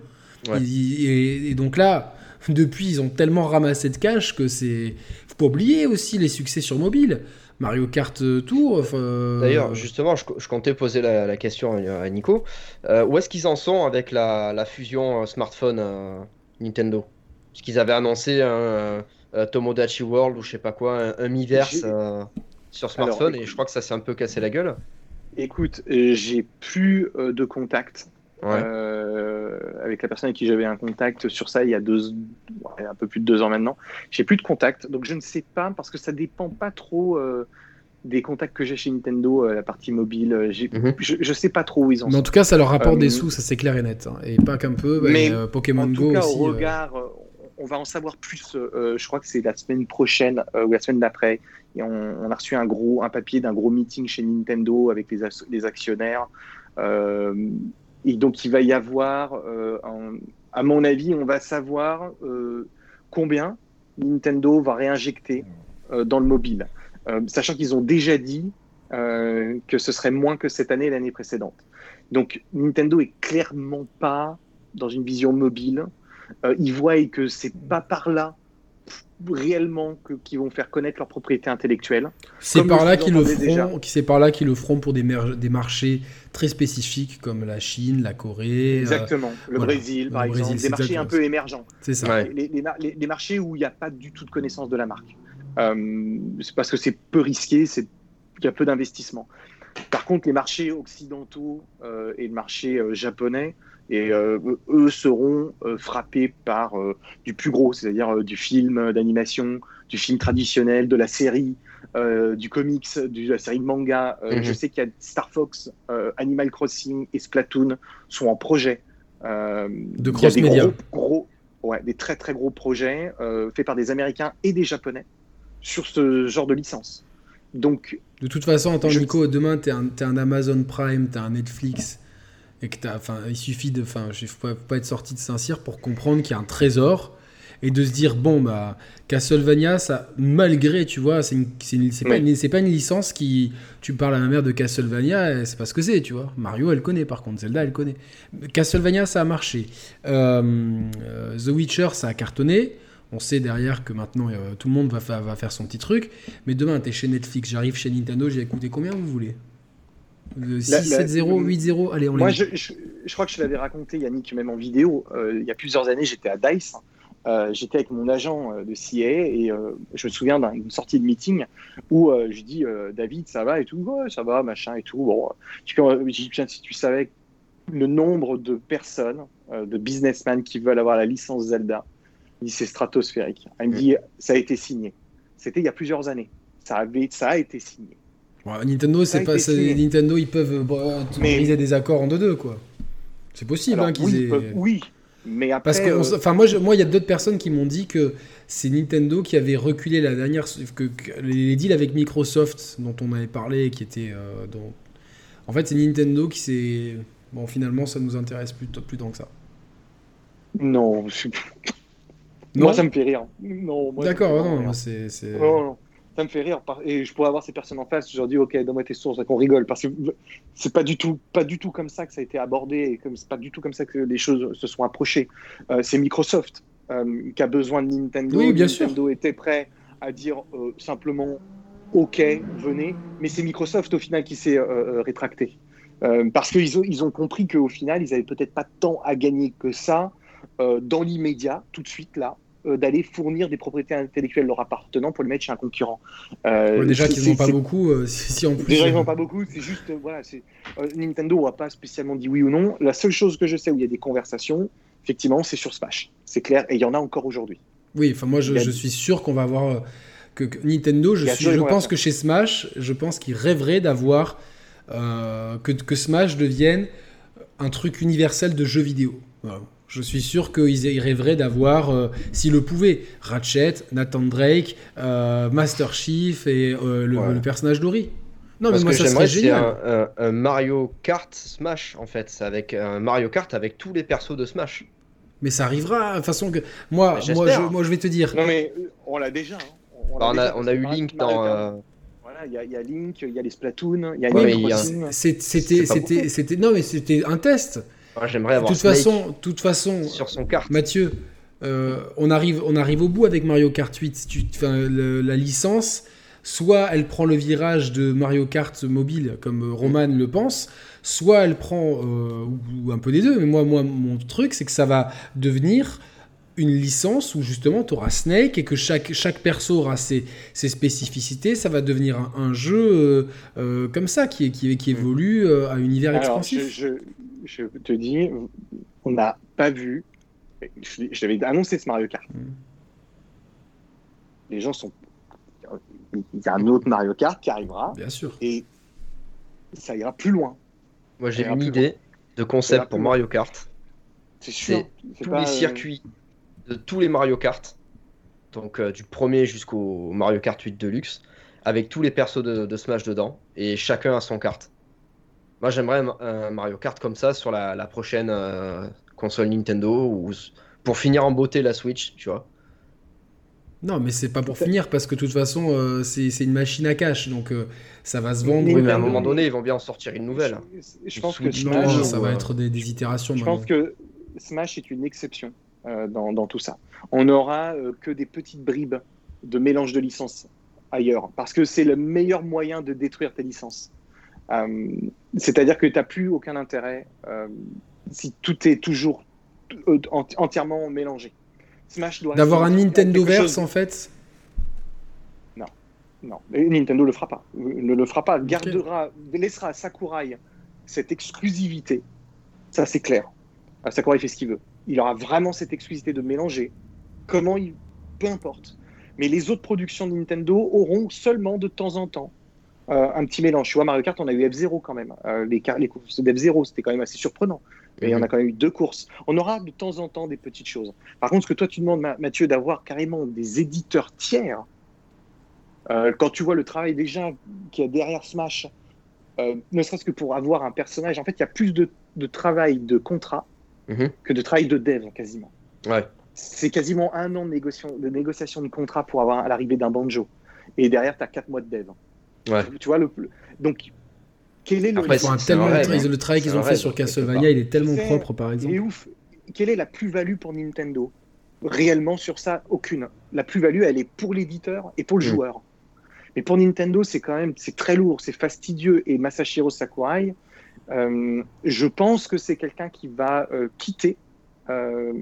S1: Et, donc là, depuis, ils ont tellement ramassé de cash que c'est. Faut pas oublier aussi les succès sur mobile. Mario Kart Tour.
S3: Euh, D'ailleurs, justement, je, comptais poser la, question à Nico. Euh, où est-ce qu'ils en sont avec la, fusion smartphone Nintendo? Parce qu'ils avaient annoncé un Tomodachi World ou je sais pas quoi, un, Miiverse sur smartphone et je crois que ça s'est un peu cassé la gueule.
S2: Écoute, j'ai plus de contact euh, avec la personne avec qui j'avais un contact sur ça il y a deux, un peu plus de deux ans maintenant. J'ai plus de contact, donc je ne sais pas parce que ça dépend pas trop euh, des contacts que j'ai chez Nintendo, euh, la partie mobile. Mhm. je, je, sais pas trop où ils en
S1: mais
S2: sont.
S1: En tout cas, ça leur rapporte des sous, ça c'est clair et net, hein. et pas qu'un peu. Bah, mais Pokémon en Go tout cas,
S2: Au regard, on va en savoir plus. je crois que c'est la semaine prochaine ou la semaine d'après. Et on, a reçu un gros, un papier d'un gros meeting chez Nintendo avec les, les actionnaires. Et donc, il va y avoir, euh, à mon avis, on va savoir euh, combien Nintendo va réinjecter euh, dans le mobile, sachant qu'ils ont déjà dit que ce serait moins que cette année et l'année précédente. Donc, Nintendo est clairement pas dans une vision mobile. ils voient que c'est pas par là réellement que, qui vont faire connaître leur propriété intellectuelle.
S1: C'est par, là qu'ils le feront, c'est par là qu'ils le feront pour des, des marchés très spécifiques comme la Chine, la Corée.
S2: Euh, exactement, le Brésil par exemple, des marchés un peu émergents.
S1: C'est ça.
S2: Les, les, marchés où il n'y a pas du tout de connaissance de la marque. Euh, c'est parce que c'est peu risqué, il y a peu d'investissement. Par contre, les marchés occidentaux euh, et le marché japonais, et euh, eux seront euh, frappés par euh, du plus gros, c'est-à-dire du film d'animation, du film traditionnel, de la série, du comics, de la série de manga. Mhm. Je sais qu'il y a Star Fox, Animal Crossing et Splatoon sont en projet.
S1: de cross-média.
S2: Gros, gros, ouais, des très très gros projets faits par des Américains et des Japonais sur ce genre de licence. Donc,
S1: de toute façon, attends, Nico, demain, tu es, es, un Amazon Prime, tu as un Netflix et que enfin, il suffit de, enfin, je faut pas être sorti de Saint-Cyr pour comprendre qu'il y a un trésor et de se dire bon bah Castlevania ça malgré tu vois c'est c'est pas, pas, une licence qui tu parles à ma mère de Castlevania c'est pas ce que c'est tu vois. Mario elle connaît par contre Zelda elle connaît. Castlevania ça a marché. Euh, euh, The Witcher ça a cartonné. On sait derrière que maintenant euh, tout le monde va, va faire son petit truc. Mais demain t'es chez Netflix j'arrive chez Nintendo j'ai écouté combien vous voulez? 6-7-0, 8-0, allez, on
S2: Moi, je, je, crois que je l'avais raconté, Yannick, même en vidéo. Euh, il y a plusieurs années, j'étais à DICE. Euh, j'étais avec mon agent euh, de CIA et je me souviens d'une sortie de meeting où je dis David, ça va et tout, ouais, ça va, machin et tout. Bon, je dis, si tu savais le nombre de personnes, de businessmen qui veulent avoir la licence Zelda, il dit c'est stratosphérique. Il me dit ça a été signé. C'était il y a plusieurs années. Ça, avait, ça a été signé.
S1: Nintendo, c'est pas Nintendo, ils peuvent bon, mais... des accords en 2-2 quoi. C'est possible hein, qu'ils
S2: oui,
S1: aient...
S2: oui, mais après.
S1: Parce que, euh, enfin, moi, moi, il y a d'autres personnes qui m'ont dit que c'est Nintendo qui avait reculé la dernière, que, les deals avec Microsoft dont on avait parlé, qui étaient, euh, en fait, c'est Nintendo qui s'est, bon, finalement, ça nous intéresse plus, plus tant que ça.
S2: Non, non moi, ça me fait rire. Non.
S1: D'accord, non, c'est.
S2: Non, non ça me fait rire. Et je pourrais avoir ces personnes en face, je leur dis, ok, donne-moi tes sources, qu'on rigole. Parce que c'est pas du tout, pas du tout comme ça que ça a été abordé, et comme c'est pas du tout comme ça que les choses se sont approchées. Euh, c'est Microsoft euh, qui a besoin de Nintendo.
S1: Oui, bien
S2: Nintendo était prêt à dire euh, simplement, ok, venez. Mais c'est Microsoft au final qui s'est rétracté. parce qu'ils ont, ils ont compris qu'au final, ils avaient peut-être pas tant à gagner que ça dans l'immédiat, tout de suite là, d'aller fournir des propriétés intellectuelles leur appartenant pour le mettre chez un concurrent.
S1: Euh, déjà qu'ils n'ont pas beaucoup, euh, si en plus.
S2: Déjà ils n'ont pas beaucoup, c'est juste, voilà, Nintendo n'a pas spécialement dit oui ou non. La seule chose que je sais où il y a des conversations, effectivement, c'est sur Smash. C'est clair, et il y en a encore aujourd'hui.
S1: Oui, enfin moi je, suis sûr qu'on va avoir que, Nintendo, je, suis, je pense que chez Smash, je pense qu'ils rêveraient d'avoir que, que Smash devienne un truc universel de jeux vidéo. Voilà. Je suis sûr qu'ils rêveraient d'avoir, euh, s'ils le pouvaient, Ratchet, Nathan Drake, euh, Master Chief et euh, le, personnage d'Ori.
S3: Non, mais moi, ça serait génial. Un, un, Mario Kart Smash, en fait. C'est avec un Mario Kart avec tous les persos de Smash.
S1: Mais ça arrivera, de toute façon que. Moi, moi, je, moi, je vais te dire.
S2: Non, mais on l'a déjà. Hein.
S3: On, a, bah, on a, eu Link dans.
S2: Voilà, il y, y, a Link, il y a les Splatoon, il y a oui,
S1: C'était, c'était, c'était. Non, mais c'était un test.
S3: J'aimerais avoir.
S1: De toute façon, toute façon,
S3: sur son carte.
S1: Mathieu, euh, on arrive, on arrive au bout avec Mario Kart 8. Tu, la licence, soit elle prend le virage de Mario Kart mobile, comme Roman le pense, soit elle prend euh, ou, un peu des deux. Mais moi, moi, mon truc, c'est que ça va devenir une licence où justement tu auras Snake et que chaque, chaque perso aura ses, ses spécificités, ça va devenir un, jeu euh, euh, comme ça qui, qui, qui évolue euh, à univers
S2: Alors, expansif. Je, je, te dis, on n'a pas vu. J'avais annoncé ce Mario Kart. Mm. Les gens sont. Il y a un autre Mario Kart qui arrivera.
S1: Bien sûr.
S2: Et ça ira plus loin.
S3: Moi j'ai une idée de concept pour Mario Kart.
S2: C'est sûr.
S3: Tous les circuits de tous les Mario Kart, donc euh, du premier jusqu'au Mario Kart 8 Deluxe, avec tous les persos de, Smash dedans, et chacun a son carte. Moi j'aimerais un, Mario Kart comme ça sur la, prochaine euh, console Nintendo, ou pour finir en beauté la Switch, tu vois.
S1: Non, mais c'est pas pour finir parce que de toute façon, euh, c'est une machine à cash, donc ça va se vendre.
S3: Oui, mais à un moment donné, ils vont bien en sortir une nouvelle.
S2: Je, pense que
S1: Smash, ça va être des, des itérations.
S2: Je pense que Smash est une exception. Euh, dans, tout ça. On n'aura euh, que des petites bribes de mélange de licences ailleurs, parce que c'est le meilleur moyen de détruire tes licences. Euh, c'est-à-dire que tu n'as plus aucun intérêt si tout est toujours entièrement mélangé.
S1: Smash doit d'avoir un Nintendo verse en fait?
S2: Non, non, Nintendo le fera pas. Ne le fera pas. Gardera, laissera à Sakurai cette exclusivité. Ça c'est clair. Sakurai fait ce qu'il veut il aura vraiment cette exclusivité de mélanger. Comment il. Peu importe. Mais les autres productions de Nintendo auront seulement de temps en temps euh, un petit mélange. Tu vois, Mario Kart, on a eu F0 quand même. Euh, les, les courses d'F0, c'était quand même assez surprenant. Mais on a mhm. quand même eu deux courses. On aura de temps en temps des petites choses. Par contre, ce que toi, tu demandes, Mathieu, d'avoir carrément des éditeurs tiers, euh, quand tu vois le travail déjà qu'il y a derrière Smash, ne serait-ce que pour avoir un personnage, en fait, il y a plus de, de travail de contrat Mhm. que de travail de dev quasiment.
S3: Ouais.
S2: C'est quasiment un an de, négociation de négociation de contrat pour avoir l'arrivée d'un banjo. Et derrière, tu as quatre mois de dev.
S3: Ouais.
S2: Tu vois, le, donc, quel est le.
S1: tellement le travail qu'ils ont fait sur Castlevania, il est tellement propre, par exemple.
S2: Est ouf. Quelle est la plus-value pour Nintendo? Réellement, sur ça, aucune. La plus-value, elle est pour l'éditeur et pour le mm. joueur. Mais pour Nintendo, c'est quand même c'est très lourd, c'est fastidieux. Et Masashiro Sakurai, euh, je pense que c'est quelqu'un qui va euh, quitter euh,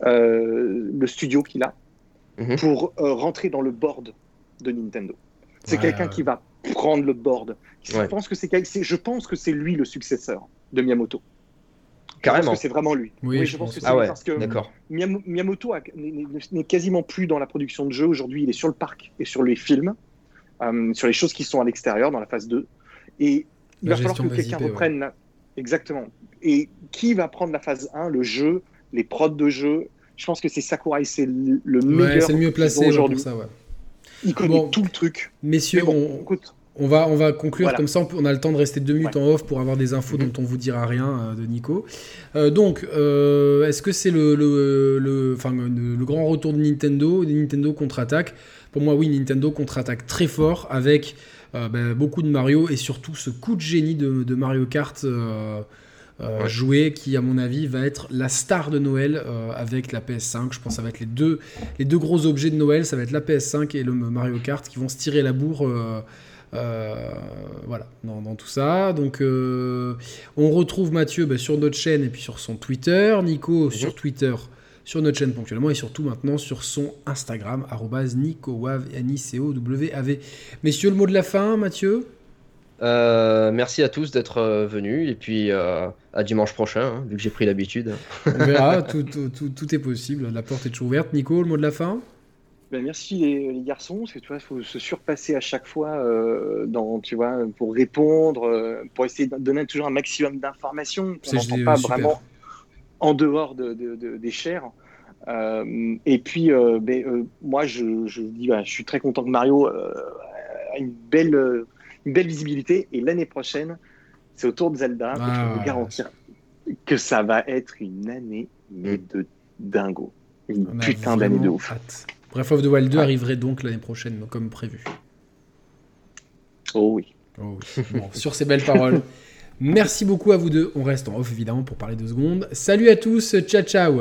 S2: le studio qu'il a mhm. pour rentrer dans le board de Nintendo. C'est quelqu'un qui va prendre le board. Je pense que c'est je pense que c'est lui le successeur de Miyamoto.
S3: Carrément.
S2: c'est vraiment lui.
S1: Oui, je, pense, que
S3: c'est ah parce que
S2: Miyamoto n'est quasiment plus dans la production de jeux. Aujourd'hui, il est sur le parc et sur les films, sur les choses qui sont à l'extérieur, dans la phase 2. Et il va falloir que quelqu'un reprenne. Exactement. Et qui va prendre la phase 1, le jeu, les prods de jeu? Je pense que c'est Sakurai, c'est le meilleur.
S1: c'est le mieux placé aujourd'hui. Ça, ouais.
S2: Il connaît tout le truc.
S1: Messieurs, on, on, va, on va conclure comme ça. On a le temps de rester deux minutes en off pour avoir des infos mhm. dont on vous dira rien euh, de Nico. Euh, donc, euh, est-ce que c'est le, le, le, le, grand retour de Nintendo, Nintendo contre-attaque? Pour moi, oui, Nintendo contre-attaque très fort avec euh, ben, beaucoup de Mario et surtout ce coup de génie de, Mario Kart euh, euh, joué qui, à mon avis, va être la star de Noël avec la PS5. Je pense que ça va être les deux, les deux gros objets de Noël. Ça va être la PS5 et le Mario Kart qui vont se tirer la bourre. voilà, dans, tout ça. Donc, on retrouve Mathieu ben, sur notre chaîne et puis sur son Twitter, Nico sur mhm. Twitter sur notre chaîne ponctuellement et surtout maintenant sur son Instagram, NicoWav, N-I-C-O-W-A-V. Messieurs, le mot de la fin, Mathieu?
S3: Euh, merci à tous d'être euh, venus et puis euh, à dimanche prochain, hein, vu que j'ai pris l'habitude.
S1: On verra, tout, tout, est possible, la porte est toujours ouverte. Nico, le mot de la fin?
S2: Ben merci les, garçons, parce que tu vois, il faut se surpasser à chaque fois dans, tu vois, pour répondre, pour essayer de donner toujours un maximum d'informations. On n'entend pas vraiment en dehors de, des chairs. Euh, et puis, euh, ben, euh, moi, je, je dis, bah, je suis très content que Mario a une belle, une belle visibilité. Et l'année prochaine, c'est au tour de Zelda. je peux ah, vous garantir que ça va être une année mais de dingo. Une putain d'année de ouf.
S1: Breath of the Wild 2 arriverait donc l'année prochaine, comme prévu.
S2: Oh oui.
S1: Oh oui. sur ces belles paroles. Merci beaucoup à vous deux. On reste en off évidemment pour parler deux secondes. Salut à tous, ciao ciao